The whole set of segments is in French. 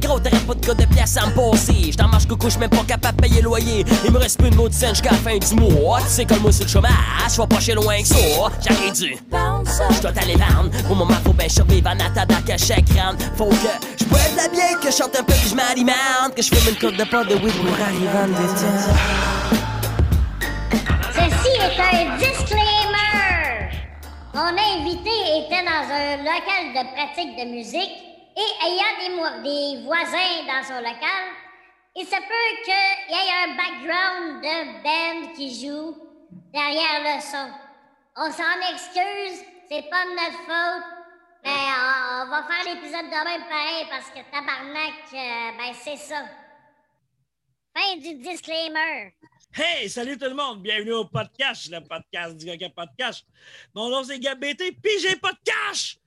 Gros, t'aurais pas de code de pièces à me passer. J't'en marche coucou, même pas capable de payer le loyer. Il me reste plus mots de scène jusqu'à la fin du mois. Tu sais comme moi sur le chômage, j'vais pas chez loin que ça. J'aurais dû. J'dois t'aller vendre. Au moment faut bien survivre en attendant que chaque crâne. Faut que j'boive de la bière, que chante un peu, que je m'alimente. Que je fume une coupe de pot de weed pour arriver en détente. Ceci est un disclaimer. Mon invité était dans un local de pratique de musique et ayant des, des voisins dans son local, il se peut qu'il y ait un background de band qui joue derrière le son. On s'en excuse, c'est pas de notre faute, mais on, va faire l'épisode demain pareil parce que tabarnak, euh, ben c'est ça. Fin du disclaimer. Hey, salut tout le monde, bienvenue au podcast, le podcast du gars qui a pas de cash. Mon nom c'est Gab BT, puis j'ai pas de cash!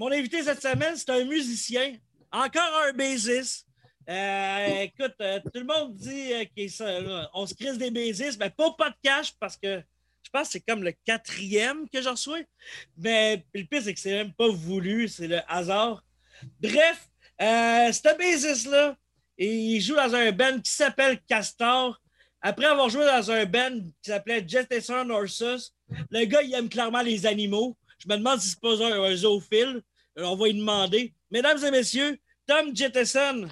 Mon invité cette semaine, c'est un musicien, encore un bassiste. Euh, écoute, euh, tout le monde dit euh, qu'on se crise des bassistes, mais pas pas de cash parce que je pense que c'est comme le quatrième que je reçois. Mais le pire, c'est que c'est même pas voulu, c'est le hasard. Bref, ce bassiste-là, il joue dans un band qui s'appelle Castor. Après avoir joué dans un band qui s'appelait Jettison Ursus, le gars, il aime clairement les animaux. Je me demande si c'est pas un, un zoophile. Euh, On va lui demander. Mesdames et messieurs, Tom Jettison.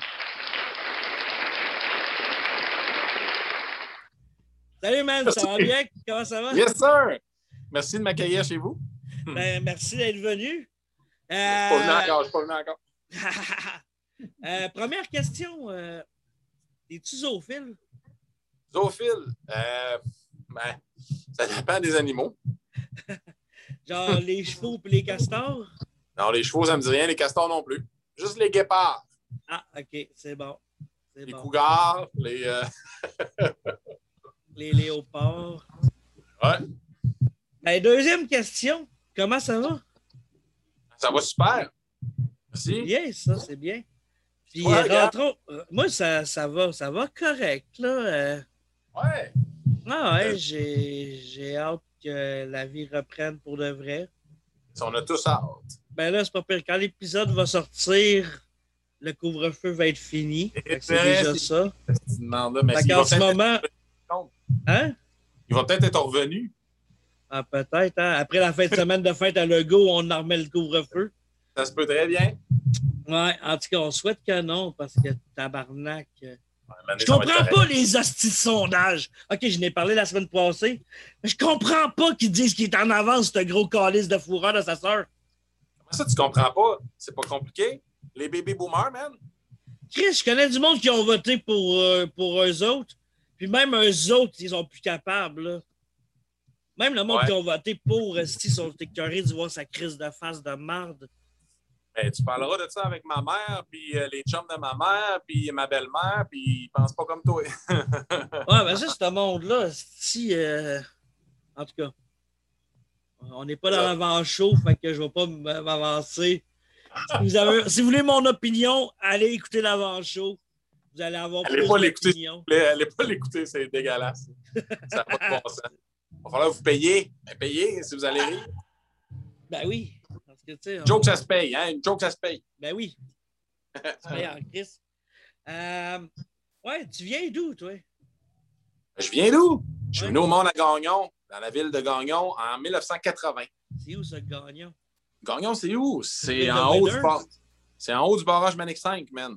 Salut, man. Ça va bien? Comment ça va? Yes, sir! Merci de m'accueillir chez vous. Ben, merci d'être venu. Je suis pas venu Euh, encore, je suis pas venu encore. euh, première question. Euh, Es-tu zoophile? Zoophile, ben, ça dépend des animaux. Genre les chevaux et les castors? Non, les chevaux, ça me dit rien, les castors non plus. Juste les guépards, Ah, OK, c'est bon. Les bon. cougars, les. euh, Les léopards. Ouais, Ben, deuxième question. Comment ça va? ça va super. Merci. Bien, ça, c'est bien. Puis, Ouais, euh, rentrons- euh, moi, ça, ça va, ça va correct, là. euh. Ouais. ah ouais, Euh. j'ai, j'ai hâte que la vie reprenne pour de vrai. On a tous hâte. Ben là, c'est pas pire. Quand l'épisode va sortir, le couvre-feu va être fini. C'est déjà ça. Là, mais il ce moment. Hein? il va peut-être être revenu. Ah, peut-être, hein? Après la fin de semaine de fête à Lego, on en remet le couvre-feu. Ça se peut très bien. Ouais, en tout cas, on souhaite que non, parce que tabarnak. euh, Ouais, Je comprends pas les hosties de sondages. OK, je n'ai parlé la semaine passée, mais je comprends pas qu'ils disent qu'il est en avance, ce gros calice de fourreur de sa sœur. Ça, tu comprends pas? C'est pas compliqué. Les baby boomers, man. Chris, je connais du monde qui ont voté pour, euh, pour eux autres, puis même eux autres, ils sont plus capables. là. Même le monde Ouais. qui ont voté pour, euh, ils sont écœurés de voir sa crise de face de marde. Ben, tu parleras de ça avec ma mère, puis euh, les chums de ma mère, puis ma belle-mère, puis ils pensent pas comme toi. Ouais, mais ça, ce monde-là, si. euh, En tout cas, on n'est pas dans l'avant-show, fait que je vais pas m'avancer. Si vous, avez- si vous voulez mon opinion, allez écouter l'avant-show. Vous allez avoir Allez plus pas l'écouter. Allez pas l'écouter, c'est dégueulasse. Ça n'a pas de bon sens. Il va falloir vous payer. Ben, payer si vous allez rire. Ben oui. Parce que, Une joke, ça se paye. Hein? Une joke, ça se paye. Ben oui. Chris. Euh, ouais, tu viens d'où, toi? Je viens d'où? Je suis venu au monde à Gagnon, dans la ville de Gagnon, en 1980. C'est où ce gagnon? Gagnon, c'est où? C'est de en haut du bar- en haut du barrage Manic 5, man.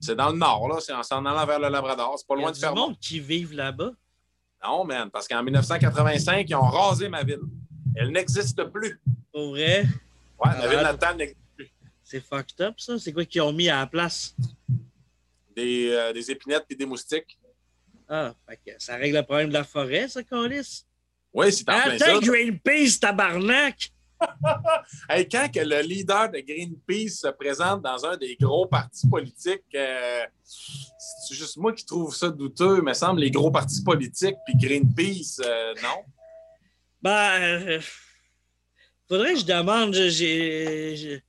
C'est dans le nord, là. C'est en s'en allant vers le Labrador. C'est pas Il y loin a de du Fermont. monde qui vivent là-bas. Non, man, parce qu'en 1985, ils ont rasé ma ville. Elle n'existe plus. Pour vrai, Ouais, Ah, ville natale n'existe plus. c'est fucked up, ça. C'est quoi qu'ils ont mis à la place? Des, euh, des épinettes et des moustiques. Ah, fait que ça règle le problème de la forêt, ça, Colis? Oui, c'est en plein ça. Attends, Greenpeace, tabarnak! Hey, quand que le leader de Greenpeace se présente dans un des gros partis politiques, euh, c'est juste moi qui trouve ça douteux. Me semble les gros partis politiques puis Greenpeace, euh, non? Ben, euh, faudrait que je demande. J'ai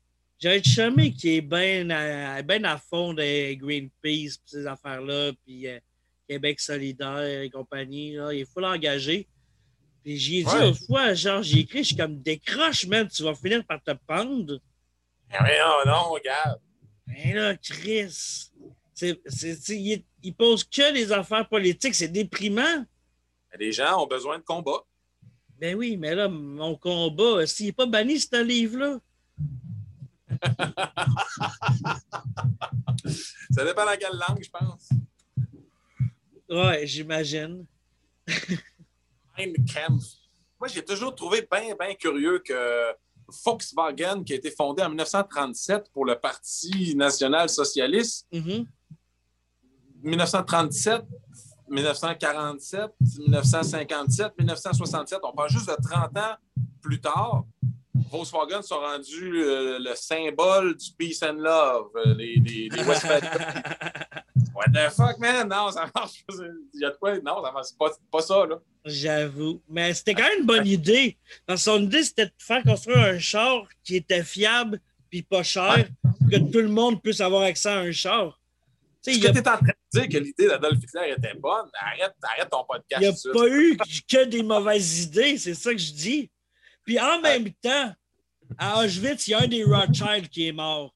un chumé qui est bien à, ben à fond de Greenpeace, pis ces affaires-là, puis euh, Québec solidaire et compagnie. Là, il est full engagé. Puis j'y ai dit Ouais. l'autre fois, genre, j'ai écrit, je suis comme décroche, man, tu vas finir par te pendre. Mais non, non, regarde. Mais là, Chris, c'est, c'est, il, il, pose que les affaires politiques. C'est déprimant. Les gens ont besoin de combat. Ben oui, mais là, mon combat, s'il n'est pas banni, ce livre-là. Ça dépend dans quelle langue, je pense. Ouais, j'imagine. Moi, j'ai toujours trouvé bien, bien curieux que Volkswagen, qui a été fondé en 1937 pour le Parti national socialiste, 1937, 1947, 1957, 1967, on parle juste de 30 ans plus tard, Volkswagen sont rendus euh, le symbole du peace and love, euh, les, les, les What the fuck, man? Non, ça marche pas. Il y a de quoi? Non, ça marche pas, pas ça, là. J'avoue. Mais c'était quand même une bonne idée. Que son idée, c'était de faire construire un char qui était fiable puis pas cher, pour que tout le monde puisse avoir accès à un char. Est-ce que tu es en train de dire que l'idée d'Adolf Hitler était bonne? Arrête, arrête ton podcast. Il n'y a pas eu que des mauvaises idées, c'est ça que je dis. Puis en même temps, à Auschwitz, il y a un des Rothschild qui est mort.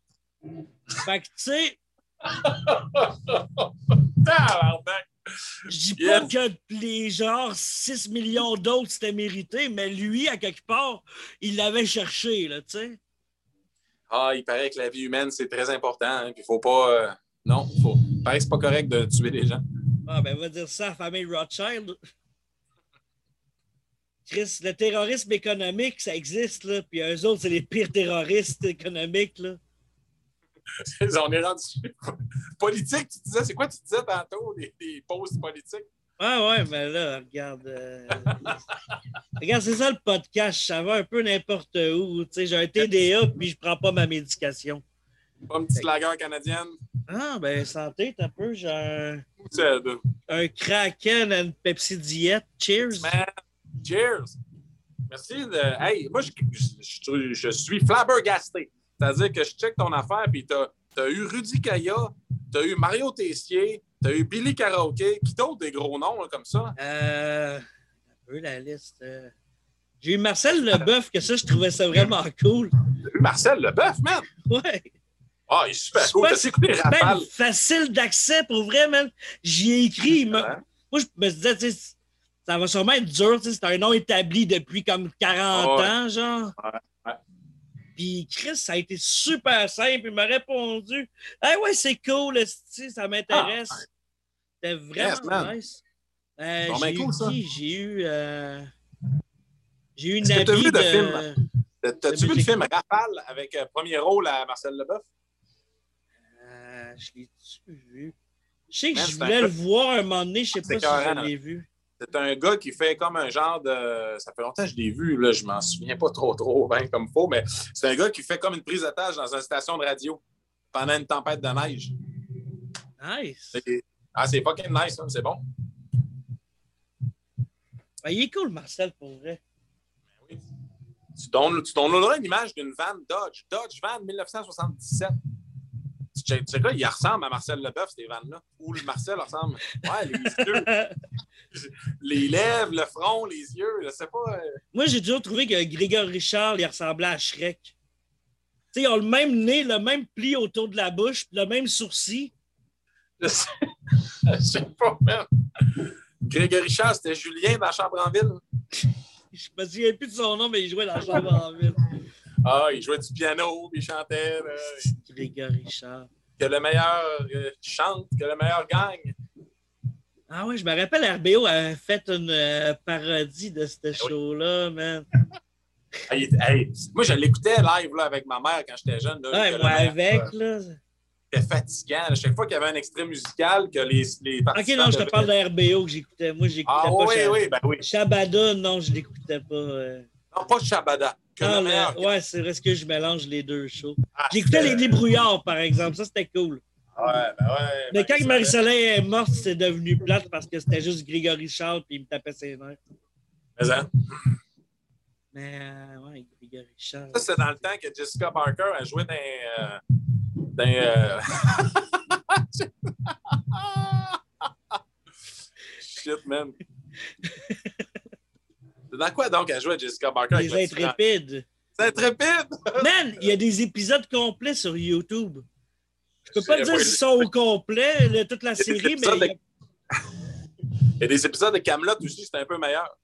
Fait que, tu sais. Je dis pas que les genre 6 millions d'autres c'était mérité, mais lui, à quelque part, il l'avait cherché, là, tu sais. Ah, il paraît que la vie humaine, c'est très important. Hein, il faut pas. Euh, non, faut... il paraît que c'est pas correct de tuer des gens. Ah, ben, on va dire ça à la famille Rothschild. Chris, le terrorisme économique, ça existe, là. Puis eux autres, c'est les pires terroristes économiques, là. On est rendu. Politique, tu disais, c'est quoi tu disais tantôt, des posts politiques? Ah ouais, mais là, regarde. Euh, regarde, c'est ça le podcast. Ça va un peu n'importe où. Tu sais, j'ai un TDA puis je prends pas ma médication. Pas une petite lagueur canadienne? Ah, ben, santé, t'as peu. J'ai un. Un Kraken, une Pepsi Diet. Cheers. Cheers! Merci. De... Hey, moi, je, je, je, suis flabbergasté. C'est-à-dire que je check ton affaire, puis tu as, eu Rudy Kaya, tu as eu Mario Tessier, tu as eu Billy Karaoke. Qui d'autre des gros noms comme ça? Euh. Un peu la liste. Euh. J'ai eu Marcel Leboeuf, que ça, je trouvais ça vraiment cool. eu Marcel Leboeuf, man? Ouais. Ah, il est super cool. T'as écouté ben, facile d'accès, pour vrai, man. J'y ai écrit. Moi, je me disais, tu sais, ça va sûrement être dur. C'est un nom établi depuis comme 40 ans, genre. Puis Chris, ça a été super simple. Il m'a répondu Ah ouais, c'est cool, ça m'intéresse. Ah, C'était vraiment nice. Euh, j'ai eu J'ai eu. Euh... J'ai eu une amie vu de... film? T'as-tu vu le film Rafale avec euh, premier rôle à Marcel Leboeuf? Euh, je l'ai-tu vu? Je sais que je voulais le voir un moment donné, je ne sais pas si je l'ai vu. C'est un gars qui fait comme un genre de. Ça fait longtemps que je l'ai vu, là, je m'en souviens pas trop, trop bien comme faux, mais c'est un gars qui fait comme une prise d'étage dans une station de radio pendant une tempête de neige. Nice. Ah, c'est fucking nice, hein, c'est bon. Ben, il est cool, Marcel, pour vrai. Ben oui. Tu donneras une image d'une van Dodge. Dodge Van 1977. Tu sais quoi, il ressemble à Marcel Leboeuf, ces vannes-là. Ou le Marcel ressemble. Ouais, les yeux. les lèvres, le front, les yeux, je sais pas. Euh. Moi, j'ai toujours trouvé que Grégory Richard, il ressemblait à Shrek. Tu sais, ils ont le même nez, le même pli autour de la bouche, le même sourcil. Je sais, je sais pas, même. Grégory Richard, c'était Julien dans la Chambre en Ville. je me souviens plus de son nom, mais il jouait dans la Chambre en Ville. Ah, il jouait du piano, il chantait. Grégory Richard. Que le meilleur euh, chante, que le meilleur gagne. Ah oui, je me rappelle, RBO a fait une euh, parodie de ce ah show-là, man. moi, je l'écoutais live là, avec ma mère quand j'étais jeune. Là, ouais, moi avec, là. C'était fatigant. À chaque fois qu'il y avait un extrait musical, que les, les Ok, non, je te parle de RBO que j'écoutais. Moi, j'écoutais ah, pas. Oui, oui, ben oui. Shabada, non, je l'écoutais pas. Euh... Non, pas Shabada. Ah, ouais, c'est vrai que je mélange les deux shows. Ah, J'écoutais les débrouillards, par exemple. Ça, c'était cool. Ouais, ben ouais. Mais ben, quand Marie-Soleil est morte, c'est devenu plate parce que c'était juste Grégory Charles puis il me tapait ses nerfs. Mais ça? Mais euh, ouais, Grégory Charles. Ça, c'est dans le temps que Jessica Parker a joué dans. Euh, dans euh... Shit, man. Dans quoi donc elle joué Jessica Parker? Les Intrépides. C'est Intrépide! Man, il y a des épisodes complets sur YouTube. Je peux pas dire s'ils sont au complet, toute la série, mais. Il y a des épisodes de Camelot aussi, c'était un peu meilleur.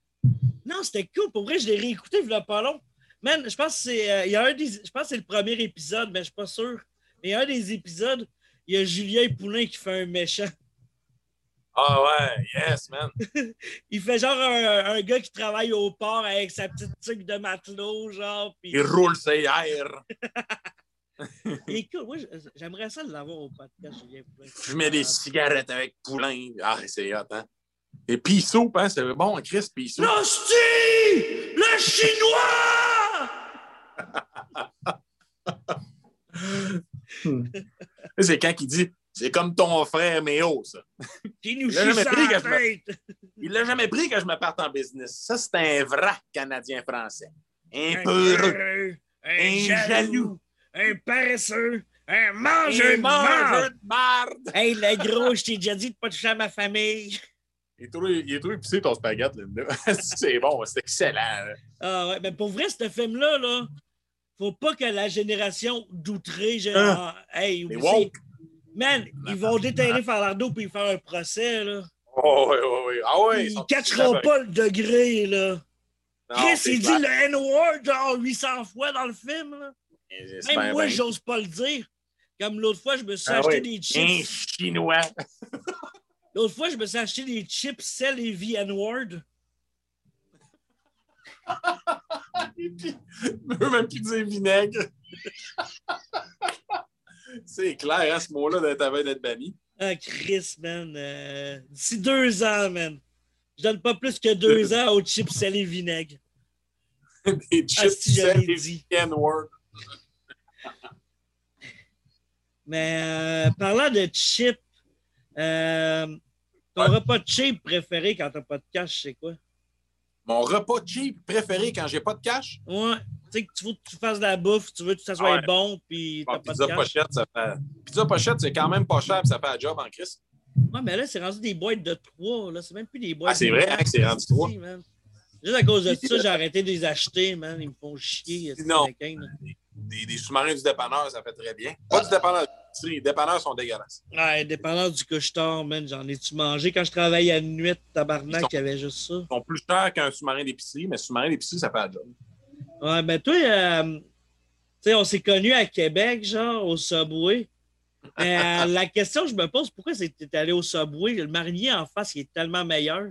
Non, c'était cool. Pour vrai, je l'ai réécouté il pas long. Man, je pense que c'est euh, il y a un des, je pense c'est le premier épisode, mais je suis pas sûr. Mais il y a un des épisodes, il y a Julien Poulin qui fait un méchant. Ah ouais, yes, man. il fait genre un, gars qui travaille au port avec sa petite truc de matelot, genre. Il roule ses airs. Écoute, moi, j'aimerais ça l'avoir au podcast. Je mets des cigarettes avec Poulin. Ah, c'est hot, hein? Et Pissou, hein, c'est bon, Chris, Pissou. L'hostie! Le chinois! c'est quand il dit c'est comme ton frère Méo, ça. Qui nous il l'a jamais, Il l'a jamais pris que je me parte en business. Ça, c'est un vrai Canadien-Français. Un, peureux, un, jaloux, un paresseux, un mangeur, de marde. Hey, le gros, je t'ai déjà dit de pas toucher à ma famille. Il est, trop, il est trop épicé ton spaghetti, c'est bon, c'est excellent. Ah ouais, mais pour vrai, ce film-là, là, faut pas que la génération d'outré, genre, hein? hey, woke. Man, ils vont déterrer Falardeau puis faire un procès, là. Oh, oui, oui, oui. Ah oui. Ils ne catcheront pas le degré, là. Chris, il dit le N-word genre 800 fois dans le film, là. Même moi, j'ose pas le dire. Comme l'autre fois, je me suis ah acheté des chips. Un chinois. L'autre fois, je me suis acheté des chips Cell et V N-word. même plus dire vinaigre. C'est clair, hein, ce mot-là d'être d'être banni. Ah, Chris, man. Euh, d'ici deux ans, man. Je donne pas plus que deux ans aux chips salés vinaigre. Des chips ah, si salés word. Mais euh, parlant de chips, euh, ton repas cheap préféré quand t'as pas de cash, c'est quoi? Mon repas cheap préféré quand j'ai pas de cash? Ouais. Tu sais que tu veux que tu fasses de la bouffe, tu veux que ça soit bon, puis t'as pas de cash. Pochette, ça fait... Pizza pochette, c'est quand même pas cher, puis ça fait un job en crise. Ouais, mais là, c'est rendu des boîtes de trois. Là. C'est même plus des boîtes. Ah, c'est vrai, hein, que c'est rendu trois. Juste à cause de ça, j'ai arrêté de les acheter, man. Ils me font chier. Non. Des, des sous-marins du dépanneur, ça fait très bien. Pas du dépanneur les dépanneurs sont dégueulasses. Ouais, les dépanneurs du couche-tard, man, j'en ai-tu mangé quand je travaillais à nuit, tabarnak, il y avait juste ça. Ils sont plus chers qu'un sous-marin d'épicerie, mais sous-marin d'épicerie, ça fait la job. Ouais, ben toi, euh, tu sais, on s'est connus à Québec, genre, au Subway. Euh, la question que je me pose, pourquoi c'était allé au Subway? Le marinier en face, il est tellement meilleur.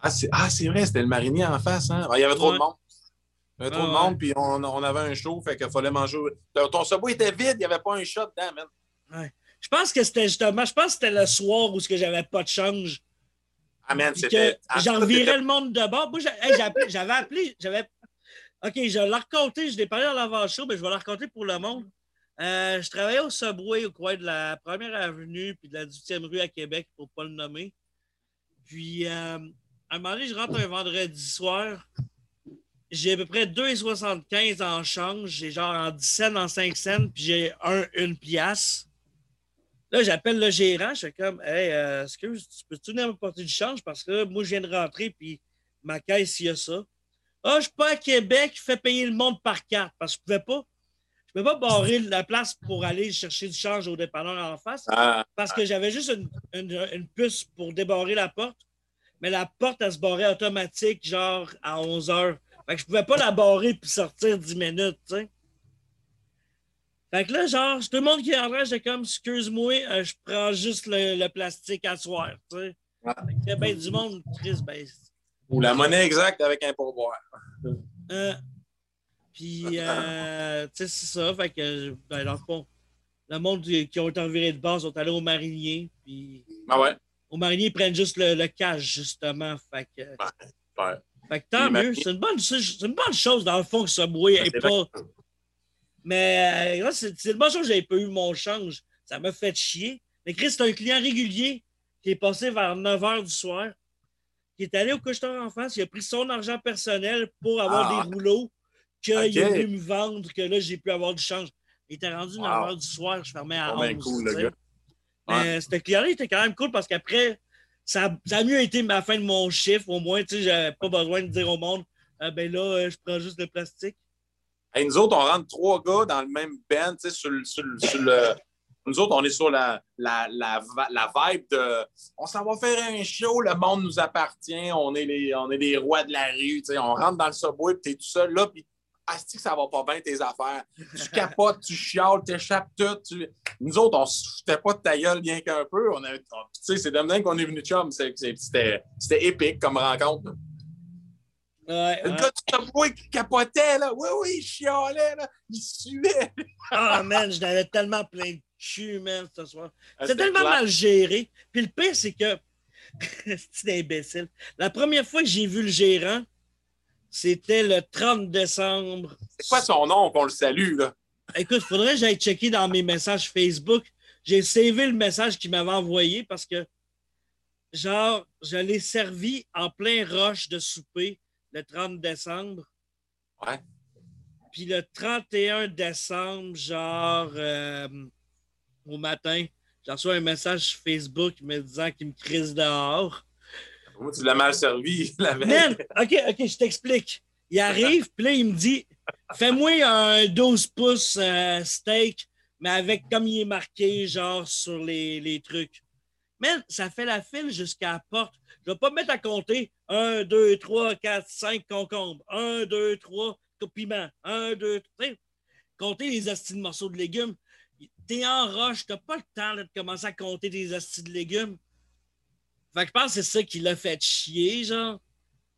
Ah, c'est ah, vrai, c'était le marinier en face, hein? il y avait trop de monde. Il y avait trop de monde, puis on, on, avait un show, fait qu'il fallait manger. Ton sabot était vide, il n'y avait pas un shot dedans, man. Ouais. Je pense que c'était justement, je pense que c'était le soir où j'avais pas de change. Ah, man, c'était. J'en virais le monde de bord. Moi, j'avais appelé, j'avais. OK, je l'ai raconté, je l'ai parlé dans l'avant-show, mais je vais le raconter pour le monde. Euh, je travaillais au Subway au coin de la première avenue puis de la 18e rue à Québec, pour ne pas le nommer. Puis, euh, à un moment donné, je rentre un vendredi soir j'ai à peu près 2,75 en change. J'ai genre en 10 cents, en 5 cents, puis j'ai un, une pièce. Là, j'appelle le gérant. Je suis comme, hey, euh, excuse, tu peux-tu venir me porter du change? Parce que moi, je viens de rentrer, puis ma caisse, il y a ça. Ah, je suis pas à Québec, fais payer le monde par carte. Parce que je pouvais pas. Je ne pouvais pas barrer la place pour aller chercher du change au dépanneur en face. Ah. parce que j'avais juste une, une, puce pour débarrer la porte. Mais la porte, elle se barrait automatique, genre à 11 heures. Fait que je pouvais pas la barrer puis sortir 10 minutes, tu sais. Fait que là, genre, tout le monde qui est en train, j'étais comme, excuse-moi, euh, je prends juste le, plastique à soir, tu sais. Fait que ben du monde, triste, ben. Ou la monnaie exacte avec un pourboire. Euh, puis, euh, tu sais, c'est ça. Fait que, ben, dans le fond, le monde qui ont été envirés de base sont allés au marinier. Puis, ah ouais? Au marinier, ils prennent juste le, le cash, justement. Fait que. ouais. Fait que tant mieux. C'est une, bonne, une bonne chose, dans le fond, que Subway n'est pas. Mais euh, c'est une bonne chose que j'avais pas eu mon change. Ça m'a fait chier. Mais Chris, c'est un client régulier qui est passé vers 9 h du soir, qui est allé au couche en face, il a pris son argent personnel pour avoir ah. des rouleaux qu'il a voulu me vendre, que là, j'ai pu avoir du change. Il était rendu 9 h du soir, je fermais à 11 ben cool, le gars. Mais ce client-là était quand même cool parce qu'après, ça, a mieux été ma fin de mon chiffre. Au moins, tu sais, j'avais pas besoin de dire au monde, ah, ben là, euh, je prends juste le plastique. Hey, nous autres, on rentre trois gars dans le même band, tu sais, sur, le-. Nous autres, on est sur la, la, la, vibe de. On s'en va faire un show, le monde nous appartient, on est les, on est rois de la rue. On rentre dans le subway, puis t'es tout seul là, puis. Asti que ça va pas bien tes affaires. Tu capotes, tu chiales, t'échappes tout. tu- Nous autres, on se foutait pas de ta gueule bien qu'un peu. On on- c'est de même qu'on est venu chum. C'était épique comme rencontre. Ouais, Le ouais. gars du subway qui capotait, là. Oui, oui, il chialait, là. Il suait. Ah, man, je l'avais tellement plein de cul, man, ce soir. Ah, C'est tellement clair. mal géré. Puis le pire, c'est que. c'est imbécile. La première fois que j'ai vu le gérant, c'était le 30 décembre. C'est quoi son nom qu'on le salue, là? Écoute, faudrait que j'aille checker dans mes messages Facebook. J'ai savé le message qu'il m'avait envoyé parce que, genre, je l'ai servi en plein rush de souper le 30 décembre. Ouais. Puis le 31 décembre, genre, euh, au matin, j'ai reçu un message Facebook me disant qu'il me crise dehors. Moi, tu l'as mal servi la veille. Man, OK, OK, je t'explique. Il arrive, puis là, il me dit Fais-moi un 12 pouces euh, steak, mais avec comme il est marqué, genre sur les, les trucs. Man, ça fait la file jusqu'à la porte. Je vais pas me mettre à compter 1, 2, 3, 4, 5 concombres. 1, 2, 3 piments. 1, 2, 3. Compter les astis de morceaux de légumes. T'es en roche, t'as pas le temps là, de commencer à compter des astis de légumes. Fait que je pense que c'est ça qui l'a fait chier, genre.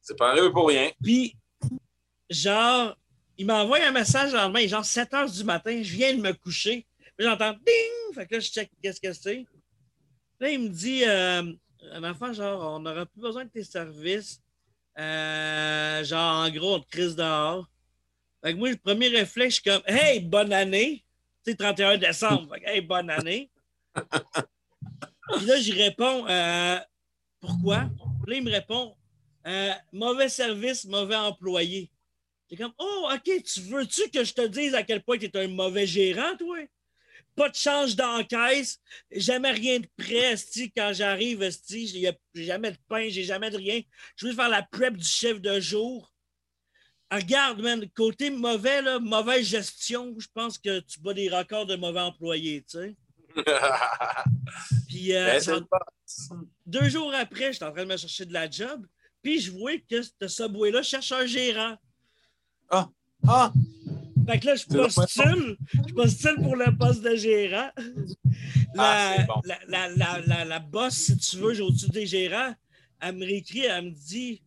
C'est pas arrivé pour rien. Puis, genre, il m'envoie un message le lendemain, genre 7 heures du matin, je viens de me coucher. Puis j'entends ding! Fait que là, je check qu'est-ce que c'est. Là, il me dit, euh, un enfant, genre, on n'aura plus besoin de tes services. Euh, genre, en gros, on te crise dehors. Fait que moi, le premier réflexe, je suis comme, hey, bonne année! Tu sais, 31 décembre. Fait que, hey, bonne année! Puis là, j'y réponds, euh, pourquoi? Là, il me répond, euh, mauvais service, mauvais employé. J'ai comme, oh, OK, tu veux-tu que je te dise à quel point tu es un mauvais gérant, toi? Pas de change d'encaisse, jamais rien de prêt, quand j'arrive, j'ai jamais de pain, j'ai jamais de rien. Je veux faire la prep du chef de jour. Ah, Regarde, man, côté mauvais, là, mauvaise gestion, je pense que tu bats des records de mauvais employés, tu sais. Puis, euh, Ben, en- deux jours après, j'étais en train de me chercher de la job, puis je vois que ce Subway-là cherche un gérant. Ah! Fait que là, je postule, je postule pour le poste de gérant. Ah, La, bon. la, la, la, boss, si tu veux, j'ai au-dessus des gérants, elle me réécrit, elle me dit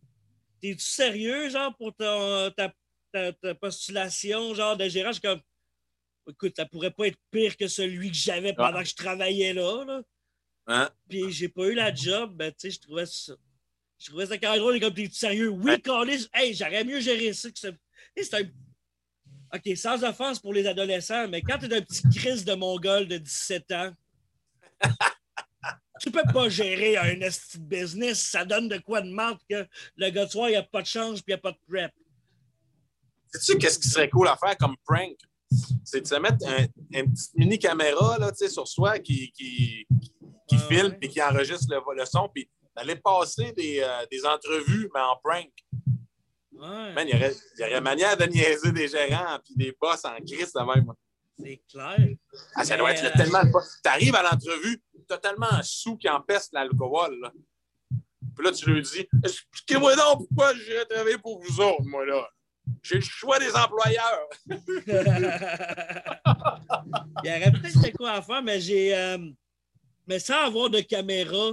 T'es-tu sérieux, genre, pour ton- ta, ta, ta postulation, genre, de gérant? Je suis comme Écoute, ça pourrait pas être pire que celui que j'avais pendant que je travaillais là. là. Hein? Puis j'ai pas eu la job, ben, tu sais, je trouvais ça. Je trouvais ça quand même drôle, comme t'es sérieux? Oui, Ouais. Carlis, hey, j'aurais mieux géré ça que ça. Et c'est un. OK, sans offense pour les adolescents, mais quand t'es un petit Chris de Mongol de 17 ans, tu peux pas gérer un business. Ça donne de quoi de marque que le gars de soir, il n'y a pas de change puis il n'y a pas de prep. Sais-tu qu'est-ce qui serait cool à faire comme prank? C'est de se mettre un- une petite mini caméra là, tu sur soi qui, qui, qui Ouais, filme ouais. et qui enregistre le, le son, puis d'aller passer des, euh, des entrevues, mais en prank. Ouais, Man, il y aurait, il y aurait manière de niaiser des gérants puis des boss en crise de même. c'est clair. Ah, ça doit être euh, tellement le fun. T'arrives à l'entrevue, totalement sous qui empeste l'alcool. là. Puis là, tu lui dis Expliquez-moi donc pourquoi j'irais travailler pour vous autres, moi, là. J'ai le choix des employeurs. Il y aurait peut-être de quoi à faire, mais j'ai. euh, mais sans avoir de caméra,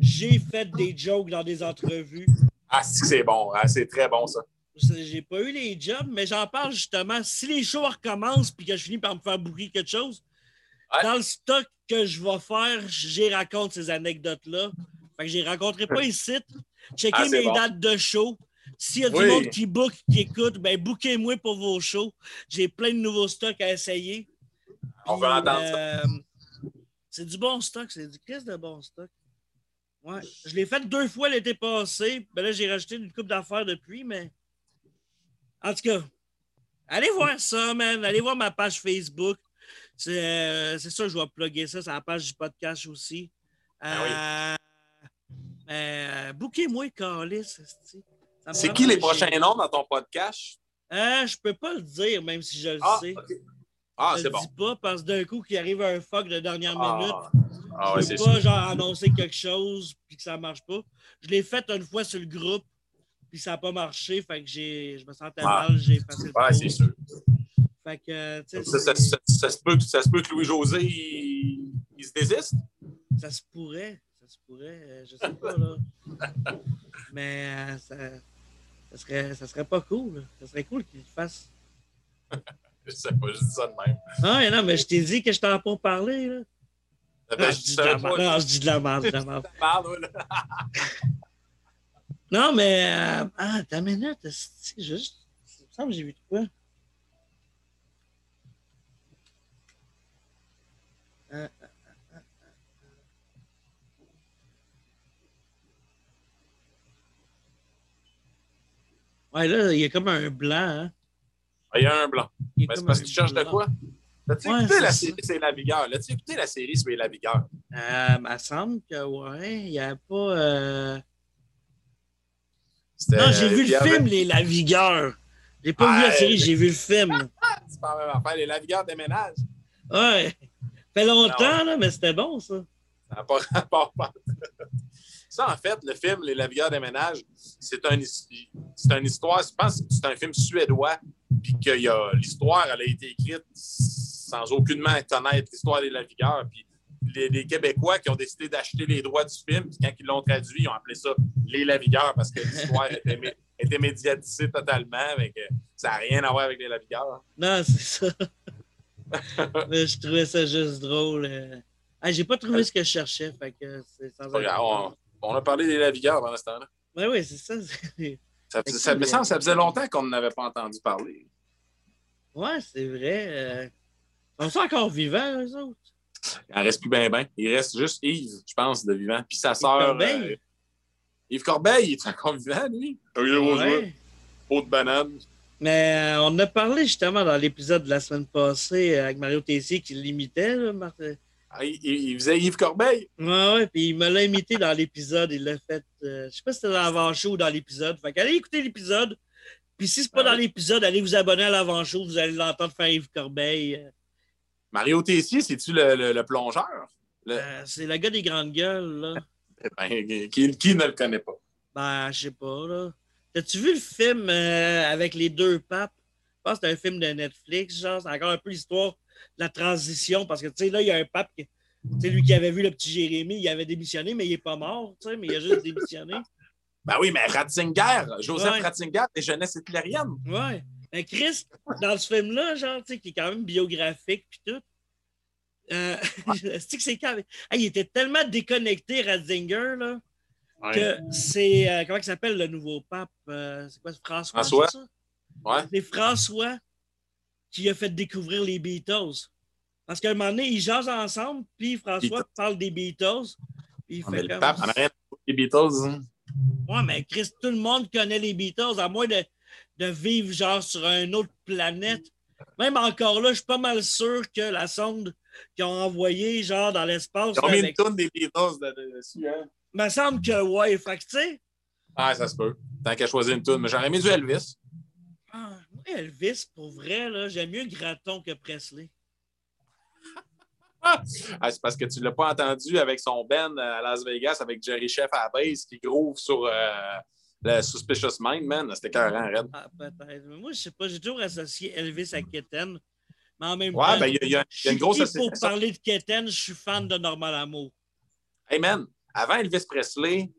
j'ai fait des jokes dans des entrevues. Ah, c'est bon. Ah, c'est très bon, ça. J'ai pas eu les jobs, mais j'en parle justement. Si les shows recommencent puis que je finis par me faire bouquer quelque chose, Ouais. dans le stock que je vais faire, j'y raconte ces anecdotes-là. Fait que je les raconterai pas ici. Checkez Ah, mes bon. dates de show. S'il y a du monde qui book, qui écoute, ben bouquez-moi pour vos shows. J'ai plein de nouveaux stocks à essayer. On veut Puis, entendre ça. euh, C'est du bon stock, c'est du Christ de bon stock. Ouais. Je l'ai fait deux fois l'été passé. Ben là, j'ai rajouté une coupe d'affaires depuis, mais. En tout cas, allez voir ça, man. Allez voir ma page Facebook. C'est euh, ça, je vais plugger ça. C'est la page du podcast aussi. Ah Euh, euh, Bouquez-moi, Carlis. C'est qui les prochains noms dans ton podcast? Euh, je peux pas le dire, même si je le Ah, sais. Ah, je c'est bon. dis pas parce que d'un coup, qu'il arrive un fuck de dernière minute, Ah, ah ouais, je c'est pas sûr. genre annoncer quelque chose puis que ça marche pas. Je l'ai fait une fois sur le groupe puis ça n'a pas marché, fait que j'ai, je me sentais Ah. mal, j'ai passé le Ouais, tour. c'est sûr. Fait que, Ça, ça- ça- ça se peut, que- ça se peut que Louis-José, il, il se désiste? ça se pourrait, ça se pourrait, euh, je sais pas là. Mais euh, ça, ça serait, ça serait pas cool. Ça serait cool qu'il le fasse. Je sais pas, je dis ça de même. Non, mais non, mais je t'ai dit que je t'en pas parler là. Ben, Non, je je dis de la merde. Non, je dis de la merde, de la. Non, mais. Euh, ah, ta minute, c'est juste. Il me semble que j'ai vu de quoi? Euh, euh, euh, euh, euh. Ouais, là, il y a comme un blanc. Hein? Il y a un blanc. C'est parce tu cherches de quoi? L'as-tu Ouais, écouté la série C'est la vigueur? L'as-tu écouté la série C'est la vigueur? Euh, il me semble que, ouais, il n'y a pas. euh, Non, j'ai vu il y le avait- film, Les La Vigueur. J'ai pas vu la série, j'ai vu le film. C'est pas la même affaire. Les La vigueur déménagent. Ouais. Ça fait longtemps, là, mais c'était bon, ça. Ça n'a pas rapport. Ça, en fait, le film Les Navigueurs des ménages, c'est un, c'est une histoire, je pense que c'est un film suédois, puis que l'histoire, elle a été écrite sans aucunement connaître l'histoire des Navigueurs. Puis les, les Québécois qui ont décidé d'acheter les droits du film, puis quand ils l'ont traduit, ils ont appelé ça Les Navigueurs parce que l'histoire était, mé- était médiatisée totalement, mais que ça n'a rien à voir avec les Navigueurs. Non, c'est ça. mais je trouvais ça juste drôle. Ah, j'ai pas trouvé ce que je cherchais, fait que c'est sans On, on a parlé des Navigueurs pendant ce temps-là. Ouais, oui, c'est ça. Ça, faisait- ça, me semble- ça faisait longtemps qu'on n'avait pas entendu parler. Ouais, c'est vrai. euh. Ils sont encore vivants, eux autres? Il en reste plus bien, bien. Il reste juste Yves, je pense, de vivant. Puis sa sœur. Corbeil? euh, Yves Corbeil, il est encore vivant, lui. Ouais. Peau de banane. Mais euh, on a parlé justement dans l'épisode de la semaine passée euh, avec Mario Tessier qui l'imitait, là, Martin. Ah, il, faisait Yves Corbeil? Ouais, ouais, puis il me l'a imité dans l'épisode. Il l'a fait. euh, je sais pas si c'était dans l'avant-show ou dans l'épisode. Fait qu'allez écouter l'épisode. Puis si c'est pas Ah dans l'épisode, allez vous abonner à l'avant-show. Vous allez l'entendre faire Yves Corbeil. Euh, Mario Tessier, c'est-tu le, le- le plongeur? Le- euh, c'est le gars des grandes gueules, là. Ben, qui, qui ne le connaît pas? Ben, je sais pas, là. T'as-tu vu le film euh, avec les deux papes? Je pense que c'est un film de Netflix, genre. C'est encore un peu l'histoire la transition. Parce que, tu sais, là, il y a un pape qui. Tu sais, lui qui avait vu le petit Jérémie, il avait démissionné, mais il est pas mort, tu sais, mais il a juste démissionné. Ben oui, mais Ratzinger, Joseph Ouais. Ratzinger, des jeunesses hitlériennes. Ouais. Mais Chris, dans ce film-là, genre, tu sais, qui est quand même biographique puis tout, euh, c'est que c'est quand Hey, il était tellement déconnecté, Ratzinger, là, que c'est. euh, comment il s'appelle le nouveau pape? Euh, c'est quoi, François? François. c'est? Ouais. C'est François qui a fait découvrir les Beatles. Parce qu'à un moment donné, ils jasent ensemble, puis François Beatles. parle des Beatles. Puis il On fait est le comme- pape, on les Beatles. hein. Ouais, mais Chris, tout le monde connaît les Beatles, à moins de, de vivre genre sur une autre planète. Même encore là, je suis pas mal sûr que la sonde qu'ils ont envoyée genre dans l'espace. Ils ont mis une toune des Beatles de- de- dessus. Hein? me semble que ouais. Fait que tu sais, Ah, ça se peut. Tant qu'à choisir une toune. Mais j'aurais mis du Elvis. ah, Elvis, pour vrai, là, j'aime mieux Graton que Presley. Ah, c'est parce que tu ne l'as pas entendu avec son Ben à Las Vegas avec Jerry Chef à la base qui groove sur euh, le Suspicious Mind, man. C'était carrément raide. Ah, peut-être. Mais moi, je sais pas, j'ai toujours associé Elvis à Keten. Mais en même Ouais, temps, ben, il y, a- y a y une grosse pour parler de Keten, je suis fan de Normal Amour. Hey, man, avant Elvis Presley,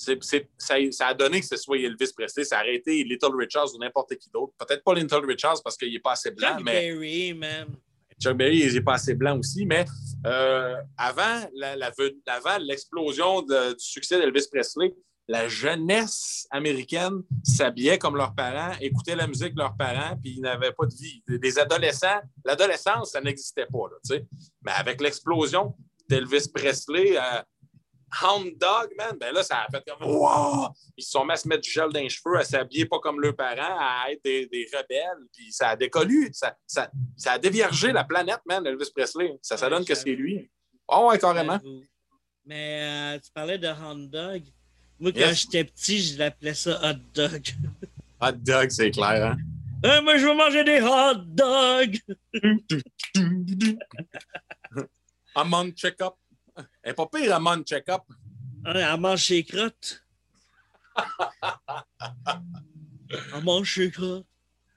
ça, ça a donné que ce soit Elvis Presley. Ça aurait été Little Richards ou n'importe qui d'autre. Peut-être pas Little Richards parce qu'il n'est pas assez blanc, Chuck mais Berry, man. Chuck Berry, il n'est pas assez blanc aussi. Mais euh, avant la- la ve- avant l'explosion du succès d'Elvis Presley, la jeunesse américaine s'habillait comme leurs parents, écoutait la musique de leurs parents, puis ils n'avaient pas de vie. Des adolescents, l'adolescence, ça n'existait pas. Là. Mais avec l'explosion d'Elvis Presley, euh, Hound Dog, man, ben là, ça a fait comme Wow! Ils se sont mis à se mettre du gel dans les cheveux, à s'habiller pas comme leurs parents, à être des, des rebelles, puis ça a décollu. Ça, ça, ça a déviergé la planète, man, Elvis Presley. Ça, ça Ouais, donne que c'est lui. Oh, ouais, carrément. Mais euh, tu parlais de hot dog. Moi, quand Yes. j'étais petit, je l'appelais ça hot dog. Hot dog, c'est clair, hein? Euh, moi, je veux manger des hot dogs. Amon check-up. Elle est pas pire, Amon check-up. Hein, elle mange ses crottes. elle mange ses crottes.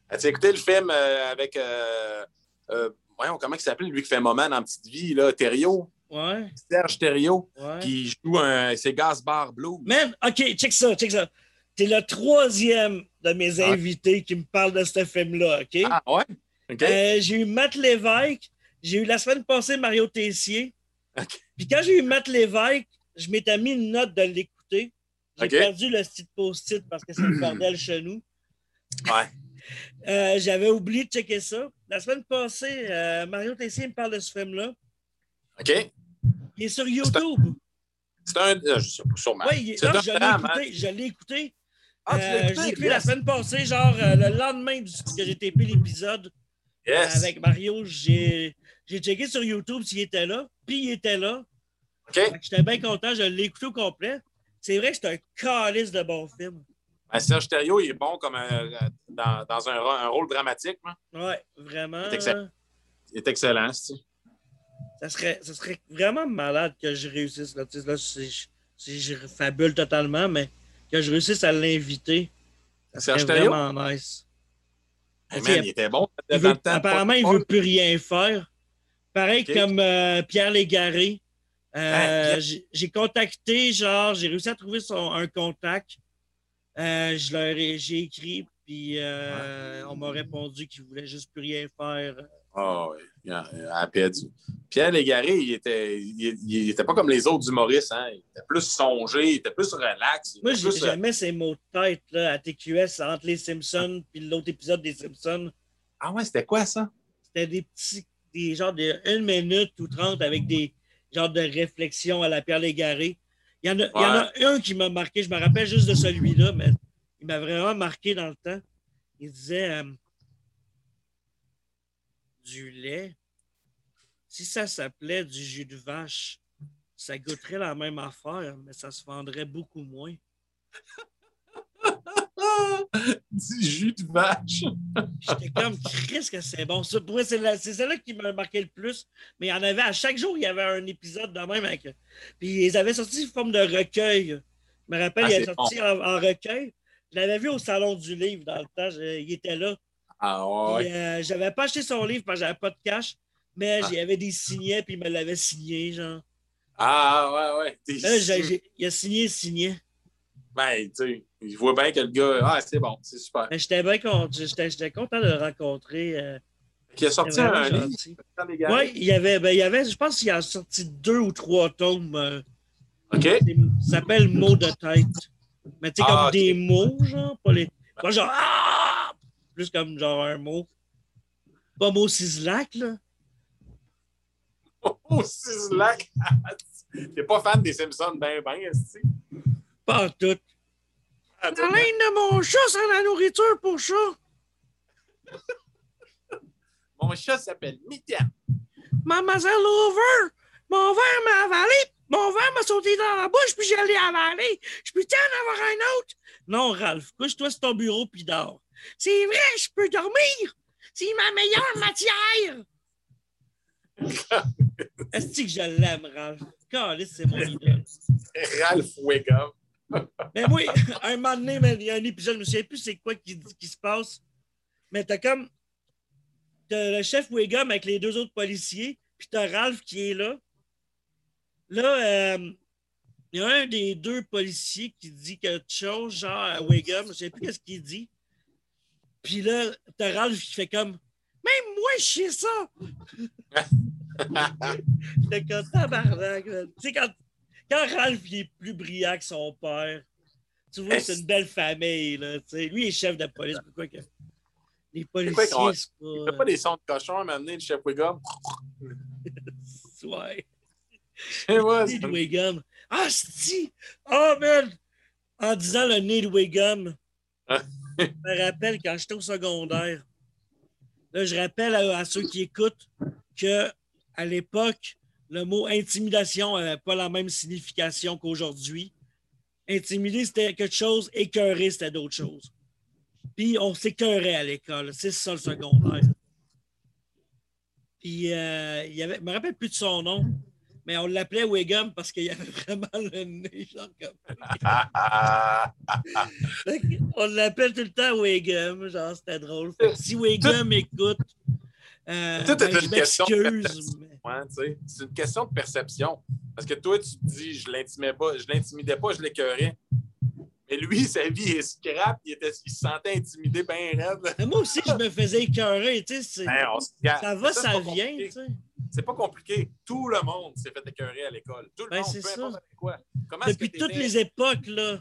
As-tu écouté le film euh, avec. Euh, euh, voyons, comment il s'appelle, lui qui fait moment dans Petite Vie, là, Thériault? Ouais. Serge Thériault, Ouais. qui joue un. C'est Gaspard Blue. Man, OK, check ça, check ça. T'es le troisième de mes Ouais. invités qui me parle de ce film-là, OK? Ah, ouais? OK. J'ai eu Matt Lévesque, j'ai eu la semaine passée Mario Tessier. Puis quand j'ai eu Matt Lévesque, je m'étais mis une note de l'écouter. J'ai perdu le style post-it parce que c'est le bordel chez nous. Ouais. Euh, J'avais oublié de checker ça. La semaine passée, euh, Mario Tessier me parle de ce film-là. OK. Il est sur YouTube. C'est un. euh, Je sais pas, sûrement. Oui, un je l'ai hein? écouté. Je l'ai écouté. Ah, tu Euh, je écouté? la semaine passée, genre le lendemain du, que j'ai tapé l'épisode Yes. avec Mario. J'ai j'ai checké sur YouTube s'il était là. Puis il était là. OK. Fait que J'étais bien content. Je l'ai écouté au complet. C'est vrai que c'est un calice de bon film. Ben, Serge Thériault, il est bon comme un- dans, dans un, rôle dramatique. Ouais, vraiment. C'est excellent. Il est excellent, c'est Ça serait, ça serait vraiment malade que je réussisse. Là, là si, je fabule totalement, mais que je réussisse à l'inviter. Ça serait Serge Thériault? vraiment nice. Hey, man, il était bon. Il veut- apparemment, il ne veut plus rien faire. Pareil comme euh, Pierre Légaré. Euh, Ah, j'ai- contacté, genre, j'ai réussi à trouver son, un contact. Euh, je leur ai- j'ai écrit, puis on m'a répondu qu'il voulait juste plus rien faire. Ah oui, perdu. Pierre Légaré, il était, il, il était pas comme les autres humoristes. Hein? Il était plus songé, il était plus relax. Moi, était j'ai- plus, j'aimais ces mots de tête là, à TQS entre les Simpsons puis l'autre épisode des Simpsons. Ah ouais, c'était quoi ça? C'était des petits, des genres de 1 minute ou 30 avec des genres de réflexions à la Pierre Légaré. Il y en a, il y en a un qui m'a marqué, je me rappelle juste de celui-là, mais il m'a vraiment marqué dans le temps. Il disait euh, du lait. Si ça s'appelait du jus de vache, ça goûterait la même affaire, mais ça se vendrait beaucoup moins. du jus de vache. J'étais comme, Chris, que c'est bon. Ça, pour moi, c'est celle-là qui m'a marqué le plus. Mais il y en avait, à chaque jour, il y avait un épisode de même. Avec, puis ils avaient sorti sous forme de recueil. Je me rappelle, Ah, il avait sorti en, en recueil. Je l'avais vu au Salon du Livre dans le temps. Je- il était là. Ah ouais. Euh, j'avais pas acheté son livre parce que j'avais pas de cash. Mais Ah. il y avait des signets, puis il me l'avait signé, genre. Ah ouais, ouais. Là, j'ai- il a signé, signé. Ben, tu sais, il voit bien que le gars. Ah, c'est bon, c'est super. Mais J'étais bien content. J'étais j'étais content de le rencontrer. euh, Il a sorti un livre. Oui, il y avait, ben, il y avait, je pense qu'il a sorti deux ou trois tomes. euh, OK. ça s'appelle mots de tête. Mais tu sais, Ah, comme ok. des mots, genre, pas les. Pas genre Ah! Plus comme genre un mot. Pas mot cislac, là. Oh, Sislac. T'es pas fan des Simpsons, ben, ben, est-ce que Pas en tout. La laine de mon chat, c'est la nourriture pour chat. Mon chat s'appelle Mitian. Mademoiselle Lover, mon verre m'a avalé. Mon verre m'a sauté dans la bouche, puis je l'ai avalé. Je peux t'en avoir un autre? Non, Ralph, couche-toi sur ton bureau, puis dors. C'est vrai, je peux dormir. C'est ma meilleure matière. Est-ce que je l'aime, Ralph? C'est mon idole. Ralph Wiggum. Mais moi, un moment donné, man, il y a un épisode, je me souviens plus c'est quoi qui, qui se passe. Mais t'as comme. T'as le chef Wiggum avec les deux autres policiers, puis t'as Ralph qui est là. Là, euh, il y a un des deux policiers qui dit quelque chose, genre à Wiggum, je sais plus qu'est-ce qu'il dit. Puis là, t'as Ralph qui fait comme. Même moi, je sais ça! J'étais comme tabarnak, man. Tu sais, quand, quand Ralph il est plus brillant que son père, tu vois, c'est une belle famille, là. Lui, il est chef de police. Pourquoi que. Les policiers, c'est Il pas. fait pas des sons de cochon à m'amener, le chef Wiggum. Ouais. Moi, Nez de Wiggum. Ah, si! Oh, man! En disant le nez de Wiggum, Ah. je me rappelle quand j'étais au secondaire. Là, je rappelle à, à ceux qui écoutent que à l'époque, le mot intimidation n'avait pas la même signification qu'aujourd'hui. Intimider, c'était quelque chose, écœurer, c'était d'autres choses. Puis on s'écœurait à l'école. C'est ça le secondaire. Puis euh, il y avait, je me rappelle plus de son nom, mais on l'appelait Wiggum parce qu'il avait vraiment le nez, genre comme. On l'appelle tout le temps Wiggum, genre c'était drôle. Fait que si Wiggum écoute, euh, Tout est ben, une question de mais- sais, c'est une question de perception. Parce que toi, tu te dis, je l'intimidais pas, je l'intimidais pas, je l'écœurais. Mais lui, sa vie est scrap, il, était, il se sentait intimidé bien raide. Mais Moi aussi, je me faisais écœurer, tu sais. c'est- Ben, Ça va, ça pas vient. C'est pas compliqué. Tout le monde s'est fait écœurer à l'école. Tout le Ben, monde, peu ça. importe quoi. Comment Depuis toutes les époques, là.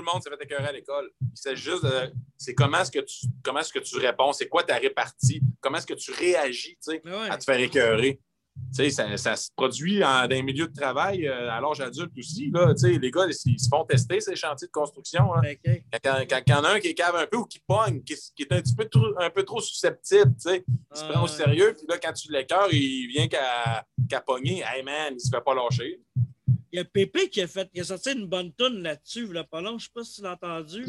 Tout le monde s'est fait écœurer à l'école. Il s'agit juste de. C'est comment est-ce que tu comment est-ce que tu réponds, c'est quoi ta répartie, comment est-ce que tu réagis, Mais ouais. à te faire écœurer? Ça, ça se produit en, dans les milieux de travail euh, à l'âge adulte aussi. Là, les gars, ils, ils se font tester ces chantiers de construction. là. Que, Quand, quand- quand il y en a un qui cave un peu ou qui pogne, qui, qui est un petit peu trop, un peu trop susceptible, il se Ah, prend au sérieux, puis là, quand tu l'écœures, il vient qu'à qu'à pogner. Hey man, il se fait pas lâcher. Il y a Pépé qui a, fait, qui a sorti une bonne toune là-dessus, il pas long. Je sais pas si tu l'as entendu.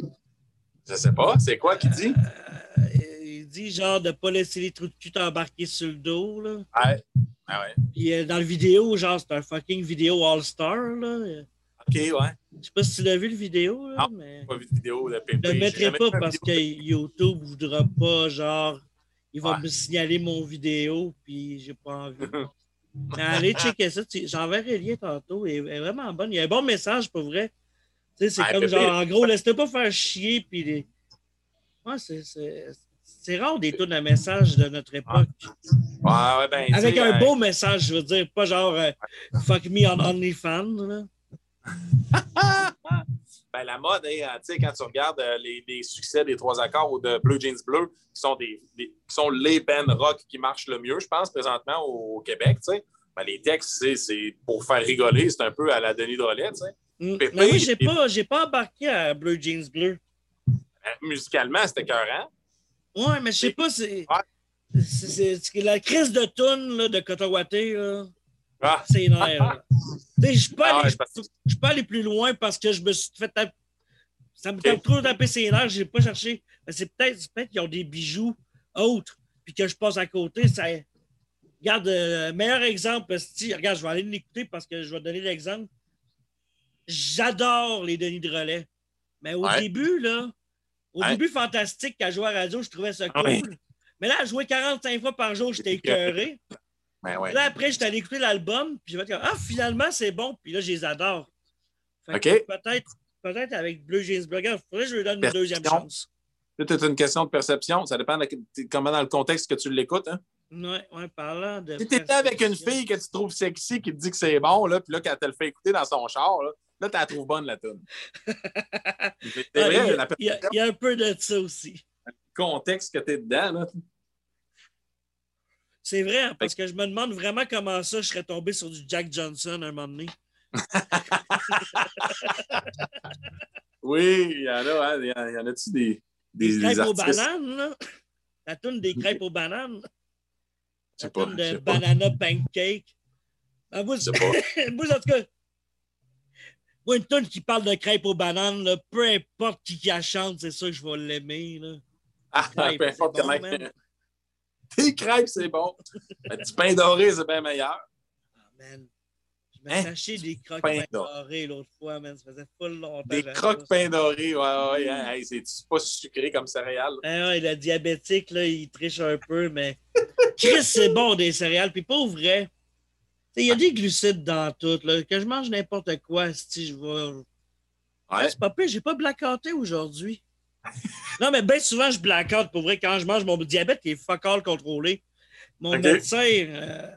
Je sais pas, c'est quoi qu'il dit? Euh, il dit genre de pas laisser les trous de cul t'embarquer sur le dos. Là. Ouais. Ah ouais. Puis euh, dans le vidéo, genre, c'est un fucking vidéo All-Star. là. OK, ouais. Je sais pas si tu l'as vu le vidéo, là, Non. mais pas vu de vidéo de Pépé. je le mettrai pas parce que YouTube voudra pas, genre, il va Ouais. me signaler mon vidéo, puis j'ai pas envie. Allez checker ça. J'enverrai le lien tantôt. Elle est vraiment bonne. Il y a un bon message pour vrai. C'est comme genre, en gros, laisse-toi pas faire chier. Puis les... ouais, c'est, rare des tunes à message de notre époque. Ouais, ouais, ben, Avec un beau message, je veux dire. Pas genre euh, fuck me on OnlyFans. Ben, la mode, hein, quand tu regardes euh, les, les succès des trois accords ou de Blue Jeans Bleu, qui sont, des, des- qui sont les bands rock qui marchent le mieux, je pense, présentement au Québec. Ben, les textes, c'est- pour faire rigoler, c'est un peu à la Denis Drolet, sais. Mm. Pépé, Mais oui, j'ai pas, embarqué à Blue Jeans Bleu. Euh, Musicalement, c'était écœurant. Ouais, mais je sais pas, c'est. Ouais. c'est- la crise de tune là, de Cotawaté. Ah, C'est nerf. là. Tu sais, je pas, Ah ouais, parce pas allé plus loin parce que je me suis fait taper. Ça me Ok. tape trop taper ses nerfs, j'ai pas cherché. Mais C'est peut-être peut-être qu'ils ont des bijoux autres, puis que je passe à côté. Ça... Regarde, euh, meilleur exemple, si, regarde, je vais aller l'écouter parce que je vais donner l'exemple. J'adore les Denis de relais. Mais au Ouais. début, là, au Ouais. début, fantastique, qu'à jouer à radio, je trouvais ça cool. Mais là, à jouer 45 fois par jour, j'étais écœuré. Ben ouais. Là, après, j'étais allé écouter l'album, puis je vais dire, ah, finalement, c'est bon, puis là, je les adore. Fait OK. que Peut-être avec Bleu Jeans. Regarde, faudrait que je lui donne une deuxième chance. C'est une question de perception. Ça dépend de comment dans le contexte que tu l'écoutes. Hein? Ouais, ouais, parlant de. Si t'étais avec une fille que tu trouves sexy, qui te dit que c'est bon, là, puis là, quand elle te le fait écouter dans son char, là, là tu la trouves bonne, la tune. Ah, il, y a, un peu de ça aussi. contexte que tu es dedans. Là. C'est vrai, hein, parce que je me demande vraiment comment ça, je serais tombé sur du Jack Johnson un moment donné. Oui, il y en a. Hein, il y en- il y en a-tu des, des, Des des crêpes aux bananes, là. La toune des crêpes aux bananes. La pas. toune de pas. Banana Pancake. Ah, moi, Je pas. moi, en tout cas, moi, une toune qui parle de crêpes aux bananes, là, peu importe qui, qui la chante, c'est sûr que je vais l'aimer. Ah, peu importe c'est bon, Des crêpes, c'est bon. Mais du pain doré, c'est bien meilleur. Ah, man. Je me Hein? des croques Pain pain doré. dorés l'autre fois, man. Ça faisait full longtemps. Des croques pain doré, ouais, ouais. hein, hey, c'est pas sucré comme céréales. Ah ouais, le diabétique, là, il triche un peu, mais Chris, c'est bon des céréales. Puis pas vrai. Il y a des glucides dans tout. Là. Que je mange n'importe quoi, si je vais. Ouais. C'est pas pire, j'ai pas blackouté aujourd'hui. Non, mais bien souvent, je blackout pour vrai quand je mange mon diabète qui est fuck all contrôlé. Mon médecin. euh,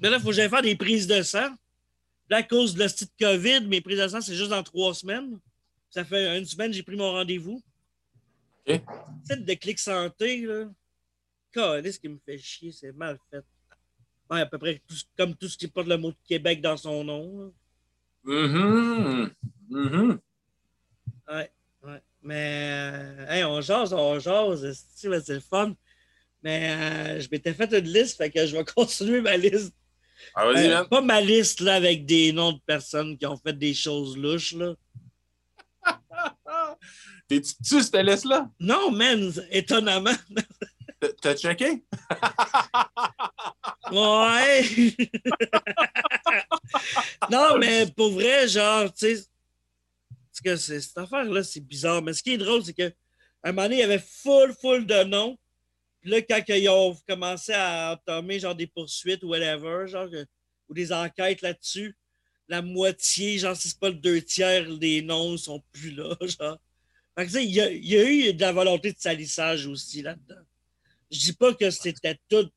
Mais là, il faut que j'aille faire des prises de sang. Là, à cause de la petite COVID, mes prises de sang, c'est juste dans trois semaines. Ça fait une semaine, j'ai pris mon rendez-vous. OK. C'est de clic santé, là. Calais, ce qui me fait chier, c'est mal fait. Ouais, à peu près tout- comme tout ce qui porte le mot de Québec dans son nom. là. Mhm. Ouais, ouais. Mais, euh, hey, on jase, on jase, c'est le fun. Mais euh, je m'étais fait une liste, fait que je vais continuer ma liste. Ah, vas-y, Euh, man. pas ma liste là, avec des noms de personnes qui ont fait des choses louches. Là. T'es-tu cette laisse-là? Non, man, étonnamment. T'as checké? ouais. non, mais pour vrai, genre, tu sais, que cette affaire-là, c'est bizarre. Mais ce qui est drôle, c'est qu'à un moment donné, il y avait full, full de noms. Puis là, quand ils ont commencé à entamer genre des poursuites ou whatever, genre, ou des enquêtes là-dessus, la moitié, genre, si c'est pas le deux tiers des noms, sont plus là, genre. Fait il y, a, eu de la volonté de salissage aussi là-dedans. Je dis pas que c'était tout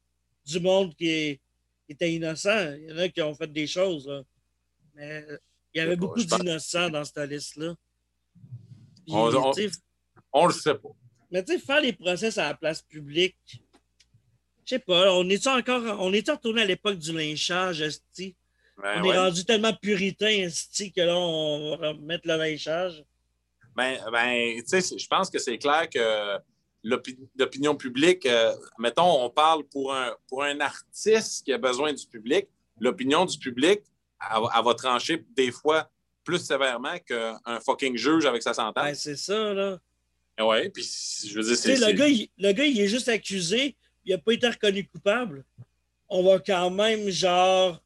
du monde qui, était innocent. Il y en a qui ont fait des choses. Mais il y avait beaucoup d'innocents dans cette liste-là. On, on, le sait pas. Mais tu sais, faire les procès à la place publique, je sais pas, on est encore. On est retourné à l'époque du lynchage, esti? Ben on est rendu tellement puritain, esti, que là, on va mettre le lynchage. Ben, ben tu sais, je pense que c'est clair que l'opinion publique, euh, mettons, on parle pour un, pour un artiste qui a besoin du public, l'opinion du public, elle, va trancher des fois plus sévèrement qu'un fucking juge avec sa sentence. Ben, c'est ça, là. Oui, puis je veux dire, c'est. Le gars, il, le gars, il est juste accusé, il n'a pas été reconnu coupable. On va quand même, genre,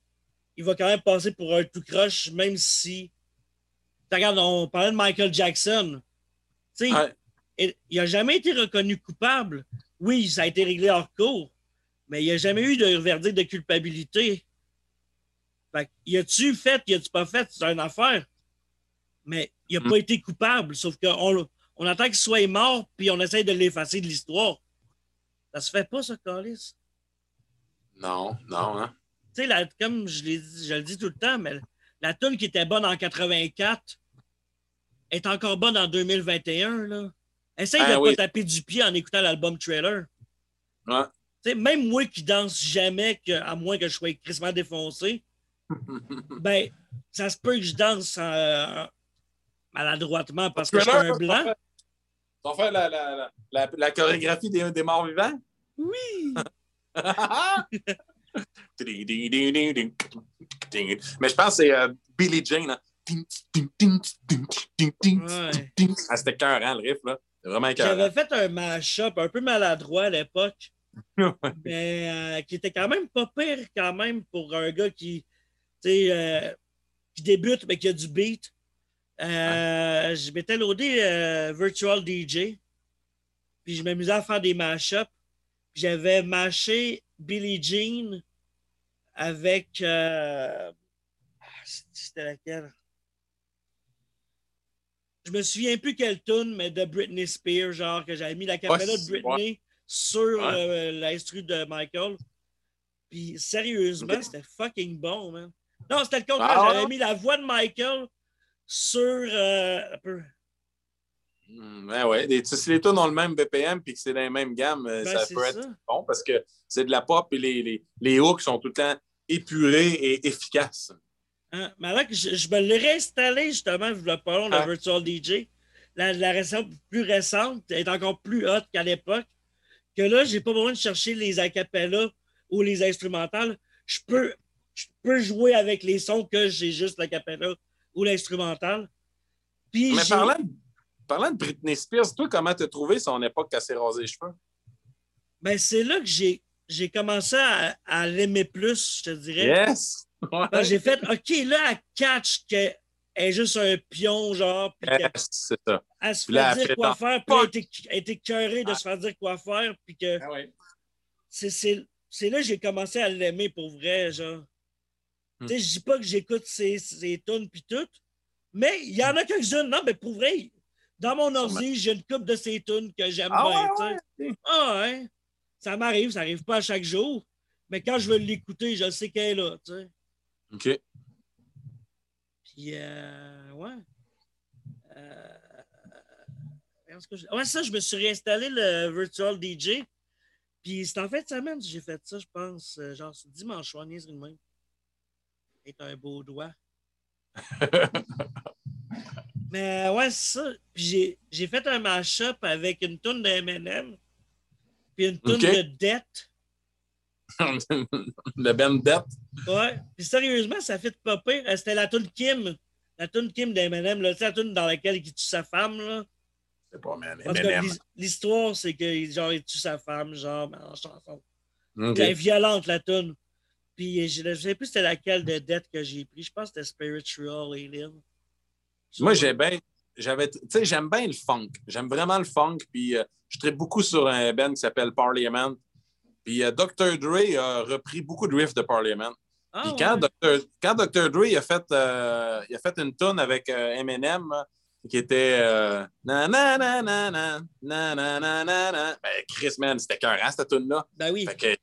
il va quand même passer pour un tout croche, même si. Regarde, on parlait de Michael Jackson. Tu sais, il n'a jamais été reconnu coupable. Oui, ça a été réglé hors cours, mais il n'y a jamais eu de verdict de culpabilité. Fait y a-tu fait, y a-tu pas fait, c'est une affaire. Mais il n'a hmm. pas été coupable, sauf qu'on on attend qu'il soit mort, puis on essaye de l'effacer de l'histoire. Ça se fait pas, ça, Carlis. Non, non, hein. Tu sais, comme je, je le dis tout le temps, mais la tune qui était bonne en 84 est encore bonne en 2021, là. Essaye ben de ne pas taper du pied en écoutant l'album trailer. Ouais. sais, même moi qui danse jamais, que, à moins que je sois crissement défoncé, ben, ça se peut que je danse euh, maladroitement parce que je suis un blanc. Tu vas faire la, la, la, la, chorégraphie des, des morts vivants? Oui! Mais je pense que c'est euh, Billie Jane. Hein? Ah, c'était cœur, le riff. Là. Vraiment J'avais fait un mash-up un peu maladroit à l'époque, mais euh, qui était quand même pas pire quand même pour un gars qui, euh, qui débute mais qui a du beat. Euh, je m'étais loadé Virtual DJ, puis je m'amusais à faire des mash-ups. J'avais mashé Billie Jean avec. Ah, c'était laquelle? je me souviens plus quelle tune, mais de Britney Spears, genre que j'avais mis la caméra de Britney sur euh, l'instru de Michael. Puis sérieusement, c'était fucking bon, man. Non, c'était le contraire. Ah, j'avais mis la voix de Michael sur euh, un peu. Hmm, ben ouais, si les tunes ont le même BPM puis que c'est dans les mêmes gammes, euh, ben, ça peut être bon parce que c'est de la pop et les, les, les hooks sont tout le temps épurés et efficaces. Hein? Mais là, je, je me l'ai réinstallé justement, je voulais pas long, la Virtual DJ. La, la plus récente est encore plus haute qu'à l'époque. Que là, j'ai pas besoin de chercher les acapellas ou les instrumentales. Je peux, je peux jouer avec les sons que j'ai juste l'acapella ou l'instrumental. Mais parlant, parlant, de Britney Spears, toi, comment t'as trouvé son époque qu'elle s'est rasé les cheveux? Ben, c'est là que j'ai, j'ai commencé à, à l'aimer plus, je te dirais. Yes! J'ai fait, OK, là, elle catch qu'elle est juste un pion, genre. Puis c'est ça. Elle se fait dire quoi faire, puis elle était écœurée de se faire dire quoi faire, puis que. Ah ouais. C'est là que j'ai commencé à l'aimer pour vrai, genre. Hmm. Je dis pas que j'écoute ses, ses tunes puis tout, mais il y en a quelques-unes, non, mais pour vrai, dans mon ordi, j'ai une coupe de ces tunes que j'aime ah, bien, ouais, Ah ouais. Ça m'arrive, ça arrive pas à chaque jour, mais quand je veux l'écouter, je sais qu'elle est là, tu sais. OK. Puis, euh, ouais. Euh, ouais, ça, je me suis réinstallé le Virtual DJ. Puis, c'est en fait semaine que j'ai fait ça, je pense. Euh, genre, c'est dimanche soir, niaiserie de même. C'est un beau doigt. Mais ouais, c'est ça. Puis j'ai fait un mash-up avec une tonne de M&M puis une tonne de dette. le Ben Depp. Ouais. Puis sérieusement, ça fait pas pire. Euh, c'était la tune Kim. La tune Kim d'Eminem, là, la tune dans laquelle il tue sa femme. Là. sais pas, man. L'histoire, c'est que genre, il tue sa femme, genre, en chanson. OK. Elle est violente, la tune. Puis je ne sais plus c'était laquelle de dette que j'ai pris. Je pense que c'était Spiritual Alien. Moi, j'ai bien. J'avais, tu sais, j'aime bien le funk. J'aime vraiment le funk. Puis euh, je traite beaucoup sur un band qui s'appelle Parliament. Puis euh, Dr. Dre a repris beaucoup de riffs de Parliament. Ah, Puis ouais. quand, Dr. quand Dr. Dre il a fait, euh, il a fait une tune avec euh, Eminem hein, qui était euh, na na na na na na na na na na. Ben, Chris, man, c'était qu'un cette tune-là. Ben oui. Fait que,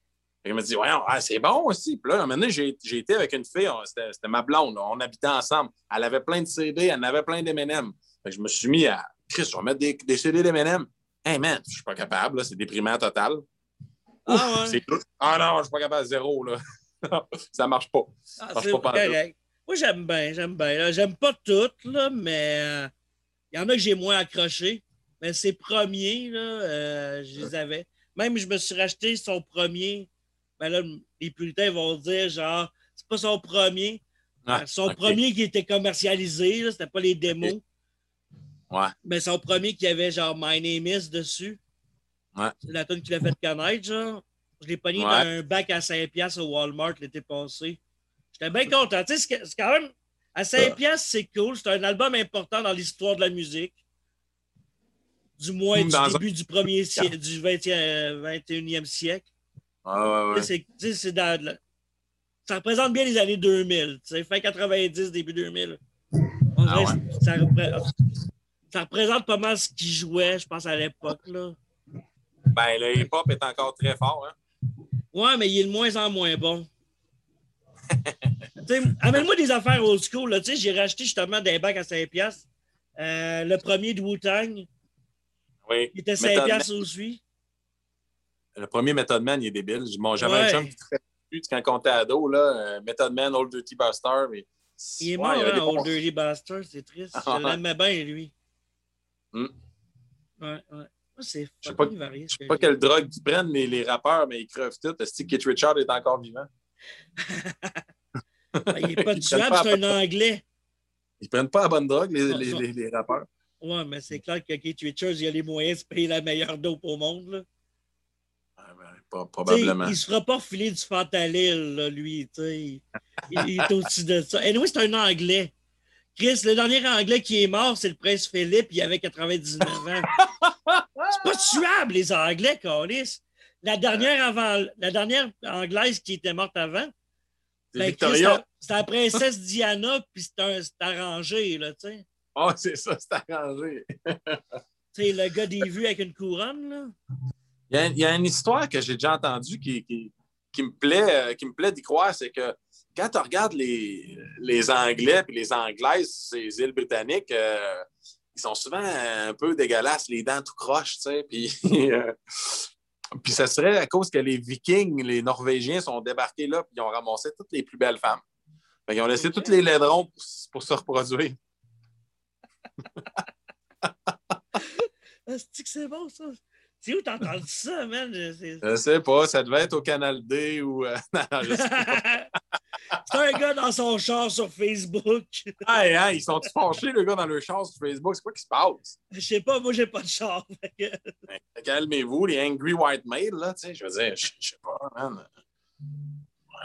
fait que me dit, ouais, ah, c'est bon aussi. Puis là, un moment donné, j'ai j'ai été avec une fille, c'était c'était ma blonde, on habitait ensemble. Elle avait plein de CD, elle en avait plein d'M&M. Fait que je me suis mis à, Chris, on va mettre des, des CD d'M&M. Hey man, je suis pas capable, là, c'est déprimant total. Ah, ouais. c'est- ah non, je suis pas capable, zéro, là. ça marche pas. Ah, marche c'est pas correct. Moi, j'aime bien, j'aime bien. là. J'aime pas toutes, là, mais euh, il y en a que j'ai moins accroché. Mais ses premiers, là, euh, je les avais. Même, je me suis racheté son premier. Ben là, les puritains vont dire, genre, c'est pas son premier. Ah, Euh, son premier qui était commercialisé, c'était pas les démos. Ouais. Mais son premier qui avait, genre, My Name Is dessus. Ouais. C'est la tune qui l'a fait connaître, genre. Je l'ai pogné Ouais. dans un bac à 5$ au Walmart l'été passé. J'étais bien content. Tu sais, c'est quand même. À 5$, c'est cool. C'est un album important dans l'histoire de la musique. Du moins du un- début du premier siècle, du 20e, euh, 21e siècle. Ah, ouais, ouais. c'est- c'est dans Ça représente bien les années 2000. Tu sais, fin 90, début 2000. On Ah ça, repré- ça représente pas mal ce qui jouait, je pense, à l'époque. là. Ben, le hip-hop est encore très fort. Hein? Ouais, mais il est de moins en moins bon. Amène-moi des affaires old school. Là. J'ai racheté justement des bacs à 5$. piastres. Euh, le premier de Wu-Tang, Oui. il était Method 5$ Man. piastres aussi. Le premier Method Man, il est débile. Bon, J'avais Ouais. un chum qui dessus quand on était ado, là, euh, Method Man, Old Dirty Bastard. Mais... Il est Ouais, mort, avait hein, bons- Old Dirty Bastard, c'est triste. Ah, Je l'aimais bien, lui. Hmm. Ouais, ouais. Moi, c'est Je sais pas- varié. Je sais pas quelle drogue ils prennent, les, les rappeurs, mais ils crevent tout. Est-ce que Kit Richard est encore vivant? Ah, Il est pas tuable, c'est un Anglais. Ils prennent pas la bonne drogue, les, Non, les, ça- les, les rappeurs. Ouais, mais c'est clair que Keith Richards, il a les moyens de payer la meilleure dope au monde. Là. Probablement. Il se fera pas filer du fentanyl, là, lui. Il, il est au-dessus de ça. Et oui, c'est un Anglais. Chris, le dernier Anglais qui est mort, c'est le prince Philippe, il avait 99 ans. C'est pas tuable, les Anglais, Carlis. La dernière, avant, la dernière Anglaise qui était morte avant, C'est ben, la princesse Diana, puis c'était arrangé, là, tu sais. Ah, c'est ça, c'est arrangé. Tu sais, le gars des vues avec une couronne, là. Il y, a, il y a une histoire que j'ai déjà entendue qui, qui, qui me plaît, euh, qui me plaît d'y croire, c'est que quand tu regardes les, les Anglais et les Anglaises, ces îles britanniques, euh, ils sont souvent un peu dégueulasses, les dents tout croches, tu sais. Puis, euh, puis ça serait à cause que les Vikings, les Norvégiens sont débarqués là puis ils ont ramassé toutes les plus belles femmes. Ils ont laissé Ok. tous les laidrons pour, pour se reproduire. C'est bon, ça? C'est où t'as entendu ça, man? Je sais pas, ça devait être au Canal D ou. euh, non, non, je sais pas. c'est un gars dans son char sur Facebook. Hey, hein, ils sont fâchés, le gars, dans leur char sur Facebook? C'est quoi qui se passe? Je sais pas, moi, j'ai pas de char. Que- Ben, Calmez-vous, les angry white males, là, tu sais, je veux dire, je sais pas, man.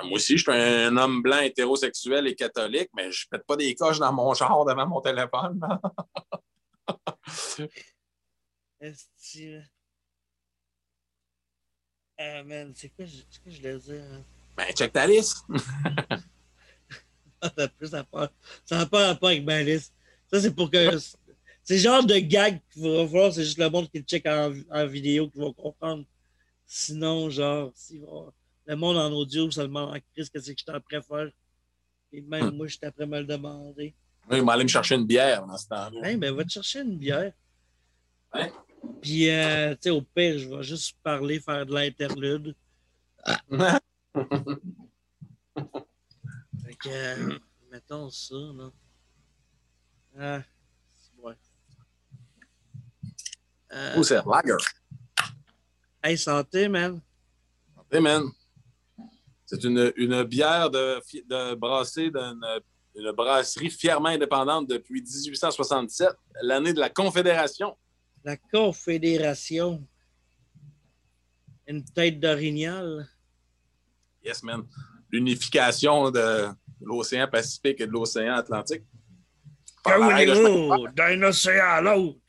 Moi aussi, je suis un homme blanc hétérosexuel et catholique, mais je pète pas des coches dans mon char devant mon téléphone. là. Ah, man, c'est quoi, je- c'est quoi je voulais dire? hein? Ben, check ta liste. Ça n'a pas rapport avec ma liste. Ça, c'est pour que. C'est le genre de gag qu'il va falloir, c'est juste le monde qui le check en, en vidéo qui va comprendre. Sinon, genre, si le monde en audio, ça demande en crise qu'est-ce que je t'en préfère. Et même moi, je me le demander. Oui, il m'a allé me chercher une bière dans ce temps-là. Hey, ben, va te chercher une bière. Ouais. Puis, euh, tu sais, au pire, je vais juste parler, faire de l'interlude. Fait que, euh, mettons ça, là. Ah, c'est ouais. Euh, Où c'est? Lager. hey, santé, man. Hey, man. C'est une, une bière de, de brassée d'une une brasserie fièrement indépendante depuis 1867, l'année de la Confédération. La Confédération. Une tête d'orignal. Yes, man. L'unification de l'océan Pacifique et de l'océan Atlantique. D'un océan à l'autre?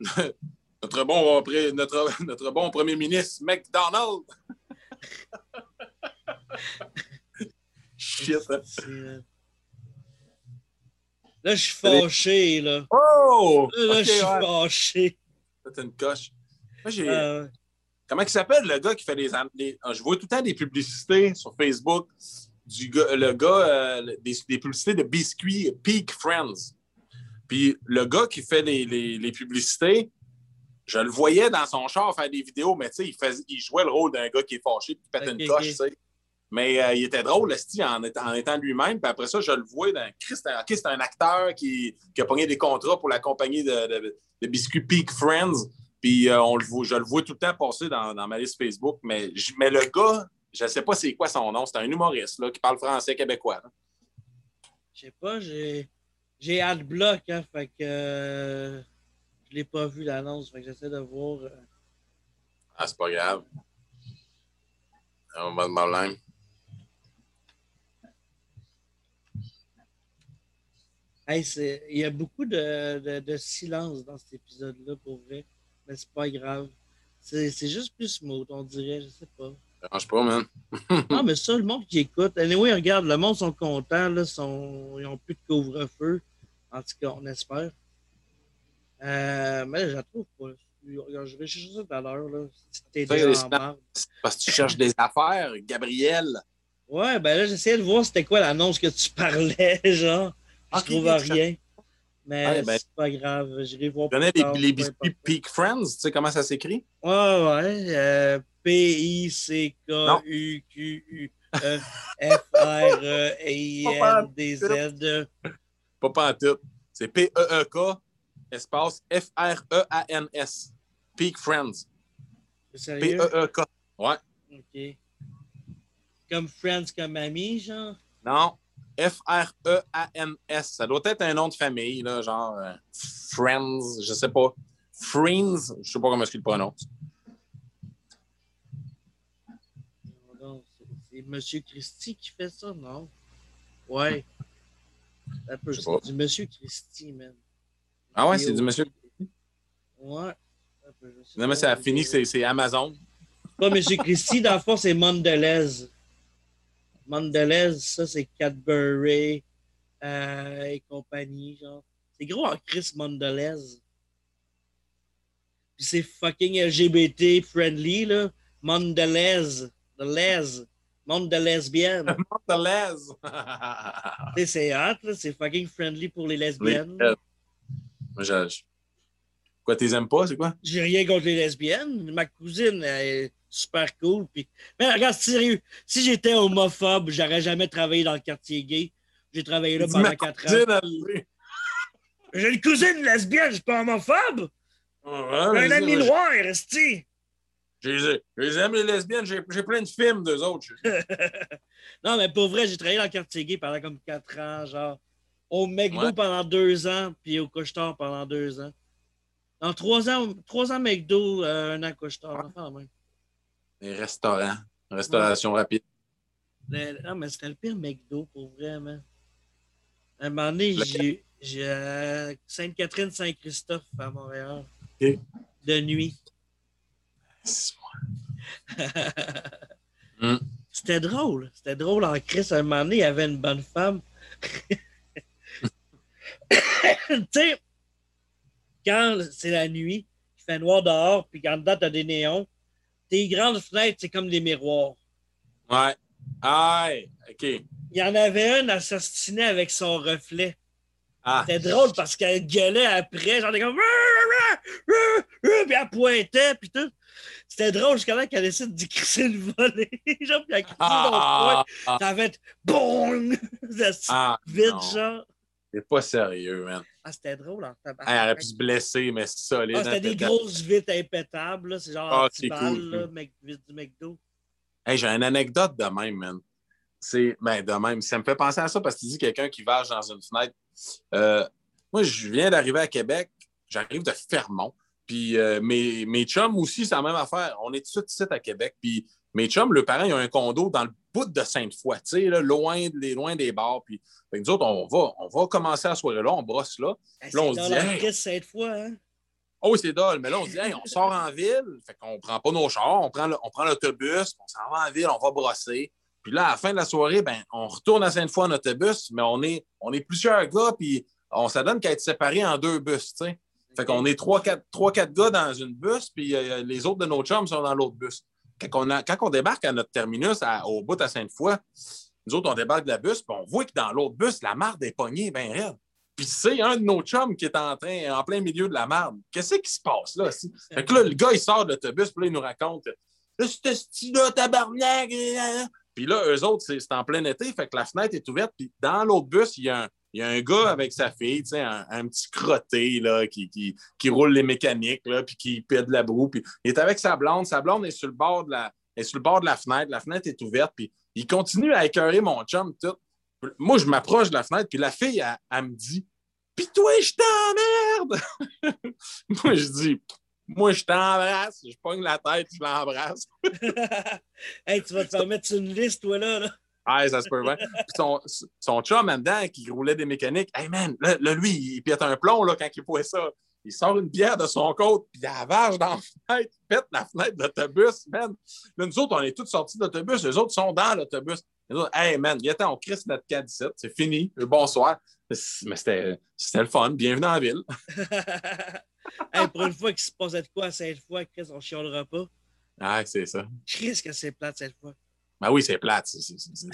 notre, bon, notre, notre bon premier ministre, McDonald. Shit. Là, je suis fâché, là. Oh! Là, je suis fâché. C'est une coche. Moi, j'ai. Euh, Comment il s'appelle le gars qui fait les, Je vois tout le temps des publicités sur Facebook du gars, le gars euh, des, publicités de biscuits Peak Friends. Puis le gars qui fait les, les, publicités, je le voyais dans son char faire des vidéos, mais tu sais, il, il jouait le rôle d'un gars qui est fâché qui pète une coche, tu sais. Mais euh, il était drôle, en étant, en étant lui-même. Puis après ça, je le vois dans Christ. c'est un acteur qui, qui, a pogné des contrats pour la compagnie de, de, de biscuits Peak Friends. Puis euh, on le voit, je le vois tout le temps passer dans, ma liste Facebook. Mais, mais le gars, je ne sais pas c'est quoi son nom. C'est un humoriste là, qui parle français québécois. Je sais pas, j'ai. J'ai Adblock, hein, fait que euh, je l'ai pas vu l'annonce, fait que j'essaie de voir. Ah, c'est pas grave. On va de problème. Hey, il y a beaucoup de, de, de silence dans cet épisode-là, pour vrai mais c'est pas grave. C'est juste plus smooth, on dirait, je sais pas. Ça marche pas, man. non, mais ça, le monde qui écoute. Anyway, regarde, le monde sont contents, là, sont, ils n'ont plus de couvre-feu. En tout cas, on espère. Euh, mais je la trouve pas. Je vais chercher ça tout à l'heure. Là. T'es Parce que tu cherches des affaires, Gabriel. Ouais, ben là, j'essayais de voir c'était quoi l'annonce que tu parlais, genre. Je trouve rien. Mais ben, c'est pas grave, j'irai voir. Connais les, les biscuits Peak Friends, tu sais comment ça s'écrit? Ouais, ouais. Euh, P-I-C-K-U-Q-U. E F-R-E-I-N-D-Z. Pas tout. C'est P-E-E-K, espace F-R-E-A-N-S. Peak Friends. P-E-E-K. Ouais. OK. Comme Friends comme ami, genre? Non. F-R-E-A-N-S. Ça doit être un nom de famille, là, genre euh, Friends, je sais pas. Friends, je sais pas comment est-ce qu'il le prononce. C'est M. Christie qui fait ça, non? Ouais. C'est du Monsieur Christie, man. Ah ouais, c'est du Monsieur Christie? Ouais. Non, mais ça a fini, c'est Amazon. Pas M. Christie, dans le fond, c'est Mondelez. Mondelez, ça, c'est Cadbury euh, et compagnie, genre. C'est gros en Chris Mondelez. Puis c'est fucking LGBT friendly, là. Mondelez. De les. Monde de lesbiennes. Monde de les. c'est hot, là. C'est fucking friendly pour les lesbiennes. Moi, j'ai. Quoi, t'es aimes pas, c'est quoi? J'ai rien contre les lesbiennes. Ma cousine, elle, super cool. Puis... Mais regarde, sérieux, si j'étais homophobe, j'aurais jamais travaillé dans le quartier gay. J'ai travaillé là pendant quatre ans. J'ai une cousine lesbienne, je suis pas homophobe. Un ami noir, esti. Je les aime, les lesbiennes. J'ai plein de films d'eux autres. non, mais pour vrai, j'ai travaillé dans le quartier gay pendant comme quatre ans, genre. Au McDo pendant deux ans, puis au Couchetard pendant deux ans. Dans trois ans, trois ans McDo, euh, un an Couchetard. Même. Les restaurants. Restauration rapide. non, mais c'était le pire McDo pour vraiment. À un moment donné, j'ai euh, Sainte-Catherine-Saint-Christophe à Montréal. De nuit. Hmm. C'était drôle. C'était drôle en Christ. À un moment donné, il y avait une bonne femme. tu sais, quand c'est la nuit, il fait noir dehors, puis quand dedans, t'as des néons, tes grandes fenêtres, c'est comme des miroirs. Ouais. Ah, OK. Il y en avait une assassinée avec son reflet. Ah. C'était drôle parce qu'elle gueulait après, genre, comme. Puis elle pointait, puis tout. C'était drôle jusqu'à là qu'elle décide d'y crisser le volet. genre, puis elle crissé ah, dans le Ça va être BOUM! Ah, vite, genre. C'est pas sérieux, man. Ah, c'était drôle en tabac. Elle aurait pu se blesser, mais c'est solide. Ah, c'était des grosses vitres impétables. C'est genre ah, c'est cool. Là, du McDo. Hey, j'ai une anecdote de même, man. C'est, ben, de même. Ça me fait penser à ça parce que tu dis quelqu'un qui vache dans une fenêtre. Euh, moi, je viens d'arriver à Québec. J'arrive de Fermont. Puis euh, mes, mes chums aussi, c'est la même affaire. On est tout de suite à Québec. Puis mes chums, le parent, ils ont un condo dans le bout de Sainte-Foy, tu sais, loin, loin des bars. Puis nous autres, on va, on va commencer à soirée là, on brosse là. là, on se dit. Sainte-Foy, hein? Oh oui, c'est dole. Mais là, on se dit, on sort en ville, fait qu'on prend pas nos chars, on prend, on prend l'autobus, on s'en va en ville, on va brosser. Puis là, à la fin de la soirée, ben, on retourne à Sainte-Foy en autobus, mais on est, on est plusieurs gars, puis on s'adonne qu'à être séparés en deux bus, tu sais. Fait qu'on est trois, quatre, trois, quatre gars dans une bus, puis euh, les autres de nos chums sont dans l'autre bus. Quand on, débarque à notre terminus au bout à Sainte-Foy, nous autres, on débarque de la bus, puis on voit que dans l'autre bus, la marde est pognée bien raide. Puis c'est un de nos chums qui est en train, en plein milieu de la marde. Qu'est-ce qui se passe là? Fait que là, le gars, il sort de l'autobus, puis là, il nous raconte Là, ce style-là, tabarnak! Puis là, eux autres, c'est en plein été, fait que la fenêtre est ouverte, puis dans l'autre bus, il y a un, il y a un gars avec sa fille, un, petit crotté là, qui, qui, roule les mécaniques, là, puis qui pète la broue. Puis il est avec sa blonde. Sa blonde est sur le bord de la, est sur le bord de la fenêtre. La fenêtre est ouverte. Puis il continue à écœurer mon chum. Tout. Moi, je m'approche de la fenêtre, puis la fille, elle, me dit Puis toi, je t'emmerde Moi, je dis Moi, je t'embrasse. Je pogne la tête, je l'embrasse. hey, tu vas te mettre sur une liste, toi, là. là. Ah, ça se peut bien. son, son chum, en dedans, qui roulait des mécaniques, hey man, là, lui, il pète un plomb là, quand il pouvait ça. Il sort une bière de son côte, puis il avage dans la fenêtre, il pète la fenêtre de l'autobus, man. Là, nous autres, on est tous sortis de l'autobus, les autres sont dans l'autobus. Les autres, hey man, viens on crisse notre 17, c'est fini, bonsoir. Mais c'était le fun, bienvenue dans la ville. hey, pour une fois qu'il se passait de quoi à cette fois, Chris, on chialera pas. Ah, c'est ça. Chris, que c'est plate cette fois. Ben oui, c'est plate.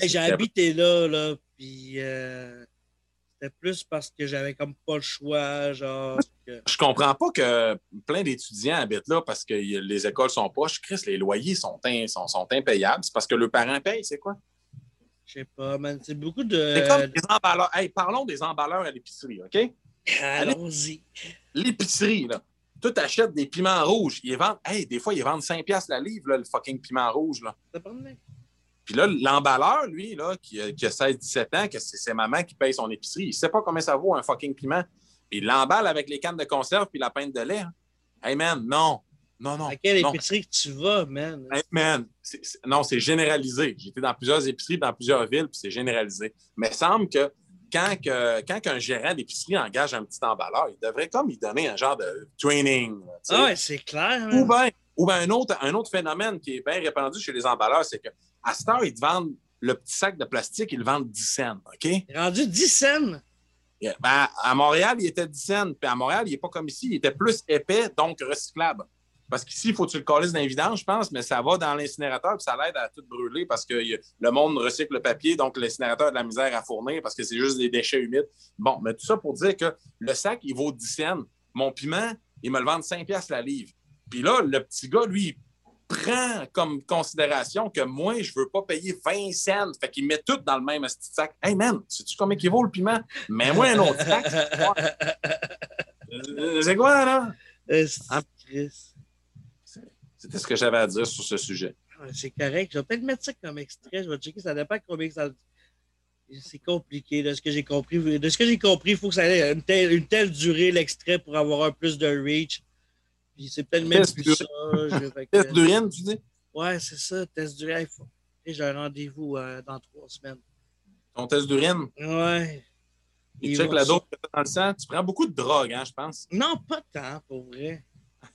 J'ai habité là, là, puis euh, c'était plus parce que j'avais comme pas le choix, genre. Je comprends pas que plein d'étudiants habitent là parce que les écoles sont poches. Chris, les loyers sont, sont, sont impayables. C'est parce que le parent paye, c'est quoi? Je sais pas, man. C'est beaucoup de. C'est comme des emballeurs. Hey, parlons des emballeurs à l'épicerie, OK? Allons-y. L'épicerie, là. Tu achètes des piments rouges. Ils vendent. Hey, des fois, ils vendent 5$ la livre, là, le fucking piment rouge. Là. Ça puis là, l'emballeur, lui, là, qui, a 16-17 ans, que c'est sa maman qui paye son épicerie, il ne sait pas combien ça vaut un fucking piment. Puis il l'emballe avec les cannes de conserve puis la pinte de lait. Hein. Hey man, non. Non, non. À quelle épicerie que tu vas, man? Hey, man, non, c'est généralisé. J'étais dans plusieurs épiceries, dans plusieurs villes, puis c'est généralisé. Mais il semble que quand, que, quand un gérant d'épicerie engage un petit emballeur, il devrait comme lui donner un genre de training. Ah ouais, c'est clair. Ou bien ou bien un, autre, un autre phénomène qui est bien répandu chez les emballeurs, c'est que à cette heure, ils te vendent le petit sac de plastique, ils le vendent 10 cents. OK? Rendu 10 cents? Ben, à Montréal, il était 10 cents. Puis à Montréal, il n'est pas comme ici. Il était plus épais, donc recyclable. Parce qu'ici, il faut que tu le calisses dans les vidanges, je pense, mais ça va dans l'incinérateur puis ça l'aide à tout brûler parce que le monde recycle le papier, donc l'incinérateur a de la misère à fournir parce que c'est juste des déchets humides. Bon, mais tout ça pour dire que le sac, il vaut 10 cents. Mon piment, il me le vend 5 piastres la livre. Puis là, le petit gars, lui, prend comme considération que moi, je ne veux pas payer 20 cents. Fait qu'il met tout dans le même petit sac. Hey man, sais-tu combien il vaut le piment? Mets-moi un autre sac. C'est quoi, là? Ah, c'était ce que j'avais à dire sur ce sujet. C'est correct. Je vais peut-être mettre ça comme extrait. Je vais checker. Ça dépend combien ça. C'est compliqué. De ce que j'ai compris, de ce que j'ai compris, il faut que ça ait une telle, une telle durée, l'extrait, pour avoir un plus de reach c'est peut-être même plus ça. Test d'urine, tu dis? Ouais, c'est ça, test d'urine. J'ai un rendez-vous euh, dans trois semaines. Ton test d'urine? Ouais. Tu check la dose dans le sang. Tu prends beaucoup de drogue, hein, je pense. Non, pas tant, pour vrai.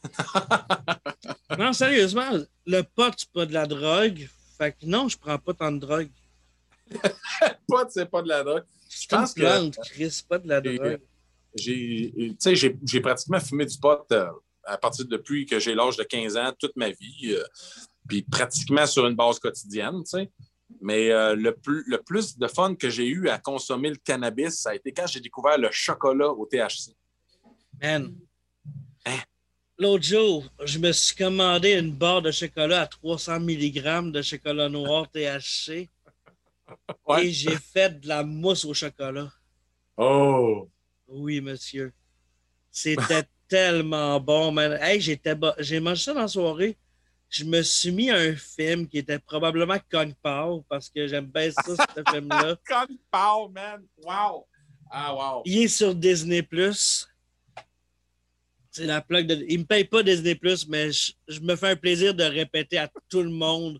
non, sérieusement, le pot, c'est pas de la drogue. Fait que non, je prends pas tant de drogue. pot, c'est pas de la drogue. Je pense que. Chris, pas de la drogue. J'ai pratiquement fumé du pot euh, à partir depuis que j'ai l'âge de 15 ans, toute ma vie, euh, puis pratiquement sur une base quotidienne, tu sais. Mais euh, le, plus, le plus de fun que j'ai eu à consommer le cannabis, ça a été quand j'ai découvert le chocolat au THC. Man. Hein? L'autre jour, je me suis commandé une barre de chocolat à 300 mg de chocolat noir THC. Et j'ai fait de la mousse au chocolat. Oh! Oui, monsieur. C'était tellement bon, man. Hey, j'étais j'ai mangé ça dans la soirée. Je me suis mis à un film qui était probablement Kong Pao parce que j'aime bien ça, ce film-là. Kong Pao, man. Wow. Ah, wow. Il est sur Disney. C'est la plug de. Il me paye pas Disney Plus, mais je, je me fais un plaisir de répéter à tout le monde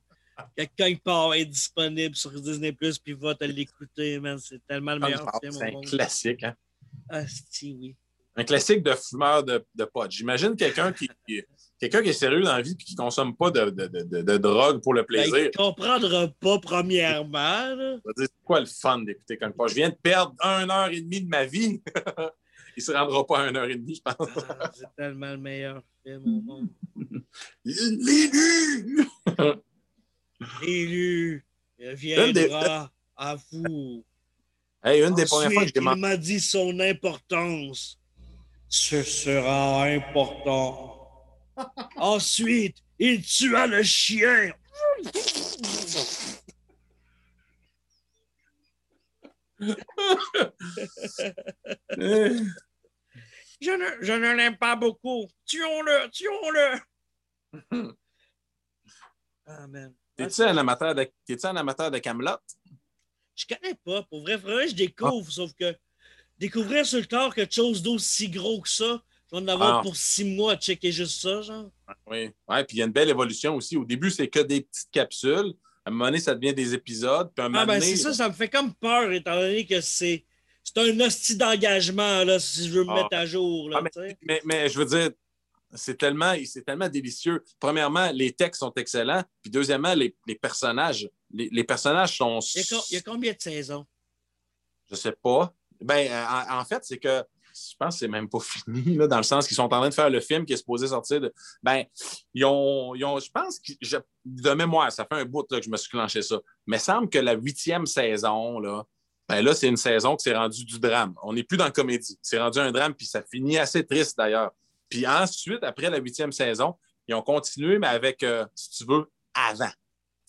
que il part être disponible sur Disney Plus, puis va te l'écouter, man. C'est tellement le meilleur film C'est au un monde. classique, hein? Ah, si, oui. Un classique de fumeur de, de pot. J'imagine quelqu'un qui, qui- quelqu'un qui est sérieux dans la vie et qui ne consomme pas de, de, de, de- drogue pour le Ben, plaisir. il comprendra pas, premièrement. Je C'est quoi le fun d'écouter quand pas? Je viens de perdre une heure et demie de ma vie. Il ne se rendra pas à une heure et demie, je pense. Ah, c'est tellement le meilleur film au monde. L'élu! Élu, il Une des- viendra à vous. Hey, une des premières fois que j'ai il m'a dit son importance. Ce sera important. Ensuite, il tua le chien. Je ne, je ne l'aime pas beaucoup. Tuons-le, tuons-le. Amen. T'es-tu un amateur de, t'es-tu un amateur de Camelot? Je connais pas. Pour vrai, vraiment, je découvre. Sauf que découvrir sur le tard quelque chose d'aussi gros que ça, je vais en avoir Ah. pour six mois à checker juste ça, genre. Oui. Ouais, puis il y a une belle évolution aussi. Au début, c'est que des petites capsules. À un moment donné, ça devient des épisodes. Puis à un moment Ah, ben donné, c'est ça, ça me fait comme peur, étant donné que c'est. C'est un hostie d'engagement, là, si je veux me Ah. mettre à jour, là, Ah, mais- mais, mais je veux dire, c'est tellement, c'est tellement délicieux. Premièrement, les textes sont excellents. Puis deuxièmement, les, les personnages. Les, les personnages sont. Il y, a, il y a combien de saisons? Je sais pas. Ben, en, en fait, c'est que je pense que c'est même pas fini, là, dans le sens qu'ils sont en train de faire le film qui est supposé sortir de. Ben, ils ont. ils ont- je pense que je- de mémoire, ça fait un bout là, que je me suis clenché ça. Mais il semble que la huitième saison, là, ben là, c'est une saison qui s'est rendue du drame. On n'est plus dans la comédie. C'est rendu un drame, puis ça finit assez triste d'ailleurs. Puis ensuite, après la huitième saison, ils ont continué, mais avec, euh, si tu veux, avant.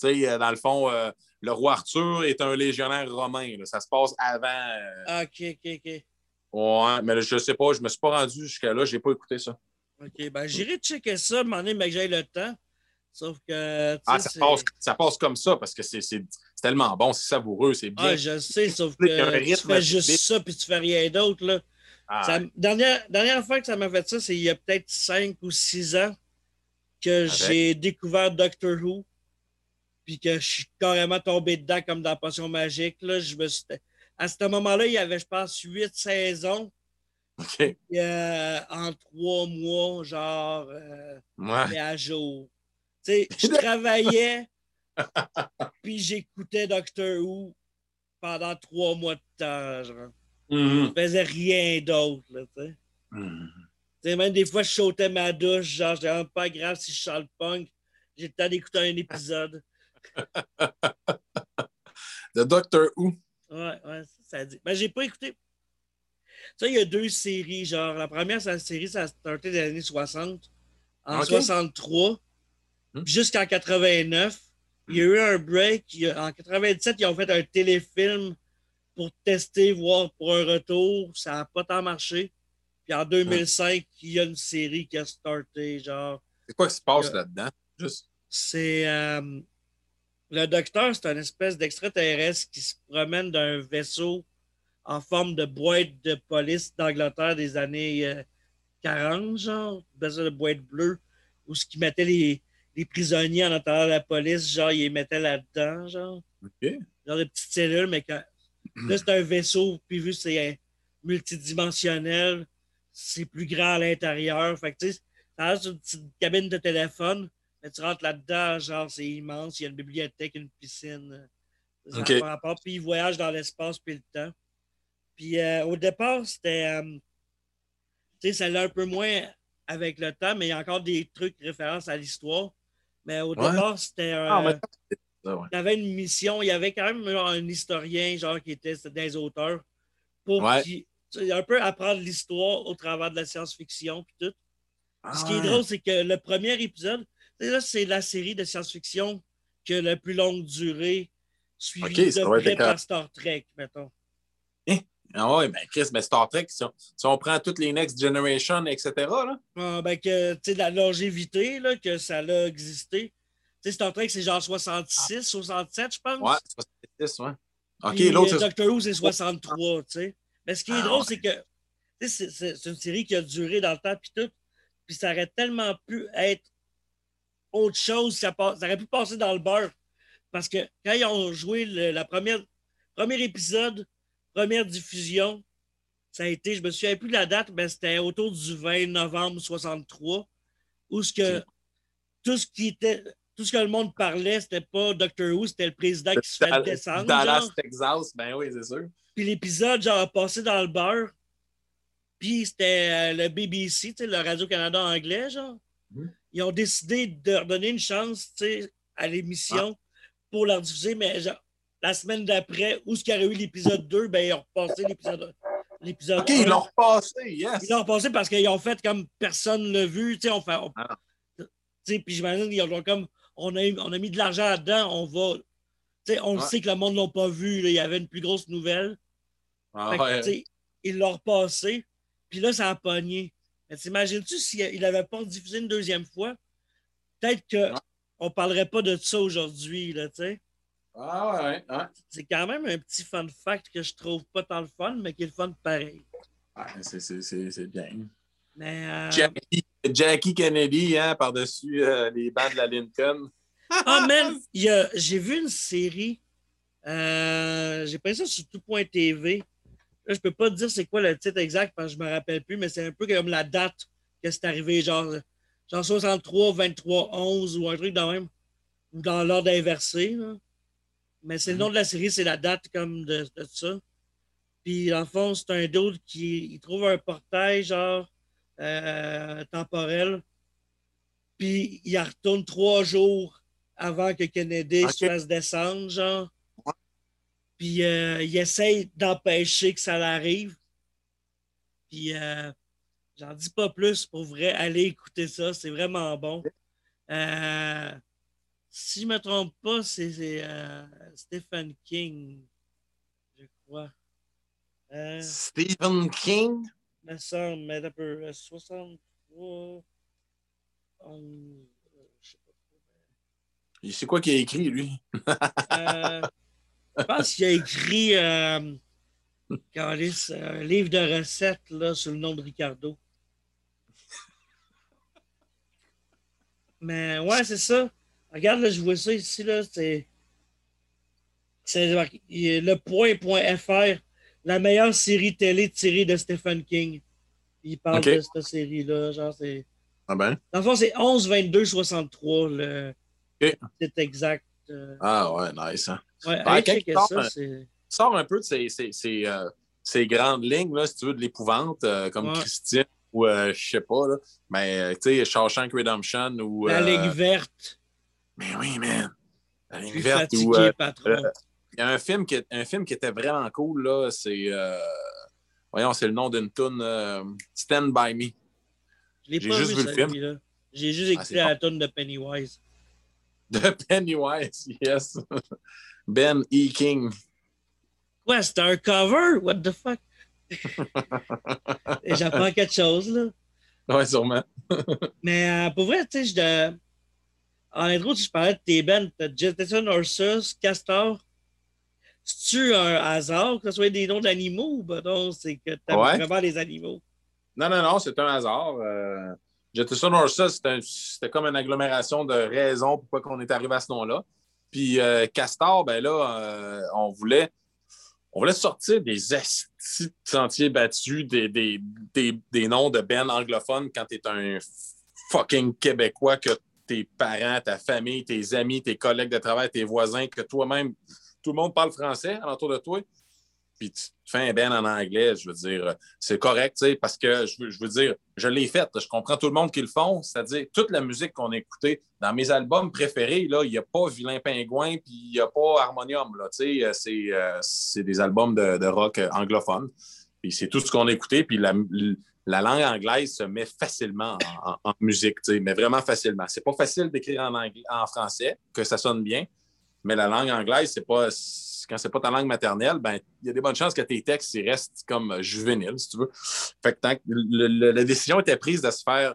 Tu sais, euh, dans le fond, euh, le roi Arthur est un légionnaire romain. là. Ça se passe avant. euh, Ah, ok, ok, ok. Ouais, mais je sais pas, je me suis pas rendu jusqu'à là, j'ai pas écouté ça. Ok, ben j'irai checker ça, demander, mais que j'ai le temps. Sauf que. Ah, ça passe, ça passe comme ça parce que c'est tellement bon, c'est savoureux, c'est bien. Ah, je sais, sauf que tu fais juste vite. ça puis tu fais rien d'autre. Ah, Ça- dernière, dernière fois que ça m'a fait ça, c'est il y a peut-être cinq ou six ans que j'ai découvert Doctor Who. Puis que je suis carrément tombé dedans comme dans Potion Magique. Là. Je me suis- À ce moment-là, il y avait, je pense, huit saisons. Puis, euh, en trois mois, genre, euh, Ouais. à jour. Tu sais, je travaillais, puis j'écoutais Doctor Who pendant trois mois de temps. Genre. Mhm. Je faisais rien d'autre, là, tu sais. Même des fois, je sautais ma douche, genre, j'étais pas grave si je le punk. J'ai le temps d'écouter un épisode. The Doctor Who. Ouais, ouais, ça, dit. Ben, j'ai pas écouté. Ça, il y a deux séries, genre, la première, c'est la série, ça a starté des années 60. En Ok. 63, Hmm. jusqu'en 89. Il y a eu un break. a- en 97, ils ont fait un téléfilm pour tester, voir pour un retour. Ça n'a pas tant marché. Puis en 2005, il y a une série qui a starté, genre. C'est quoi qui se passe là-dedans? Juste. C'est. euh, le docteur, c'est un espèce d'extraterrestre qui se promène d'un vaisseau en forme de boîte de police d'Angleterre des années euh, 40, genre. Vaisseau de boîte bleue, où ce qui mettait les, les prisonniers en attendant la police, genre, ils les mettaient là-dedans, genre. OK. Genre des petites cellules, mais quand. Là, c'est un vaisseau, puis vu que c'est euh, multidimensionnel, c'est plus grand à l'intérieur. Fait que, tu sais, ça une petite cabine de téléphone, mais tu rentres là-dedans, genre, c'est immense. Il y a une bibliothèque, une piscine. Ça rapport. Puis ils voyagent dans l'espace puis le temps. Puis euh, au départ, c'était. euh, tu sais, ça l'a un peu moins avec le temps, mais il y a encore des trucs références à l'histoire. Mais au Ouais. départ, c'était un. Ah, mais ça, ouais. Il y avait une mission, il y avait quand même genre, un historien genre qui était des auteurs pour Ouais. un peu apprendre l'histoire au travers de la science-fiction puis tout. Ah, Ce qui est ouais. drôle, c'est que le premier épisode, là, c'est la série de science-fiction qui a la plus longue durée, suivie Ok, ça de être près par Star Trek, mettons. Ah ouais, ben Chris, mais Star Trek, si on, si on prend toutes les Next Generation, etc., là, Ah, ben que, tu sais, la longévité, là, que ça a existé. Tu sais, Star Trek, c'est genre 66, 67, je pense. ouais, 66, ouais. OK, l'autre. Doctor Who, c'est 63, tu sais. Mais ce qui est Ah, drôle, ouais. c'est que c'est une série qui a duré dans le temps, puis tout. Puis ça aurait tellement pu être autre chose. Ça, ça aurait pu passer dans le beurre. Parce que quand ils ont joué le la première, premier épisode, première diffusion, ça a été, je me souviens plus de la date, mais c'était autour du 20 novembre 63, où ce que tout ce qui était. Tout ce que le monde parlait, c'était pas Doctor Who, c'était le président qui se fait descendre. Dallas, Texas, ben oui, c'est sûr. Puis l'épisode, genre, a passé dans le beurre. Puis c'était euh, le BBC, le Radio-Canada anglais, genre. Mhm. Ils ont décidé de leur donner une chance, à l'émission ah. pour leur diffuser, mais genre, la semaine d'après, où ce qu'il y aurait eu l'épisode 2, ben, ils ont repassé l'épisode l'épisode OK, ils l'ont repassé, yes. Ils l'ont repassé parce qu'ils ont fait comme personne ne l'a vu. On fait, ah. Puis j'imagine qu'ils ont comme on a, on a mis de l'argent là-dedans, on va. on le sait que le monde ne l'a pas vu. il y avait une plus grosse nouvelle. Ah, ils l'ont repassé. Puis là, ça a pogné. Mais t'imagines-tu s'il n'avait pas diffusé une deuxième fois? Peut-être qu'on ne parlerait pas de ça aujourd'hui, là, tu sais. Ah ouais, C'est quand même un petit fun fact que je trouve pas tant le fun, mais qui est le fun pareil. c'est bien. Mais, euh, Jackie, Kennedy, hein, par-dessus euh, les bancs de la Lincoln. Ah, man, j'ai vu une série. Euh, j'ai pris ça sur tout.tv. Là, je peux pas te dire c'est quoi le titre exact parce que je me rappelle plus, mais c'est un peu comme la date que c'est arrivé, genre, genre 63, 23, 11 ou un truc dans même. Ou dans l'ordre inversé. Là. Mais c'est le nom de la série, c'est la date comme de, ça. Puis, en fond, c'est un d'autre qui il trouve un portail, genre, euh, temporel. Puis, il retourne trois jours avant que Kennedy se fasse descendre, genre. Puis, euh, il essaye d'empêcher que ça l'arrive. Puis, euh, j'en dis pas plus pour vrai. Allez écouter ça, c'est vraiment bon. Euh, si je ne me trompe pas, c'est euh, Stephen King, je crois. Euh, Stephen King? Me semble, mais un peu. 63. Euh, je sais pas. C'est quoi qu'il a écrit, lui? Je pense qu'il a écrit un livre de recettes là, sous le nom de Ricardo. Mais ouais, c'est ça. Regarde, là, je vois ça ici, là, c'est. C'est le point.fr, la meilleure série télé tirée de Stephen King. Il parle de cette série-là. Genre, c'est. Ah ben? Dans le fond, c'est 11, 22, 63. Le... C'est exact. Euh. Ah ouais, nice. Hein? Ouais, ben, ça, c'est. Sors un peu de ces, ces, ces, euh, ces, grandes lignes, là, si tu veux, de l'épouvante, euh, comme Christine ou je sais pas, là. Mais tu sais, Shawshank Redemption ou. La Ligue verte. Mais oui, man. La ligne verte euh, euh, il y a un film, qui, un film qui était vraiment cool, là. C'est. Euh, voyons, c'est le nom d'une tune. Stand By Me. J'ai juste vu, le film. J'ai juste ah, écouté la tune de Pennywise. De Pennywise, yes. Ben E. King. Ouais, c'était un cover? What the fuck? J'apprends quelque chose, là. Ouais, sûrement. Mais pour vrai, tu sais, je en intro, je parlais de tes bands, t'as Jettison Ursus, Castor. C'est-tu un hasard que ce soit des noms d'animaux ou ben non, c'est que tu ouais. vraiment les animaux? Non, non, non, c'est un hasard. Euh, Jettison Ursus, c'était comme une agglomération de raisons pourquoi on est arrivé à ce nom-là. Puis euh, Castor, ben là, euh, on voulait on voulait sortir des sentiers battus, des, noms de bands anglophones quand tu es un fucking Québécois que tes parents, ta famille, tes amis, tes collègues de travail, tes voisins, que toi-même, tout le monde parle français alentour de toi. Puis tu fais un ben en anglais, je veux dire, c'est correct, parce que je veux, dire, je l'ai fait, je comprends tout le monde qui le font, c'est-à-dire toute la musique qu'on a écoutée dans mes albums préférés, là, il n'y a pas Vilain Pingouin, puis il n'y a pas Harmonium, là, euh, c'est, des albums de, rock anglophone. Puis c'est tout ce qu'on a écouté, puis la, la langue anglaise se met facilement en, musique, mais vraiment facilement. C'est pas facile d'écrire en, en français, que ça sonne bien, mais la langue anglaise, c'est pas quand c'est pas ta langue maternelle, ben il y a des bonnes chances que tes textes restent comme juvéniles, si tu veux. Fait que tant la décision était prise de se faire,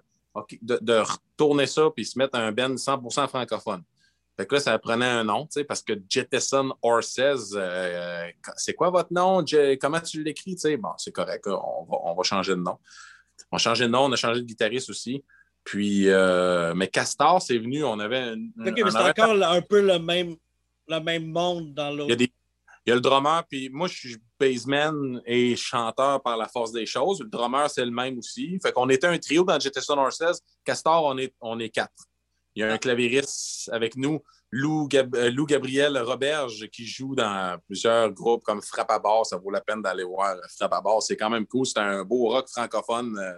de, retourner ça puis se mettre un ben 100% francophone. Fait que là, ça prenait un nom, tu sais, parce que Jettison Horses, euh, c'est quoi votre nom? comment tu l'écris? Bon, c'est correct, on va, changer de nom. On a changé de nom, on a changé de guitariste aussi. Puis, euh, mais Castor, c'est venu, on avait. Un, OK, mais c'est encore un peu le même, le même monde dans l'autre. Il, il y a le drummer, puis moi, je suis bassman et chanteur par la force des choses. Le drummer, c'est le même aussi. Fait qu'on était un trio dans Jettison Horses. Castor, on est, on est quatre. Il y a un clavieriste avec nous, Lou, euh, Lou, Gabriel Roberge, qui joue dans plusieurs groupes comme Frappe à bord. Ça vaut la peine d'aller voir Frappe à bord. C'est quand même cool. C'est un beau rock francophone, euh,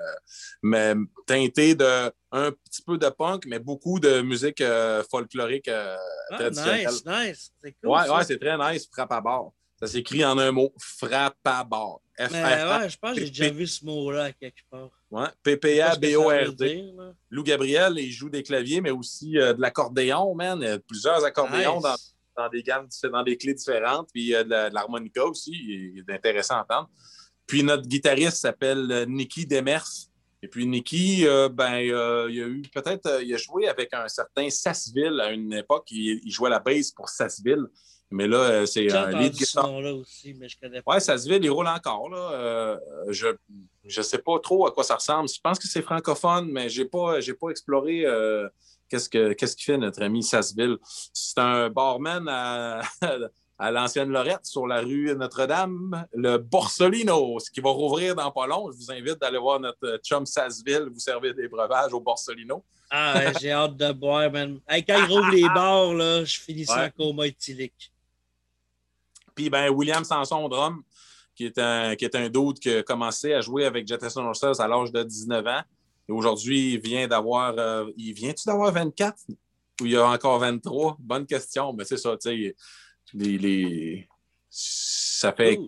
mais teinté de un petit peu de punk, mais beaucoup de musique euh, folklorique ah, traditionnelle. Nice, nice. C'est cool. Ouais, ouais c'est très nice, Frappe à bord. Ça s'écrit en un mot, frappe à bord. F ouais, je pense que j'ai déjà vu ce mot-là quelque part. Ouais, P-P-A-B-O-R-D. Lou Gabriel, il joue des claviers, mais aussi euh, de l'accordéon, man. Il y a plusieurs accordéons dans, dans, des gammes, dans des clés différentes. Puis a de l'harmonica aussi, il est intéressant à entendre. Puis notre guitariste s'appelle euh, Nicky Demers. Et puis Nicky, euh, ben, il a eu peut-être, il a joué avec un certain Sassville à une époque. Il, il jouait la bass pour Sassville. Mais là, euh, c'est un lead guitar. là aussi, mais je connais pas. Ouais, ça se il roule encore. Là. Euh, je ne sais pas trop à quoi ça ressemble. Je pense que c'est francophone, mais je n'ai pas, pas exploré euh, qu'est-ce qu'il qu fait notre ami Sasseville. C'est un barman à, à l'ancienne Lorette sur la rue Notre-Dame, le Borsolino, ce qui va rouvrir dans pas long. Je vous invite d'aller voir notre chum Sasseville vous servir des breuvages au Borsolino. Ah, j'ai hâte de boire, man. quand il rouvre les bars, là, je finis ça en coma éthylique. Puis ben, William Sanson drum, qui est un, qui est un doute qui a commencé à jouer avec Jetson Horses à l'âge de 19 ans. Et aujourd'hui, il vient d'avoir. Euh, il vient-tu d'avoir 24 ou il y a encore 23? Bonne question. Mais c'est ça, tu sais. Les, ça fait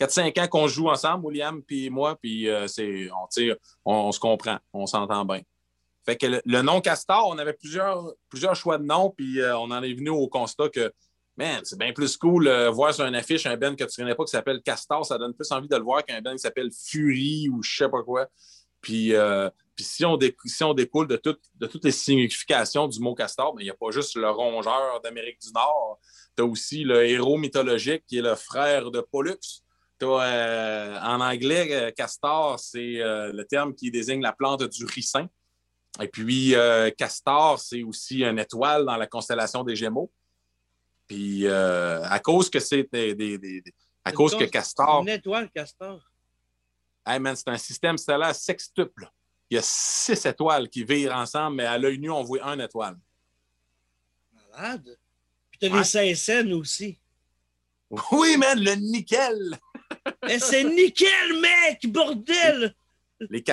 4-5 ans qu'on joue ensemble, William puis moi, puis euh, c'est, on, on, se comprend, on s'entend bien. Fait que le, nom Castor, on avait plusieurs, plusieurs choix de noms, puis euh, on en est venu au constat que man, c'est bien plus cool euh, voir sur une affiche un band que tu connais pas qui s'appelle Castor. Ça donne plus envie de le voir qu'un band qui s'appelle Fury ou je sais pas quoi. Puis, euh, puis si, on découle de, de toutes les significations du mot Castor, ben, il n'y a pas juste le rongeur d'Amérique du Nord. Tu as aussi le héros mythologique qui est le frère de Pollux. Euh, en anglais, castor, c'est le terme qui désigne la plante du ricin. Et puis, castor, c'est aussi une étoile dans la constellation des Gémeaux. Puis euh, à cause que c'est des, à cause que Castor. Une étoile, Castor. Hey man, c'est un système stellaire sextuple. Il y a six étoiles qui virent ensemble, mais à l'œil nu, on voit une étoile. Malade. Puis t'as as les scènes aussi. Oui, man, le nickel. mais c'est nickel, mec, bordel! Les,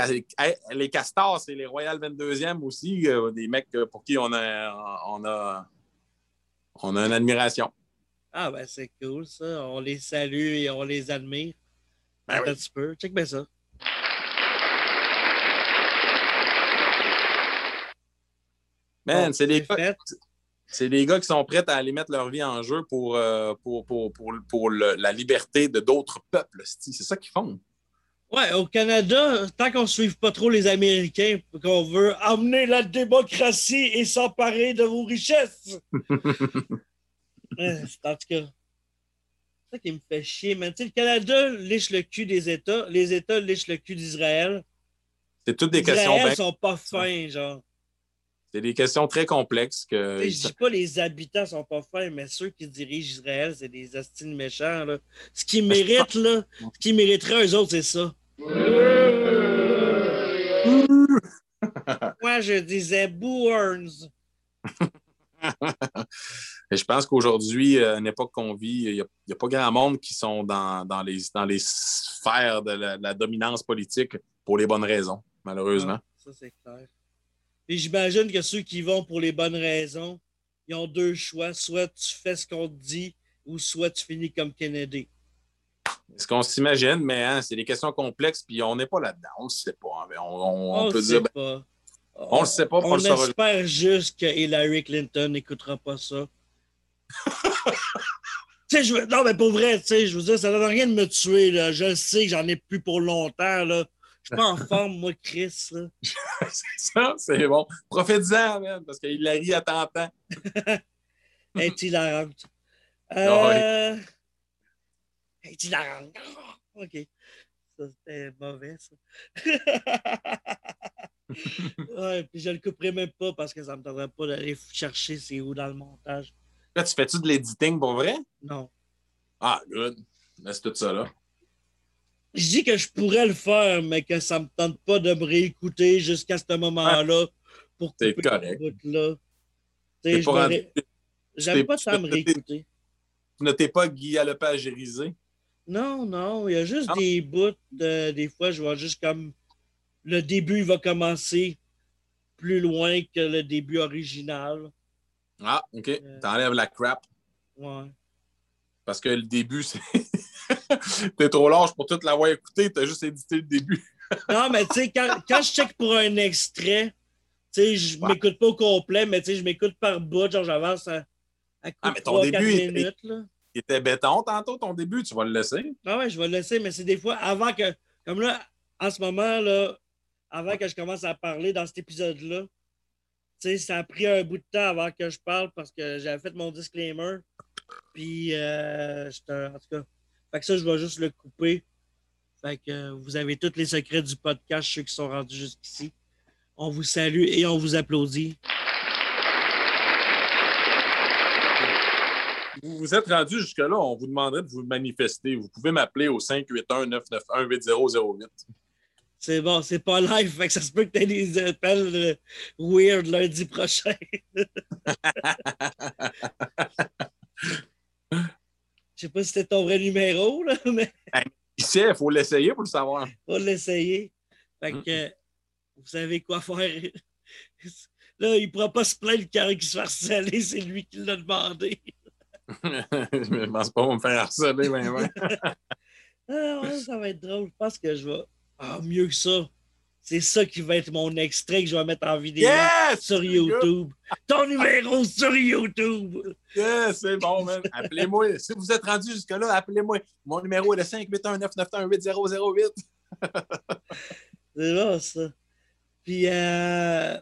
les castors, c'est les Royal 22e aussi, euh, des mecs euh, pour qui on a, on a on a une admiration. Ah, ben c'est cool, ça. On les salue et on les admire. Ben un petit peu. Check bien ça. Man, c'est des, gars, c'est des gars qui sont prêts à aller mettre leur vie en jeu pour, euh, pour, pour, pour, la liberté de d'autres peuples. C'est ça qu'ils font. Ouais, au Canada, tant qu'on ne suive pas trop les Américains, qu'on veut amener la démocratie et s'emparer de vos richesses. en tout cas, c'est ça qui me fait chier, man. le Canada liche le cul des États, les États lichent le cul d'Israël. C'est toutes des questions. Ils sont pas fins, genre. C'est des questions très complexes que. Je dis pas les habitants sont pas fins, mais ceux qui dirigent Israël, c'est des astiles méchants. Là. Ce qu'ils méritent, là, ce qu'ils mériteraient eux autres, c'est ça. Moi, je disais Bourns. je pense qu'aujourd'hui, à une époque qu'on vit, il n'y a, pas grand monde qui sont dans, les, dans les sphères de la, dominance politique pour les bonnes raisons, malheureusement. ça, c'est clair. Et j'imagine que ceux qui vont pour les bonnes raisons, ils ont deux choix. Soit tu fais ce qu'on te dit, ou soit tu finis comme Kennedy. Ce qu'on s'imagine, mais hein, c'est des questions complexes, puis on n'est pas là-dedans. On ne sait pas. Hein, on, on, peut dire. Ben, on ne le sait pas. On, espère juste que Hillary Clinton n'écoutera pas ça. je. Non, mais pour vrai, je veux dire, ça ne donne rien de me tuer. Là. Je sais que j'en ai plus pour longtemps. Là. Je suis pas en forme, moi, Chris. c'est ça, c'est bon. Profite-en, parce qu'Hillary attend tant. Elle est hilarante. Euh... La OK. Ça, c'était mauvais, ça. ouais, puis je le couperai même pas parce que ça me tendrait pas d'aller chercher c'est où dans le montage. Là, tu fais-tu de l'editing pour vrai? Non. Ah, good. c'est tout ça, là. Je dis que je pourrais le faire, mais que ça me tente pas de me réécouter jusqu'à ce moment-là pour couper correct. là. J'aime pas ça me réécouter. Tu ne t'es pas Guy Lepagérisé? Non, non. Il y a juste des bouts. des fois, je vois juste comme le début va commencer plus loin que le début original. Ah, OK. Euh, T'enlèves la crap. Ouais. Parce que le début, c'est. T'es trop large pour tout l'avoir écouté, t'as juste édité le début. non, mais tu sais, quand, quand, je check pour un extrait, tu sais, je m'écoute pas au complet, mais tu sais, je m'écoute par bout, genre j'avance à, à ah, mais ton début, minutes. Là. Il était béton tantôt, ton début, tu vas le laisser. Ah ouais, je vais le laisser, mais c'est des fois avant que. Comme là, en ce moment, là, avant que je commence à parler dans cet épisode-là, tu sais, ça a pris un bout de temps avant que je parle parce que j'avais fait mon disclaimer. Puis, euh, en tout cas, fait que ça, je vais juste le couper. Fait que vous avez tous les secrets du podcast, ceux qui sont rendus jusqu'ici. On vous salue et on vous applaudit. Vous vous êtes rendu jusque-là, on vous demanderait de vous manifester. Vous pouvez m'appeler au 581-991-8008. C'est bon, c'est pas live, fait que ça se peut que tu aies des appels euh, weird lundi prochain. Je sais pas si c'était ton vrai numéro, là, mais. Il sait, il faut l'essayer pour le savoir. Il faut l'essayer. Fait que vous savez quoi faire. Là, il ne pourra pas se plaindre qu'il qui se fait harceler, c'est lui qui l'a demandé. Je ne pense pas me faire harceler, mais ouais. ah, ça va être drôle. Je pense que je vais. Ah, mieux que ça. C'est ça qui va être mon extrait que je vais mettre en vidéo sur YouTube. Ton numéro sur YouTube. Yes, c'est bon, man. Appelez-moi. Si vous êtes rendu jusque-là, appelez-moi. Mon numéro est le 581-991-8008. c'est bon, ça. Puis, euh,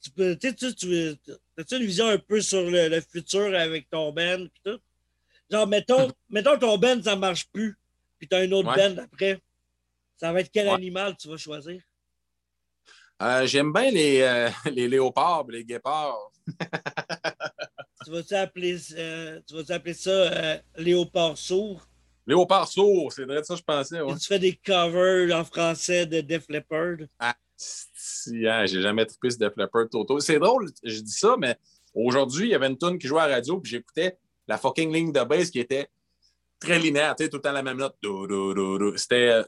tu peux, tu tu, tu as-tu une vision un peu sur le, futur avec ton band et tout? Genre, mettons, mettons ton band, ça ne marche plus, puis tu as un autre band après. Ça va être quel animal tu vas choisir? Euh, j'aime bien les, euh, les léopards, les guépards. tu vas-tu appeler, euh, appeler ça léopard sourd? Léopard sourd, c'est vrai ça, je pensais. Tu fais des covers en français de Def Leppard? Ah, si, hein, j'ai jamais trippé ce Def Leppard Toto. C'est drôle, je dis ça, mais aujourd'hui, il y avait une tune qui jouait à la radio, puis j'écoutais la fucking ligne de bass qui était très linéaire, tu sais, tout le temps la même note. C'était,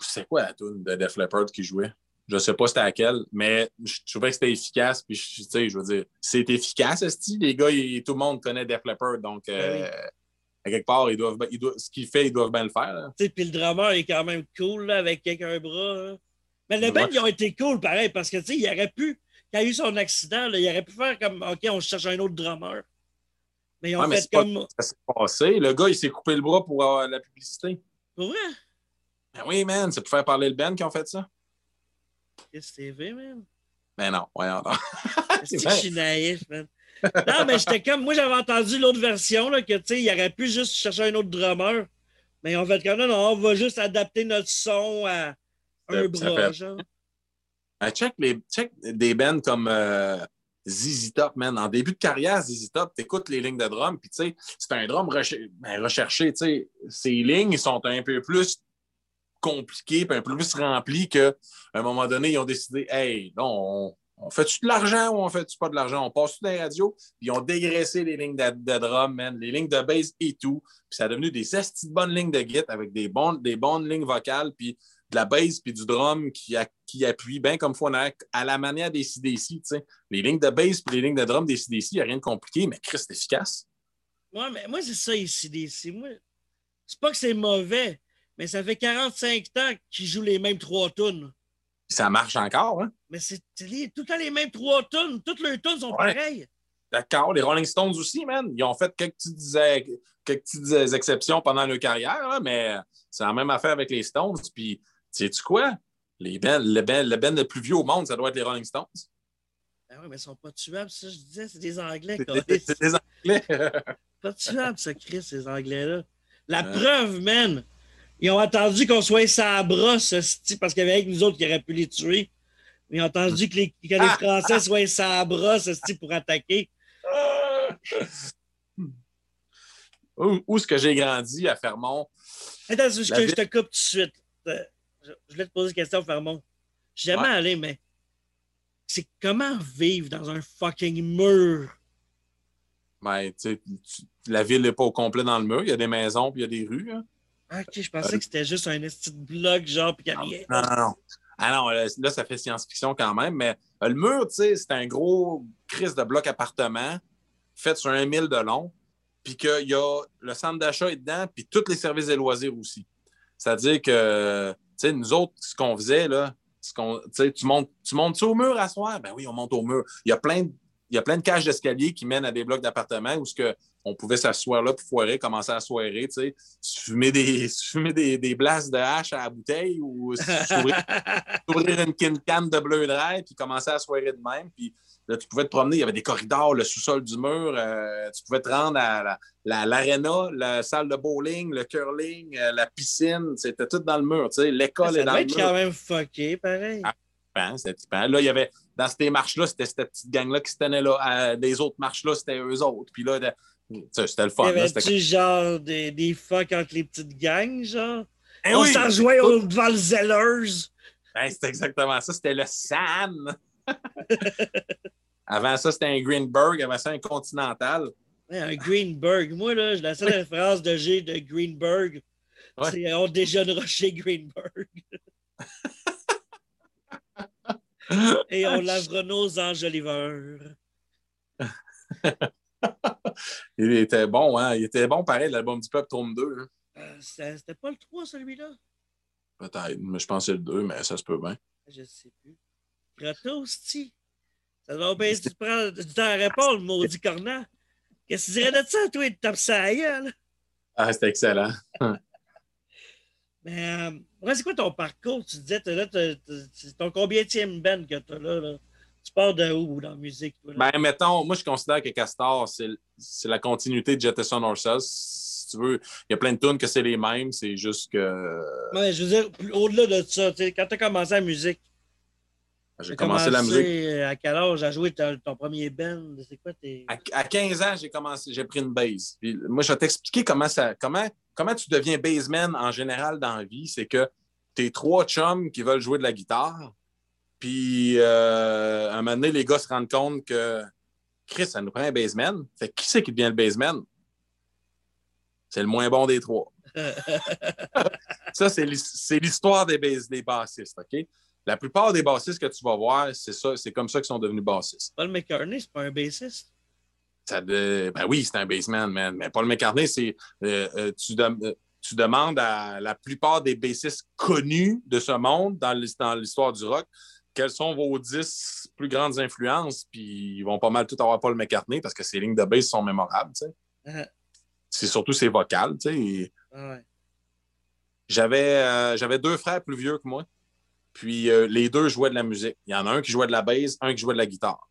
c'est quoi la tune de Def Leppard qui jouait? Je ne sais pas c'était laquelle, mais je trouvais que c'était efficace. Puis, tu sais, je veux dire, c'est efficace, ce Les gars, tout le monde connaît Def Leppard. Donc, ben euh, à quelque part, ils doivent, ils doivent, ce qu'il fait, ils doivent bien le faire. Puis le drummer est quand même cool là, avec quelqu'un bras. Mais le band, ils ont été cool pareil parce que, tu sais, il aurait pu, quand il a eu son accident, là, il aurait pu faire comme, OK, on cherche un autre drummer. Mais ils ont fait comme. ça s'est passé. Le gars, il s'est coupé le bras pour avoir la publicité. Pour vrai? Ben oui, man, c'est pour faire parler le band qui ont fait ça. Qu'est-ce que c'est, man? Ben non, voyons non. c'est que je suis naïf, man? Non, mais j'étais comme. Moi, j'avais entendu l'autre version, là, que, tu sais, il aurait pu juste chercher un autre drummer. Mais on être comme, non, non, on va juste adapter notre son à un bras, genre. check, les, check des bands comme euh, ZZ Top, man. En début de carrière, ZZ Top, t'écoutes les lignes de drum, puis tu sais, c'est un drum ben, recherché, tu sais. Ces lignes sont un peu plus compliqué puis un peu plus rempli qu'à un moment donné, ils ont décidé Hey, non, on, fait-tu de l'argent ou on fait-tu pas de l'argent? On passe-tu dans les radios? Puis ils ont dégraissé les lignes de, drum, man, les lignes de bass et tout. Puis ça a devenu des de bonnes lignes de git avec des, bonnes, des bonnes lignes vocales, puis de la bass puis du drum qui, qui appuie bien comme faut à la manière des CDC. Les lignes de bass puis les lignes de drum des CDC, il n'y a rien de compliqué, mais Christ, c'est efficace. Ouais, mais moi, c'est ça, les CDC. Moi, c'est pas que c'est mauvais, mais ça fait 45 ans qu'ils jouent les mêmes trois tunes. Ça marche encore, hein? Mais c'est tout le temps les mêmes trois tunes. Toutes les tunes sont pareilles. D'accord. Les Rolling Stones aussi, man. Ils ont fait quelques petites, quelques petites exceptions pendant leur carrière, mais c'est la même affaire avec les Stones. Puis, sais-tu quoi? Les le, ben, le ben le plus vieux au monde, ça doit être les Rolling Stones. Ah oui, mais ils sont pas tuables, ça, je disais, c'est des Anglais. C'est des Anglais. pas tuables, ça, Chris, ces Anglais-là. La preuve, man, ils ont attendu qu'on soit sa brosse, parce qu'il y avait avec nous autres qui auraient pu les tuer. Ils ont entendu que les, que les Français soient sans bras, ceci pour attaquer. Où, où est-ce que j'ai grandi à Fermont? Attends, je, te coupe tout de suite. Je, je voulais te poser une question, Fermont. Je suis jamais Ouais. allé, mais c'est comment vivre dans un fucking mur? Ben, tu sais, la ville n'est pas au complet dans le mur. Il y a des maisons puis il y a des rues. hein. Ah, Ok, je pensais que c'était juste un petit bloc, genre, puis qu'il y avait rien. Non, non, non. Ah non, là, là, ça fait science-fiction quand même, mais euh, le mur, tu sais, c'est un gros crise de bloc appartement fait sur un mille de long, puis qu'il y a le centre d'achat est dedans, puis tous les services et loisirs aussi. C'est-à-dire que, sais, nous autres, ce qu'on faisait, là, ce qu'on, tu montes, tu montes au mur à soir? Ben oui, on monte au mur. Il y a plein de, il y a plein de cages d'escalier qui mènent à des blocs d'appartements où ce que on pouvait s'asseoir là pour foirer, commencer à soirer, tu sais. Fumais des, fumais des, des blasts de hache à la bouteille ou si tu s'ouvrais ouvrir une kin- canne de bleu dry puis commencer à soirée de même. Puis là, tu pouvais te promener. Il y avait des corridors, le sous-sol du mur. euh, tu pouvais te rendre à la- la- l'aréna, la, salle de bowling, le curling, euh, la piscine. C'était tout dans le mur. Tu sais, l'école Ça est dans doit le être mur. quand même fucké, pareil. Ah, c'était trippant. Là, il y avait, dans ces marches-là, c'était cette petite gang-là qui se tenait là. À- les autres marches-là, c'était eux autres. Puis là, c'était le Y fun. C'était avait-tu genre des, des fucks entre les petites gangs, genre? Eh On oui! s'en jouait au- devant le Zellers. Hey, c'était exactement ça. C'était le San. Avant ça, c'était un Greenberg. Avant ça, un Continental. Ouais, un Greenberg. Moi, là, la seule référence de G de Greenberg, Ouais. c'est on déjeunera chez Greenberg et on lavera nos enjoliveurs. Il était bon, hein? Il était bon, pareil, l'album du Peuple Tome 2. hein? Euh, C'était pas le 3, celui-là? Peut-être, mais je c'est le 2, mais ça se peut bien. Je sais plus. Grotto, c'ti. Ça doit bien tu prends du temps à répondre, le maudit cornat. Qu'est-ce que tu dirais de ça, toi, te tape ça? Ah, c'était excellent. Mais euh, c'est quoi ton parcours? Tu disais, là, c'est ton combienième band que t'as là, là? Tu pars de où dans la musique? Toi? Ben, mettons, moi, je considère que Castor, c'est c'est la continuité de Jettison Ourselves. Si tu veux, il y a plein de tunes que c'est les mêmes, c'est juste que Ouais, je veux dire, au-delà de ça, tu quand tu as commencé la musique, j'ai commencé la musique. À quel âge à jouer ton, ton premier band? C'est quoi tes. À, à 15 ans, j'ai commencé, j'ai pris une base. Puis moi, je vais t'expliquer comment ça, comment, comment tu deviens baseman en général dans la vie. C'est que tu es trois chums qui veulent jouer de la guitare. Puis euh, à un moment donné, les gars se rendent compte que Chris, ça nous prend un baseman. Fait que qui c'est qui devient le baseman? C'est le moins bon des trois. ça, c'est l'his- c'est l'histoire des, des bassistes, OK? La plupart des bassistes que tu vas voir, c'est ça, c'est comme ça qu'ils sont devenus bassistes. Paul McCartney, c'est pas un bassiste? Ça de- Ben oui, c'est un bassman, man. Mais Paul McCartney, c'est. euh, euh, tu, euh, tu demandes à la plupart des bassistes connus de ce monde dans l'his- dans l'histoire du rock quelles sont vos dix plus grandes influences, puis ils vont pas mal tout avoir Paul McCartney parce que ses lignes de bass sont mémorables, tu sais. Ah, C'est surtout ses vocales, tu sais. ah euh, j'avais deux frères plus vieux que moi, puis euh, les deux jouaient de la musique. Il y en a un qui jouait de la bass, un qui jouait de la guitare.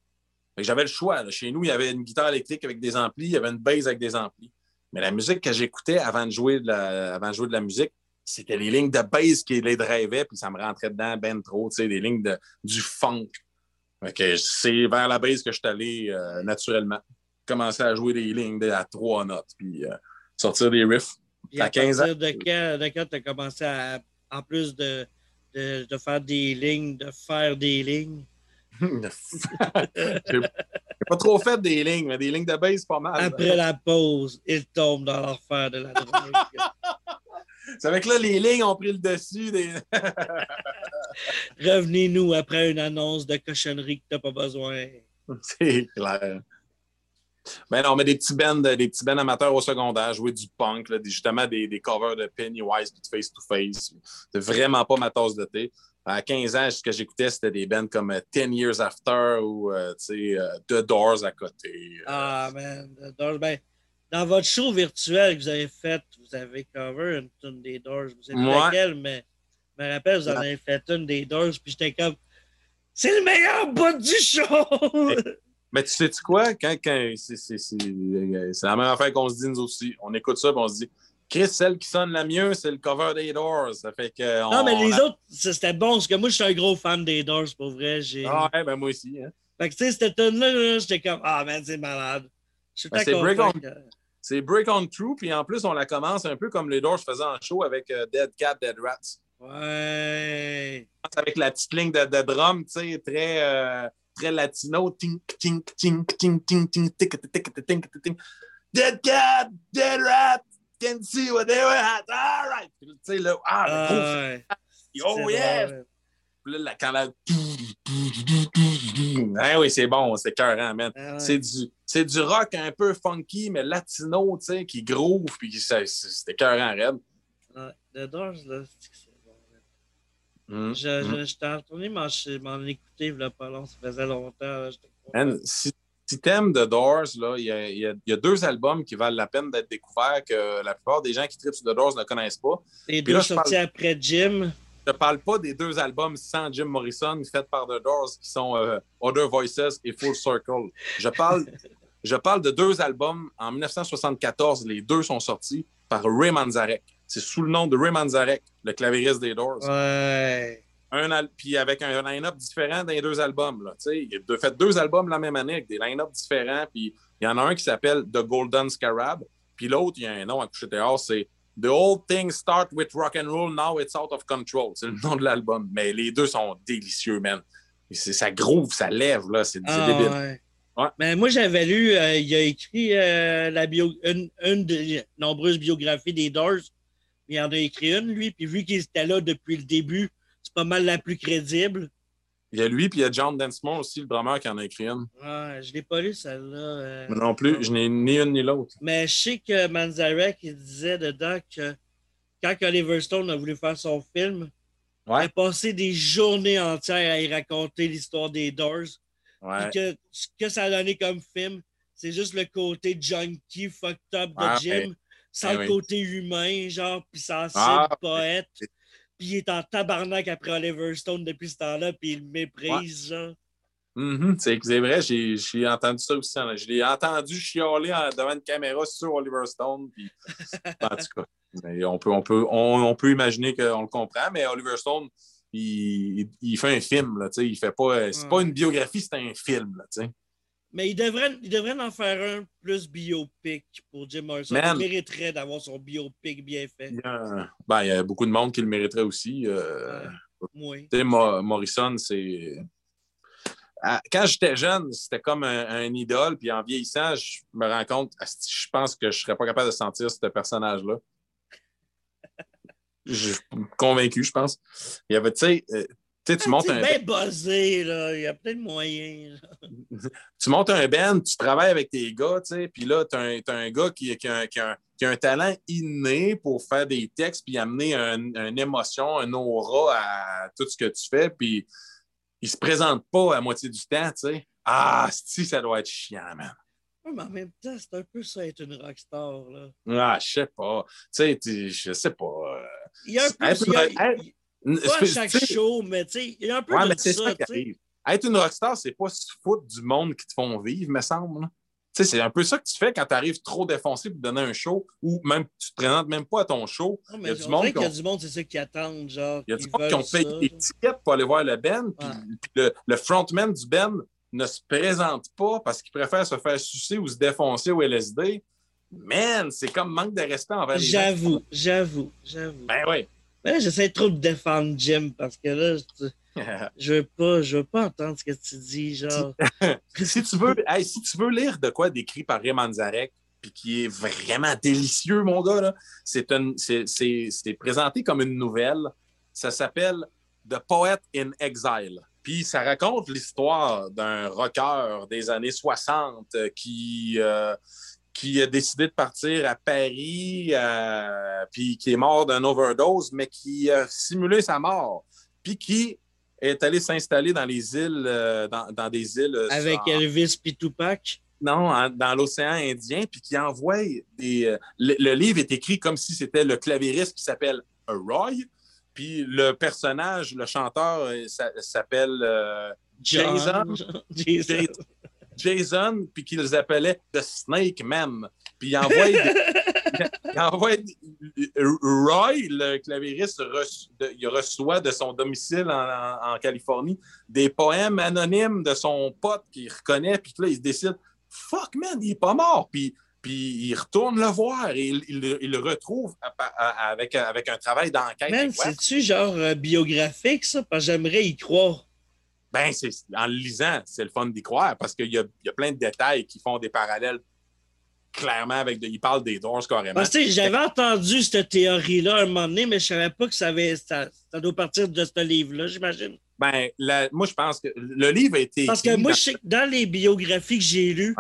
J'avais le choix. là. Chez nous, il y avait une guitare électrique avec des amplis, il y avait une bass avec des amplis. Mais la musique que j'écoutais avant de jouer de la, avant de jouer de la musique, c'était les lignes de bass qui les drivaient, puis ça me rentrait dedans ben trop, tu sais, des lignes de, du funk. C'est vers la bass que je suis allé euh, naturellement. Commencer à jouer des lignes à trois notes, puis euh, sortir des riffs. À 15 ans. De quand, de quand tu as commencé à, en plus de, de, de faire des lignes, de faire des lignes, J'ai pas trop fait des lignes, mais des lignes de bass, pas mal. après la pause, ils tombent dans l'enfer de la drogue. C'est avec là, les lignes ont pris le dessus. Des... Revenez-nous après une annonce de cochonnerie que tu n'as pas besoin. C'est clair. Mais non, mais des petits bands, des petits bands amateurs au secondaire, jouer du punk, là, des- justement des, des covers de Pennywise puis de Face to Face. C'est vraiment pas ma tasse de thé. À 15 ans, ce que j'écoutais, c'était des bands comme euh, 10 Years After ou euh, tu sais, euh, The Doors à côté. Euh, Ah, man. Dans, ben, dans votre show virtuel que vous avez fait, vous avez cover une tune des Doors. Je sais Ouais. laquelle, mais je me rappelle, vous en avez fait une des Doors, puis j'étais comme, c'est le meilleur bout du show! Mais tu sais-tu quoi? Quand, quand c'est, euh, c'est la même affaire qu'on se dit nous aussi. On écoute ça et on se dit Chris, celle qui sonne la mieux, c'est le cover des Doors. Ça fait que. Non, mais les autres, c'était bon, parce que moi, je suis un gros fan des Doors, pour vrai. Ah ouais, ben moi aussi. Hein. Fait que, tu sais, cette tune-là, j'étais comme, ah, man, c'est malade. Ben, c'est Break, on... que... Break on True, puis en plus, on la commence un peu comme les Doors faisaient en show avec euh, Dead Cat, Dead Rats. Ouais. Avec la petite ligne de, de drum, tu sais, très, euh, très latino. Tink, tink, tink, tink, tink, tink, tink, tink, tink, tink. Dead Cat, Dead Rat, can see what they were at. All right. Tu sais, là, ah, oh yeah. Puis là, quand la. Ah oui, c'est bon, c'est cœur, man. Ah c'est du, du rock un peu funky, mais latino, tu sais, qui groove, puis c'était cœur raide. Ouais, The Doors, là, c'est bon. Mm, je, je, t'ai retourné m'en écouter, il pas long, ça faisait longtemps. si, si t'aimes The Doors, là, il y a, y, a, y a, deux albums qui valent la peine d'être découverts que la plupart des gens qui tripent sur The Doors ne connaissent pas. Les deux sortis après Jim. Je ne parle pas des deux albums sans Jim Morrison faits par The Doors qui sont euh, Other Voices et Full Circle. Je parle, je parle de deux albums en 1974. Les deux sont sortis par Ray Manzarek. C'est sous le nom de Ray Manzarek, le clavieriste des Doors. Ouais. Un puis avec un line-up différent dans les deux albums. Là, il a fait deux albums la même année avec des line-up différents. Puis il y en a un qui s'appelle The Golden Scarab. Puis l'autre, il y a un nom à coucher dehors, c'est The old thing start with rock and roll, now it's out of control. C'est le nom de l'album. Mais les deux sont délicieux, man. Ça groove, ça lève, là. C'est ah, débile. Ouais. Mais moi, j'avais lu, euh, il a écrit euh, la bio, une, une, des nombreuses biographies des Doors. Il en a écrit une, lui. Puis vu qu'il était là depuis le début, c'est pas mal la plus crédible. Il y a lui, puis il y a John Densmore aussi, le drummer, qui en a écrit une. Ouais, je l'ai pas lu, celle-là. Euh, non plus, je n'ai ni une ni l'autre. Mais je sais que Manzarek, il disait dedans que quand Oliver Stone a voulu faire son film, il a passé des journées entières à y raconter l'histoire des Doors. Ouais. que ce que ça a donné comme film, c'est juste le côté junkie, fucked up de Jim, sans le côté humain, genre, puis sensible, ah, poète puis il est en tabarnak après Oliver Stone depuis ce temps-là, puis il méprise, genre. Mm-hmm. c'est vrai, j'ai entendu ça aussi. Je l'ai entendu chialer devant une caméra sur Oliver Stone. Puis, en tout cas, on, peut, on, peut, on, peut imaginer qu'on le comprend, mais Oliver Stone, il, il fait un film. Là, il fait pas. C'est pas une biographie, c'est un film. Là, mais il devrait, il devrait en faire un plus biopic pour Jim Morrison. Il mériterait d'avoir son biopic bien fait. Il y, a, ben, il y a beaucoup de monde qui le mériterait aussi. Euh, oui. Morrison, c'est. Quand j'étais jeune, c'était comme un, idole, puis en vieillissant, je me rends compte, je pense que je ne serais pas capable de sentir ce personnage-là. je suis convaincu, je pense. Il y avait, tu sais, euh, tu sais, tu montes un. bien buzzé, là. Il y a peut-être moyen. tu montes un band, tu travailles avec tes gars, tu sais, puis là, tu as, un gars qui, qui, a, qui, a, un talent inné pour faire des textes puis amener une émotion, un aura à tout ce que tu fais, puis il se présente pas à moitié du temps, tu sais. Ah, si, ça doit être chiant, man. Oui, mais en même temps, c'est un peu ça être une rockstar, là. Ah, je sais pas. Tu sais, je sais pas. Il y a un peu. Pas à chaque show, mais tu sais, il y a un peu de ça. ça Être une rockstar, c'est pas se foutre du monde qui te font vivre, me semble. Tu sais, c'est un peu ça que tu fais quand tu arrives trop défoncé pour donner un show ou même tu te présentes même pas à ton show. il y a du monde. qu'il y a du monde, c'est ça qui attendent. Genre, il y a du monde qui ont payé des tickets pour aller voir le Ben, puis, le, le, frontman du Ben ne se présente pas parce qu'il préfère se faire sucer ou se défoncer au LSD. Man, c'est comme manque de respect envers les gens. J'avoue, j'avoue, j'avoue. Ben oui. J'essaie trop de défendre Jim parce que là, je, veux pas, je veux pas entendre ce que tu dis, genre. si tu veux, si tu veux lire de quoi décrit par Raymond Zarek, puis qui est vraiment délicieux, mon gars, c'est présenté comme une nouvelle. Ça s'appelle The Poet in Exile. Puis ça raconte l'histoire d'un rocker des années 60 qui, euh, qui a décidé de partir à Paris, euh, puis qui est mort d'un overdose, mais qui a simulé sa mort, puis qui est allé s'installer dans les îles, euh, dans, des îles. Euh, Avec Elvis puis Tupac? Non, dans l'océan Indien, puis qui envoie des. Le, livre est écrit comme si c'était le clavieriste qui s'appelle Roy, puis le personnage, le chanteur, s'appelle Jason. Jason. Jason, puis qu'ils appelaient The Snake Man. Puis il envoie Roy, le clavieriste, il reçoit de son domicile en, Californie des poèmes anonymes de son pote qu'il reconnaît, puis là, il se décide Fuck, man, il est pas mort. Puis, puis il retourne le voir et il, le retrouve avec, avec un travail d'enquête. Man, c'est-tu genre euh, biographique, ça? Parce que j'aimerais y croire. Ben, en le lisant, c'est le fun d'y croire parce qu'il y, y a, plein de détails qui font des parallèles clairement avec. De, il parle des Doors carrément. Parce que j'avais entendu cette théorie-là un moment donné, mais je ne savais pas que ça, avait, ça, doit partir de ce livre-là, j'imagine. Ben, moi, je pense que le livre a été. Parce que moi, je sais que dans les biographies que j'ai lues,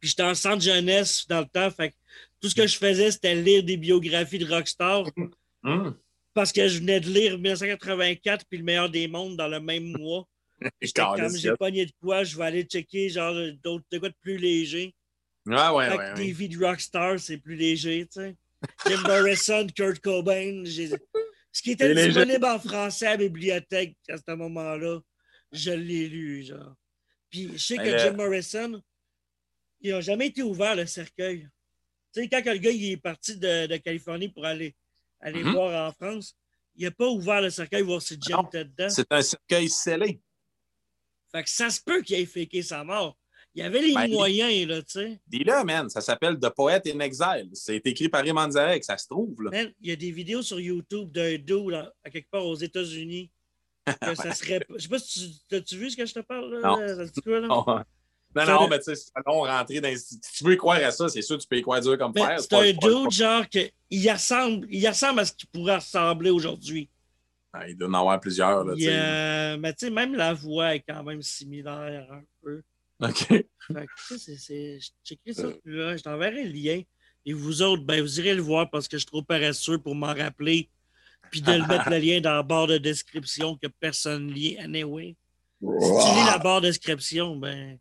puis j'étais en centre jeunesse dans le temps, fait tout ce que je faisais, c'était lire des biographies de rockstars. Hum. Parce que je venais de lire 1984 puis Le meilleur des mondes dans le même mois. comme j'ai pogné de quoi, je vais aller checker genre d'autres de quoi de plus léger. Ouais, ouais, ouais, Des vies de rockstar, c'est plus léger, tu sais. Jim Morrison, Kurt Cobain. Ce qui était disponible en français à la bibliothèque à ce moment-là, je l'ai lu, genre. Puis je sais que Jim Morrison, il n'a jamais été ouvert le cercueil. Tu sais, quand le gars il est parti de, Californie pour aller, aller mm-hmm. voir en France, il n'a pas ouvert le cercueil voir si Jim était dedans. C'est un cercueil scellé. Fait que ça se peut qu'il ait féqué sa mort. Il y avait les ben, moyens, là, tu sais. Dis-le, man. Ça s'appelle The Poet in Exile. C'est écrit par Raymond Zarek, ça se trouve, là. il y a des vidéos sur YouTube d'un dos, là, à quelque part aux États-Unis. que ça serait... Je sais pas si tu as-tu vu ce que je te parle, là? Non. Quoi, là? Non, non, mais tu sais, c'est long rentrer dans. Si tu veux y croire à ça, c'est sûr, tu peux y croire dur comme fer. C'est un dude, genre, que, il, ressemble, il ressemble à ce qu'il pourrait ressembler aujourd'hui. Ah, il doit en avoir plusieurs. Là, a... mais tu sais, même la voix est quand même similaire un peu. OK. Fait que, c'est. J'écris ça plus là. Je t'enverrai le lien. Et vous autres, ben, vous irez le voir parce que je suis trop paresseux pour m'en rappeler. Puis de le mettre le lien dans la barre de description que personne lit anyway. Si tu lis la barre de description, ben.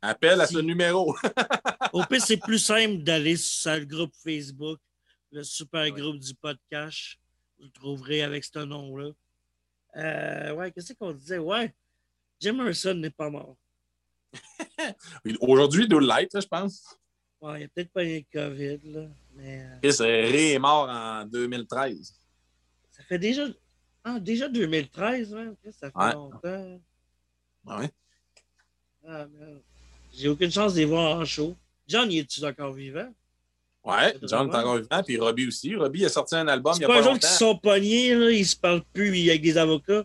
Appelle à ce numéro. Au pire, c'est plus simple d'aller sur le groupe Facebook, le super groupe du podcast. Vous le trouverez avec ce nom-là. Euh, ouais, qu'est-ce qu'on disait? Ouais, Jim n'est pas mort. Aujourd'hui, il doit l'être, je pense. Ouais, il a peut-être pas eu le COVID, là. Mais... Chris est mort en 2013. Ça fait déjà. Ah, déjà 2013, hein? Ça fait longtemps. Ouais. Ah, merde. J'ai aucune chance de les voir en show. John, il est-tu encore vivant? Ouais, John est encore vivant, puis Robbie aussi. Robbie a sorti un album il y a pas, pas longtemps. C'est pas qui sont pognés, là, ils se parlent plus avec des avocats. Ouais,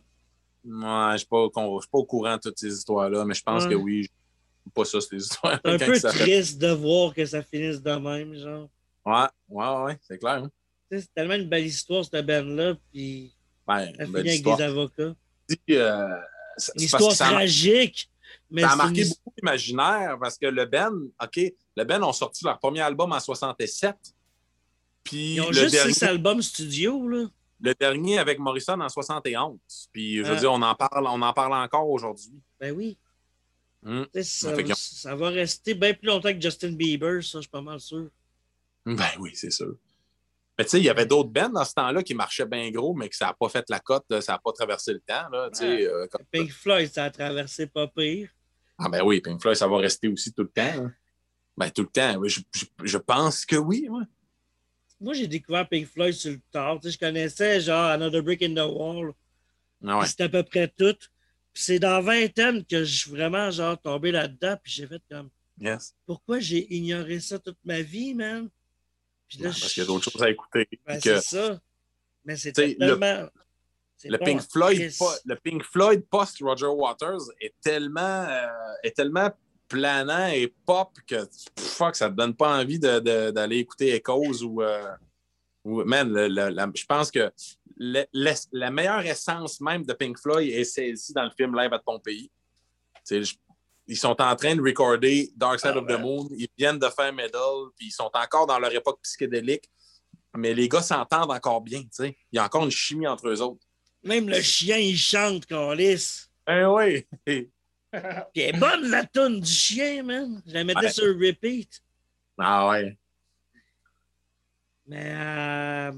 je ne suis pas, au courant de toutes ces histoires-là, mais je pense que oui. Pas ça, ces histoires. C'est un peu triste de voir que ça finisse de même, genre. Ouais, ouais, ouais, c'est clair. Hein. C'est tellement une belle histoire, cette band-là, puis ouais, ça finit avec des avocats. Euh, une histoire tragique. Mais ça a marqué beaucoup l'imaginaire parce que le Ben, OK, le Ben ont sorti leur premier album en 67. Puis Ils ont juste dernier... six albums studio, là. Le dernier avec Morrison en 71. Puis, je veux ah. dire, on en parle, on en parle encore aujourd'hui. Ben oui. Hmm. Ça, va rester bien plus longtemps que Justin Bieber, ça, je suis pas mal sûr. Ben oui, c'est sûr. Mais tu sais, il y avait d'autres bands dans ce temps-là qui marchaient bien gros, mais que ça n'a pas fait la cote, ça n'a pas traversé le temps. Là, euh, Pink Floyd, ça a traversé pas pire. Ah ben oui, Pink Floyd, ça va rester aussi tout le temps. Hein. Ben tout le temps, je, je, pense que oui. Moi, moi j'ai découvert Pink Floyd sur le tard. je connaissais genre Another Brick in the Wall. Ah C'était à peu près tout. Puis c'est dans 20 ans que je suis vraiment genre tombé là-dedans. Puis j'ai fait comme. Yes. Pourquoi j'ai ignoré ça toute ma vie, man? Puis là, parce qu'il y a d'autres choses à écouter. Ben, c'est ça. Mais c'est tellement. Le, Pink Floyd, le Pink Floyd post Roger Waters est tellement, euh, est tellement planant et pop que fuck, ça te donne pas envie d'aller écouter Echoes ou. Euh, ou man, je pense que la meilleure essence même de Pink Floyd est saisie dans le film Live at Pompéi. Ils sont en train de recorder Dark Side of the ah, Moon. Ils viennent de faire Metal, puis ils sont encore dans leur époque psychédélique. Mais les gars s'entendent encore bien. Il y a encore une chimie entre eux autres. Même le chien, il chante, Carlis. Eh oui. Puis elle est bonne la toune du chien, man. Je la mettais sur repeat. Ah ouais. Mais euh,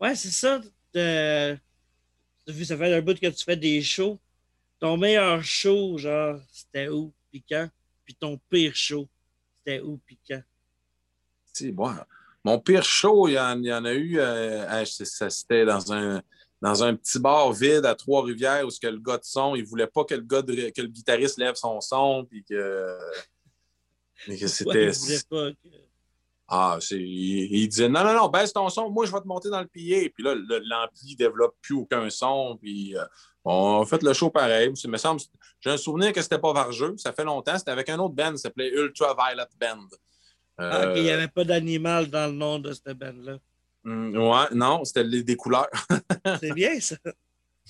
ouais, c'est ça. De... Ça fait un bout que tu fais des shows. Ton meilleur show, genre, c'était où, puis quand? Puis ton pire show, c'était où, quand? Tu bon, Mon pire show, il y en, il y en a eu, euh, ça, c'était dans un, dans un petit bar vide à Trois-Rivières où que le gars de son, il voulait pas que le, gars de- que le guitariste lève son son, puis que, mais que c'était... Ouais, je voulais pas que- Ah, c'est, il, il disait non, non, non, baisse ton son, moi je vais te monter dans le pied. Puis là, l'ampli développe plus aucun son. Puis euh, on a fait le show pareil. Semble, j'ai un souvenir que c'était pas Vargeux, ça fait longtemps. C'était avec un autre band, ça s'appelait Ultra Violet Band. Ah, ok, il Euh, n'y avait pas d'animal dans le nom de cette band-là. hum, ouais, non, c'était des couleurs. C'est bien, ça.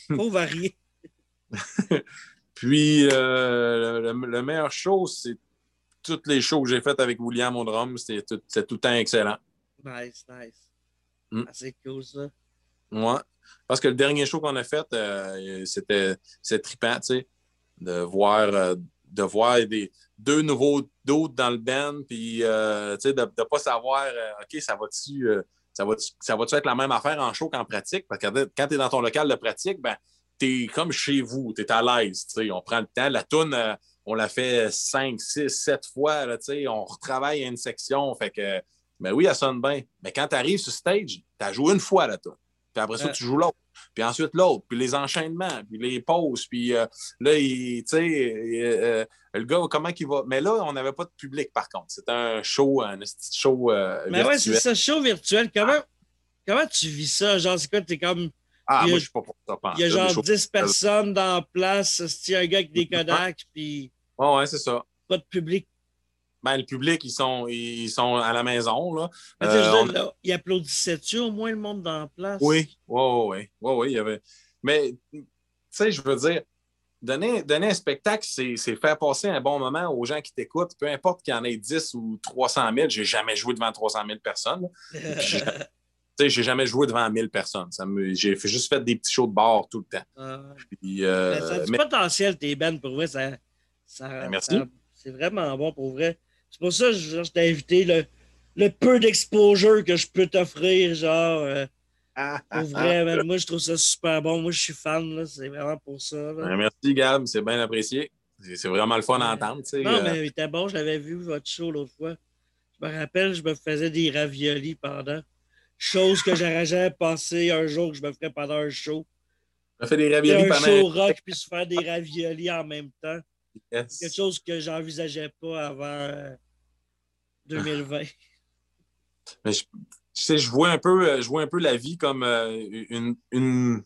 Faut varier. Puis euh, le, le meilleur show, c'est toutes les shows que j'ai faites avec William au drum. C'était tout, le temps excellent. Nice, nice. Mm. C'est cool, ça. Ouais. Parce que le dernier show qu'on a fait, euh, c'était trippant, tu sais, de voir, euh, de voir des, deux nouveaux d'autres dans le band, puis euh, tu sais, de ne pas savoir, OK, ça va-tu ça va ça va être la même affaire en show qu'en pratique? Parce que quand tu es dans ton local de pratique, ben, tu es comme chez vous, tu es à l'aise, tu sais, on prend le temps. La toune, on l'a fait 5, 6, 7 fois, là, tu sais, on retravaille une section, fait que, ben oui, elle sonne bien. Mais quand tu arrives sur stage, tu as joué une fois la toune. Puis après ça, Ouais. tu joues l'autre. Puis ensuite l'autre. Puis les enchaînements. Puis les pauses. Puis euh, là, tu sais, euh, euh, le gars, comment il va? Mais là, on n'avait pas de public, par contre. C'était un show, un petit show euh, Mais ouais, c'est ça, show virtuel. Comment, comment tu vis ça? Genre, c'est quoi? T'es comme. Ah, a- moi, je suis pas pour ça. Il y a genre shows 10 personnes dans la place. A un gars avec des Kodak, puis Ouais, ouais, c'est ça. pas de public. Ben, le public, ils sont, ils sont à la maison, là. Euh, veux on- dire, là, il applaudissait-tu au moins le monde dans la place? Oui, oui, oui, oui, oui, il y avait. Mais, tu sais, je veux dire, donner, donner un spectacle, c'est c'est faire passer un bon moment aux gens qui t'écoutent, peu importe qu'il y en ait 10 ou 300 000. J'ai jamais joué devant 300 000 personnes. sais, j'ai jamais joué devant 1000 personnes. Me- J'ai juste fait des petits shows de bar tout le temps. Ah. Puis, euh, Mais ça a du mais- potentiel, tes bands, pour vrai. Ça, ça, Ben, merci. ça- c'est vraiment bon, pour vrai. C'est pour ça que je, je t'ai invité le, le peu d'exposure que je peux t'offrir, genre. euh, pour vrai, man, moi, je trouve ça super bon. Moi, je suis fan. C'est vraiment pour ça. Ben, merci, Gab. C'est bien apprécié. C'est vraiment le fun à entendre. tu sais. Non, Euh, mais il était bon. Je l'avais vu, votre show, l'autre fois. Je me rappelle, je me faisais des raviolis pendant. Chose que j'aurais jamais pensé un jour que je me ferais pendant un show. On fait des raviolis un pendant. show rock puis se faire des raviolis en même temps. Yes. Quelque chose que j'envisageais pas avant euh, 2020. Mais je, sais, je vois un peu, euh, je vois un peu la vie comme euh, une, une,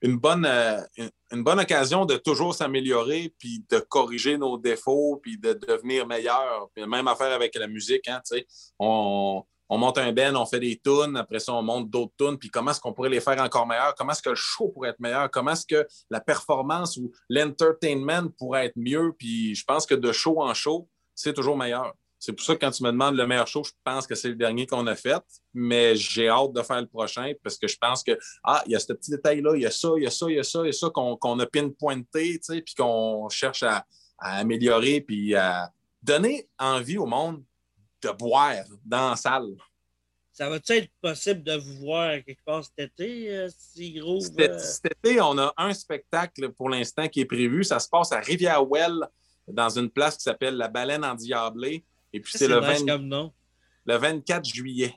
une bonne, euh, une, une bonne occasion de toujours s'améliorer, puis de corriger nos défauts, puis de devenir meilleur. Puis même affaire avec la musique, hein, tu sais. On, on monte un band, on fait des tunes, après ça, on monte d'autres tunes, puis comment est-ce qu'on pourrait les faire encore meilleurs? Comment est-ce que le show pourrait être meilleur? Comment est-ce que la performance ou l'entertainment pourrait être mieux? Puis je pense que de show en show, c'est toujours meilleur. C'est pour ça que quand tu me demandes le meilleur show, je pense que c'est le dernier qu'on a fait, mais j'ai hâte de faire le prochain parce que je pense que, ah, il y a ce petit détail-là, il y a ça, il y a ça, il y a ça, il y a ça qu'on qu'on a pinpointé, tu sais, puis qu'on cherche à, à améliorer, puis à donner envie au monde de boire dans la salle. Ça va-tu être possible de vous voir quelque part cet été, euh, si gros? Cet euh, cet été, on a un spectacle pour l'instant qui est prévu. Ça se passe à Rivière-Ouelle, dans une place qui s'appelle La Baleine en Diablé. Et puis, c'est le, nice 20 comme nom. le 24 juillet.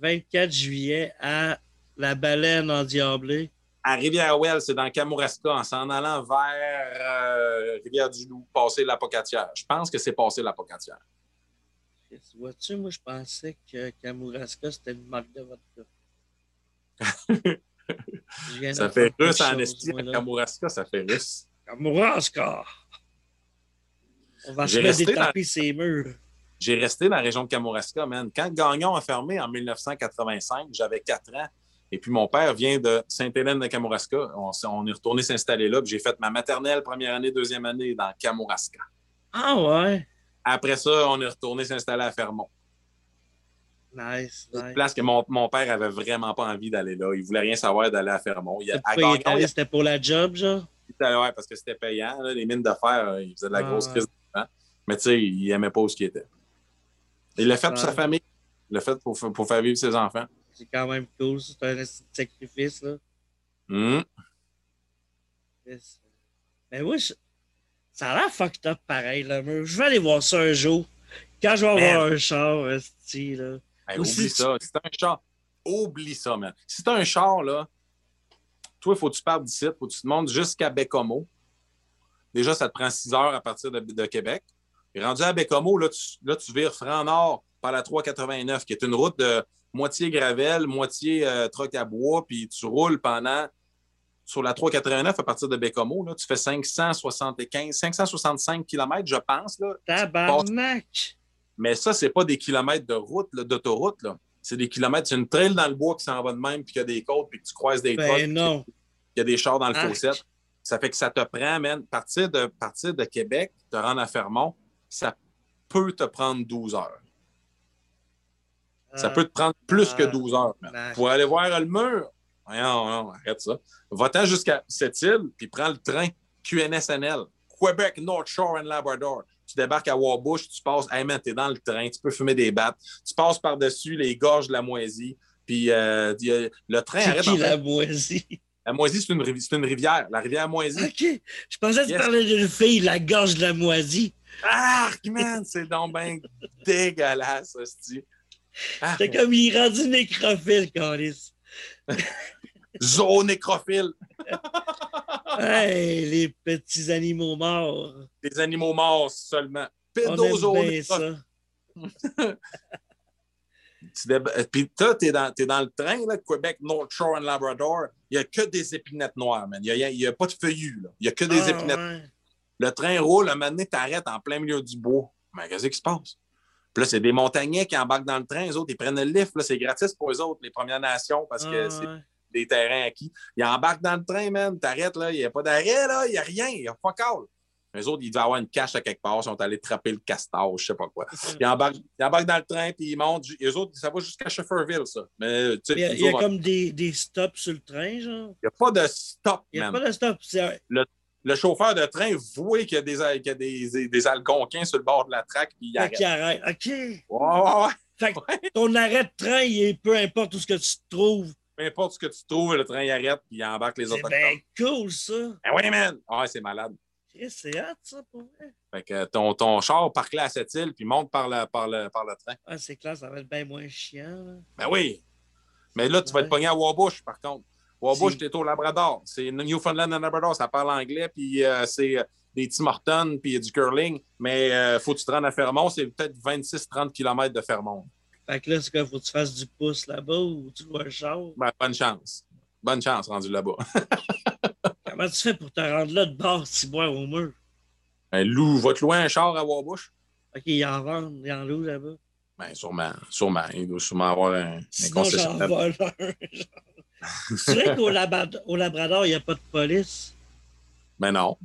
24 juillet à La Baleine en Diablé. À Rivière-Ouelle, c'est dans Kamouraska, en s'en allant vers euh, Rivière-du-Loup, passer l'Apocatière. Je pense que c'est passé l'Apocatière. Vois-tu, moi, je pensais que Kamouraska, c'était une marque de vodka. Ça fait russe en esti. Kamouraska, ça fait russe. Kamouraska! On va se mettre dans- tapis ces murs. J'ai resté dans la région de Kamouraska, man. Quand Gagnon a fermé en 1985, j'avais 4 ans. Et puis mon père vient de Sainte-Hélène de Kamouraska. On, on est retourné s'installer là. puis J'ai fait ma maternelle première année, deuxième année dans Kamouraska. Ah ouais? Après ça, on est retourné s'installer à Fermont. Nice, Une nice. place que mon, mon père avait vraiment pas envie d'aller là. Il voulait rien savoir d'aller à Fermont. Il, il C'était pour la job, genre? ouais, parce que c'était payant. là, les mines de fer, euh, il faisait de la Ah, grosse crise. Mais tu sais, il aimait pas où ce qu'il était. Il l'a fait pour sa famille. Il l'a fait pour, pour faire vivre ses enfants. C'est quand même cool, c'est un sacrifice, là. Hum. Yes. Mais oui, je- ça a l'air fucked up pareil, mais Je vais aller voir ça un jour. Quand je vais avoir un char, esti, là. oublie ça. C'est un char. Oublie ça, man. Si c'est un char, là, toi, il faut que tu partes d'ici, il faut que tu te montes jusqu'à Bécomo. Déjà, ça te prend six heures à partir de, Québec. Et rendu à Bécomo, là, tu, là, tu vires franc nord par la 389, qui est une route de moitié gravel, moitié euh, troc à bois, puis tu roules pendant sur la 389 à partir de Bécomo, là, tu fais 575, 565 km, je pense. Là, Tabarnak! Mais ça, c'est pas des kilomètres de route, d'autoroute. C'est des kilomètres. C'est une trail dans le bois qui s'en va de même, puis qu'il y a des côtes, puis que tu croises des ben non. Il y a des chars dans le fossé. Ça fait que ça te prend, man, partir de, partir de Québec, te rendre à Fermont, ça peut te prendre 12 heures. Ça peut te prendre plus que 12 ah. heures. Pour aller voir le mur, non, arrête ça. Va-t'en jusqu'à cette île, puis prends le train QNSNL, Quebec, North Shore and Labrador. Tu débarques à Wabush, tu passes, hey man, t'es dans le train, tu peux fumer des battes, tu passes par-dessus les gorges de la Moisie, puis euh, le train arrête. Qui, la Moisie? La Moisie, c'est une, une, rivière, la rivière Moisie. OK. Je pensais que tu parlais d'une fille, la gorge de la Moisie. Ah, man, c'est donc bien dégueulasse, hostie. Ah, c'est comme il est rendu nécrophile, Carlis. Zone nécrophile. hey, les petits animaux morts. Des animaux morts seulement. Pédozone. Puis toi, t'es dans, es dans le train, là, Québec, North Shore and Labrador. Il n'y a que des épinettes noires, man. Il n'y a, pas de feuillus, là. Il n'y a que des ah, épinettes. Le train roule, à un moment donné, t'arrêtes en plein milieu du bois. Mais qu'est-ce qui se passe? Puis là, c'est des montagnais qui embarquent dans le train. Les autres, ils prennent le lift. C'est gratis pour eux autres, les Premières Nations, parce que ah, c'est des terrains acquis. Ils embarquent dans le train, man. T'arrêtes, là. Il n'y a pas d'arrêt, là. Il n'y a rien. Il n'y a pas call. Les autres, ils devaient avoir une cache à quelque part. Ils sont allés trapper le castor, je ne sais pas quoi. Ils embarquent, ils embarquent, dans le train, puis ils montent. Les autres, ça va jusqu'à Shefferville, ça. Mais, il y a, il y a comme des, des, stops sur le train, genre? Il n'y a pas de stop, Il n'y a pas de stop. Le, le chauffeur de train voit qu'il y a des, qu'il y a des, des, algonquins sur le bord de la traque, puis il arrête. arrête. OK. Ouais, ouais, Fait que ton arrêt de train, il peu importe où ce que tu te trouves. Peu importe ce que tu trouves, le train il arrête, puis il embarque les autres. C'est cool, ça. Ben oui, man. Ouais, c'est malade. c'est hâte, ça, pour vrai. Fait que ton, ton char là à cette île, puis monte par le, par le, par le train. Ah, c'est clair, ça va être bien moins chiant. Ben oui. Mais là, tu vas être pogné à Wabush, par contre. Wabush, t'es au Labrador. C'est Newfoundland and Labrador, ça parle anglais, puis euh, c'est euh, des Tim Hortons, puis du curling. Mais euh, faut que tu te rendes à Fermont, c'est peut-être 26-30 km de Fermont. Fait que là, c'est quoi, faut que tu fasses du pouce là-bas ou tu vois le char? Ben, bonne chance. Bonne chance rendu là-bas. Comment tu fais pour te rendre là de bord si boire au mur? Ben, Lou, va te louer un char à Wabush? OK, il en vend, il en loue là-bas. Ben, sûrement, sûrement. Il doit sûrement avoir un, un concessionnaire. C'est vrai qu'au Labrador, il n'y a pas de police? Ben non.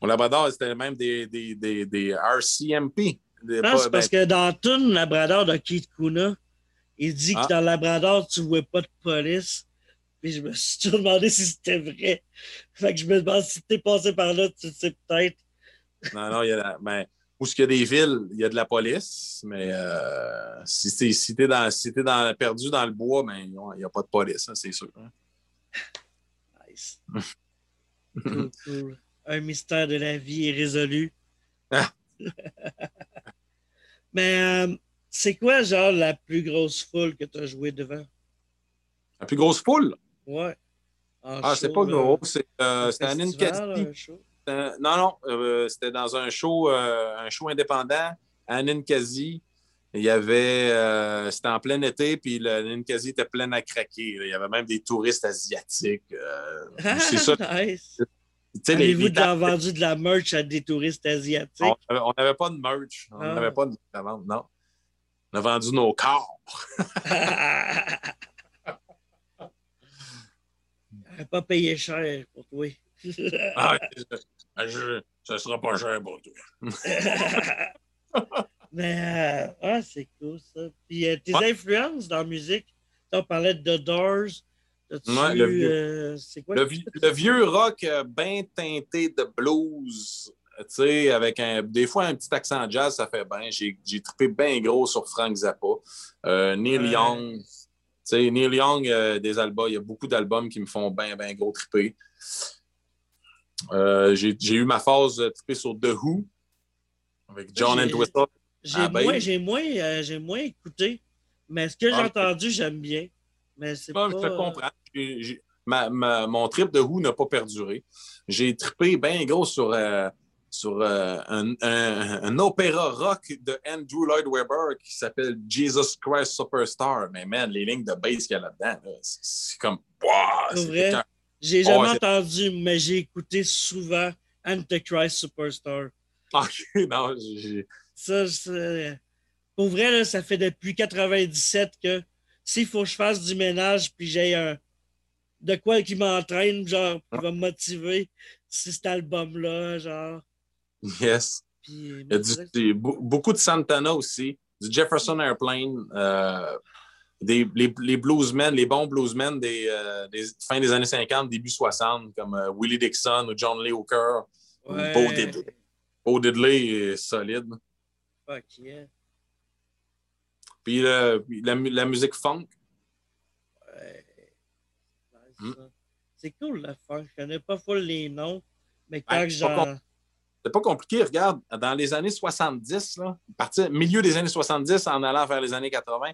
Au Labrador, c'était même des, des, des, des RCMP. Non, c'est parce ben que dans tout le Labrador de Keith Kuna, il dit que ah. dans le Labrador, tu ne vois pas de police. Puis je me suis toujours demandé si c'était vrai. Fait que je me demande si tu es passé par là, tu sais peut-être. Non, non, il y a la... ben, où ce qu'il y a des villes, il y a de la police, mais euh, si tu si es, dans, si dans, perdu dans le bois, ben, il n'y a pas de police, hein, c'est sûr. Hein. Nice. Un mystère de la vie est résolu. Ah. mais euh, c'est quoi, genre, la plus grosse foule que tu as joué devant? La plus grosse foule? Ouais. ah, c'est pas gros, c'est euh, un Ninkasi. Euh, non, non, euh, c'était dans un show, euh, un show indépendant à Ninkasi. Il y avait, c'était en plein été, puis le Ninkasi était plein à craquer. Il y avait même des touristes asiatiques. c'est ça. nice. Avez-vous déjà vendu de la merch à des touristes asiatiques? On n'avait pas de merch. On n'avait ah. pas de vente, non. On a vendu nos corps. On n'a pas payé cher pour toi. ah, je, ça sera pas cher pour toi. Mais, euh, ah, c'est cool ça. Puis euh, tes influences dans la musique, tu parlais de The Doors. Ouais, le, vieux, euh, quoi, le, vieux rock bien teinté de blues, tu sais, avec un, des fois un petit accent jazz, ça fait bien. J'ai, trippé bien gros sur Frank Zappa. Neil Young, tu sais, Neil Young, des albums, il y a beaucoup d'albums qui me font bien, bien gros tripper. Euh, j'ai eu ma phase trippée sur The Who avec John Entwistle. J'ai moins, moins, euh, moins, écouté, Mais ce que j'ai Ah, entendu, j'aime bien. Mais c'est pas... je te comprends. Ma- ma- mon trip de Who n'a pas perduré. J'ai trippé bien gros sur, euh, sur euh, un, un- un opéra rock de Andrew Lloyd Webber qui s'appelle Jesus Christ Superstar. Mais man, les lignes de bass qu'il y a là-dedans, là, c'est comme. Wow, vrai? J'ai Oh, jamais c'est- entendu, mais j'ai écouté souvent Antichrist Superstar. Ok, non, j'ai- Ça, c'est- pour vrai, là, ça fait depuis 97 que s'il faut que je fasse du ménage puis j'ai un de quoi qui m'entraîne, genre, qui va me motiver, c'est cet album-là, genre. Yes. Puis, Il y a du- du- be- beaucoup de Santana aussi, du Jefferson Airplane, euh, des, les, les bluesmen, les bons bluesmen des, euh, des fin des années 50, début 60, comme euh, Willie Dixon ou John Lee Hooker, ou Ouais. Bo Diddley. Bo Diddley est solide. Fuck yeah. Puis la, mu- la musique funk, Ouais. Nice. C'est cool, la funk. Je connais pas full les noms, mais Ouais, quand pas j'en. c'est pas compliqué. Regarde, dans les années 70, là, partir milieu des années 70 en allant vers les années 80,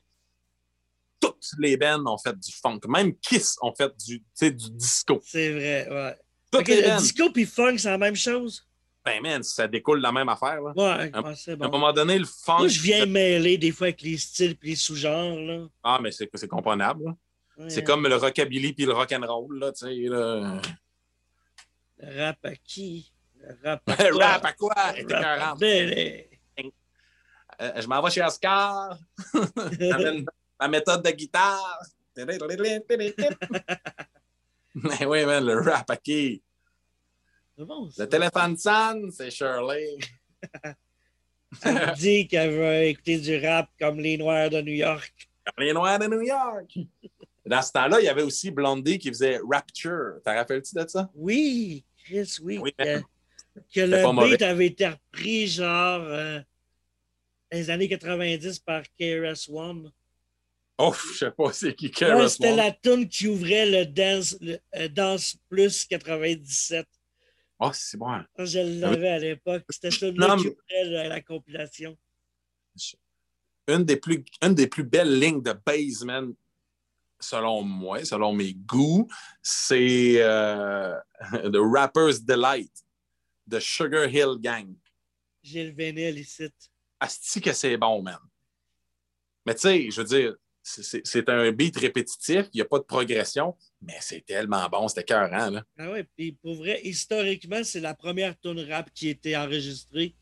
toutes les bands ont fait du funk. Même Kiss ont fait du, du disco. C'est vrai, ouais. Toutes Ok, les le bands. disco puis funk, c'est la même chose? Ben man, ça découle de la même affaire. Là. Ouais, ouais, c'est À un bon. moment donné, le funk. Moi, je viens mêler des fois avec les styles et les sous-genres. là. Ah, mais c'est c'est comprenable. Ouais. C'est comme le rockabilly puis le rock'n'roll, là, tu sais. Là. Le rap à qui? Le rap à quoi? Rap à quoi? Rap à. Euh, je m'en vais chez Oscar. Ma méthode de guitare. Mais oui, man, le rap à qui? Bon. Le téléphone sonne, c'est Shirley. Tu me dis qu'elle veut écouter du rap comme les Noirs de New York. Les Noirs de New York. Dans ce temps-là, il y avait aussi Blondie qui faisait Rapture. T'en rappelles-tu de ça? Oui, Chris, oui. Oui, que, pas le beat avait été repris genre euh, dans les années 90 par KRS-One. Oh, je sais pas c'est qui Ouais, KRS C'était One. la tune qui ouvrait le Dance, le, euh, Dance Plus 97. Oh, c'est bon. Ça, Je l'avais à l'époque. C'était ça Non, qui ouvrait la, la compilation. une des plus, une des plus belles lignes de Baseman, selon moi, selon mes goûts, c'est euh, The Rapper's Delight de Sugar Hill Gang. J'ai le vénile ici. Asti que c'est bon, man. Mais tu sais, je veux dire, c'est- un beat répétitif, il n'y a pas de progression, mais c'est tellement bon, c'était cœurant, là. Ah ouais, puis pour vrai, historiquement, c'est la première tune rap qui a été enregistrée.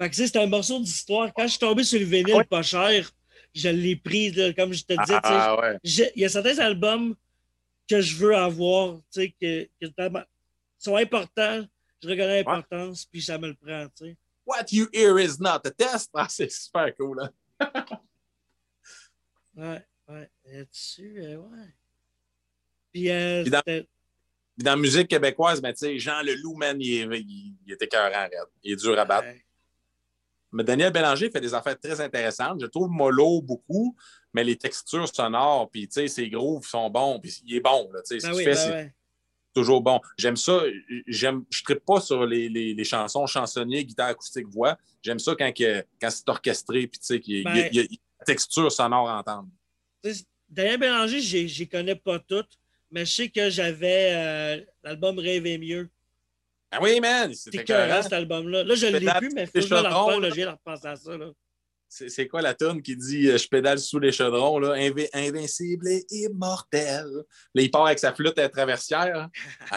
Fait que c'est un morceau d'histoire. Quand je suis tombé sur le vinyle Ouais. pas cher, je l'ai pris, là, comme je te disais. Ah ouais. Il y a certains albums que je veux avoir, tu sais, que, que sont importants. Je reconnais l'importance, puis ça me le prend, tu sais. What you hear is not a test. Ah, c'est super cool, hein. Ouais, ouais. Là-dessus, euh, ouais. Puis, euh, Puis dans- c'était- Puis dans la musique québécoise, ben, tu sais, Jean Leloup, man, il, est- il, il était cœurant, raide. Il est dur à battre. ouais. Mais Daniel Bélanger fait des affaires très intéressantes. Je trouve mollo beaucoup, mais les textures sonores, puis tu sais, ses grooves sont bons, puis il est bon. Là, tu sais, ce Ben oui, fait, ben c'est ouais. toujours bon. J'aime ça. J'aime, je ne pas sur les, les, les chansons chansonniers, guitare acoustique, voix. J'aime ça quand, quand c'est orchestré, puis tu sais, qu'il Ben- y texture sonore à entendre. Daniel Bélanger, je ne connais pas toutes, mais je sais que j'avais euh, l'album Rêver mieux. Ah oui, man, c'était écœurant, cet album-là. Là, je ne l'ai plus, mais faut que je de repenser à ça. Là. C'est, quoi la tune qui dit euh, Je pédale sous les chaudrons, là, invi- invincible et immortel. Là, il part avec sa flûte à traversière.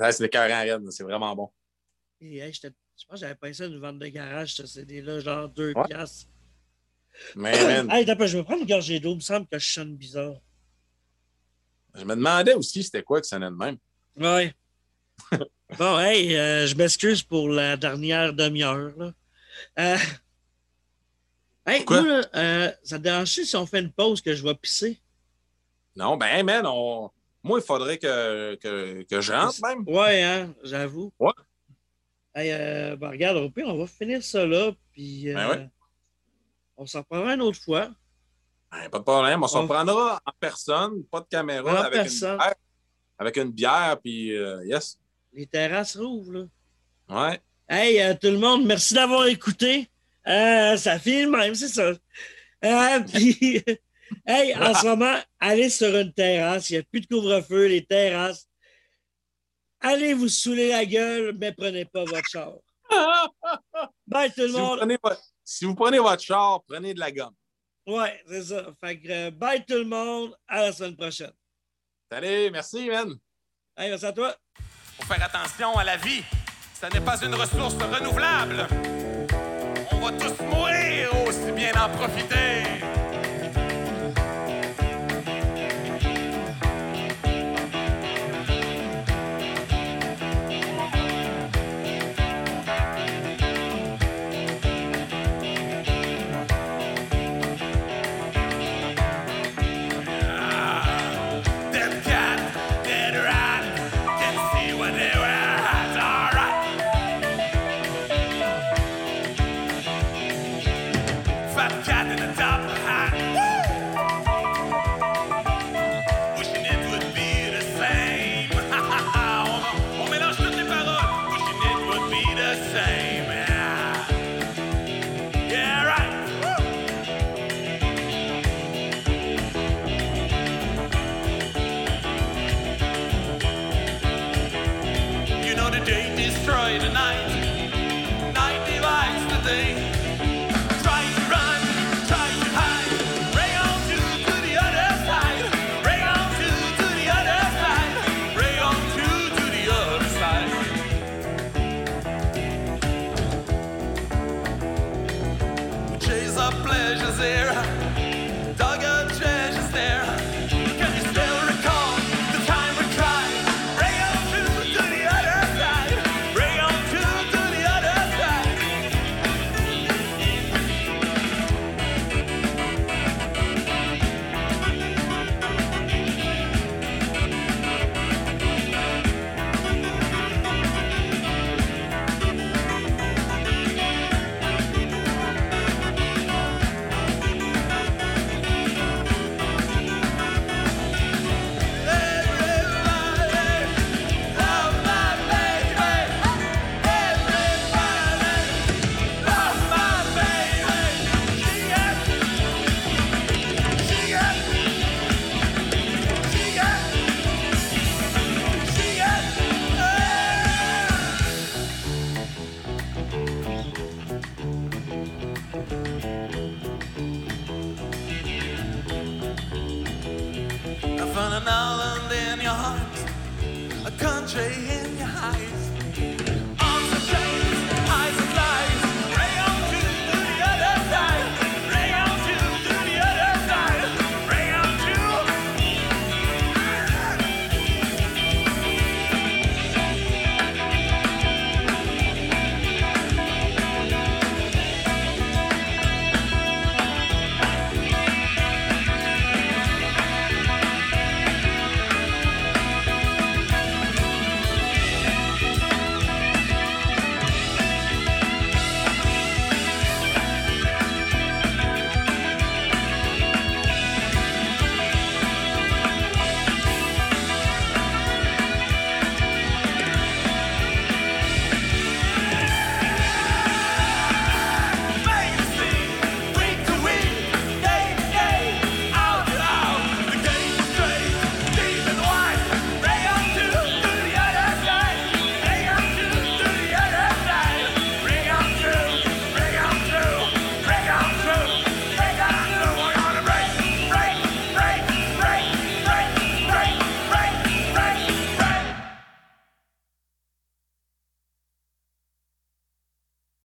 Ah, c'est écœurant, raide, c'est vraiment bon. Et, hey, j'étais- je pense que j'avais payé ça une vente de garage, ce CD-là, genre 2 Ouais. piastres. Mais, man, Hey, pas, je vais prendre une gorgée d'eau. Il me semble que je sonne bizarre. je me demandais aussi c'était quoi que ça sonnait de même. Ouais. bon, hey, euh, je m'excuse pour la dernière demi-heure. Euh... Hey, moi, là, euh, ça te dérange si on fait une pause que je vais pisser? Non, ben, man, on... moi, il faudrait que, que, que je rentre même. Ouais, hein, j'avoue. Ouais. Hey, euh, ben, regarde, au pire, on va finir ça là, puis Ben ouais. On s'en prendra une autre fois. Ben, pas de problème. On s'en prendra en personne, pas de caméra, en avec, personne. Une bière, avec une bière, puis euh, yes. Les terrasses rouvrent, là. Ouais. Hey, euh, tout le monde, merci d'avoir écouté. Euh, ça filme même, c'est ça. puis, hey, en ce moment, allez sur une terrasse. Il n'y a plus de couvre-feu, les terrasses. Allez vous saouler la gueule, mais prenez pas votre char. Bye tout le si monde. Vous prenez, si vous prenez votre char, prenez de la gomme. Ouais, c'est ça. Fait que, euh, bye tout le monde. À la semaine prochaine. Salut, merci, man. Hey, merci à toi. Faut faire attention à la vie. Ça n'est pas une ressource renouvelable. On va tous mourir aussi bien en profiter.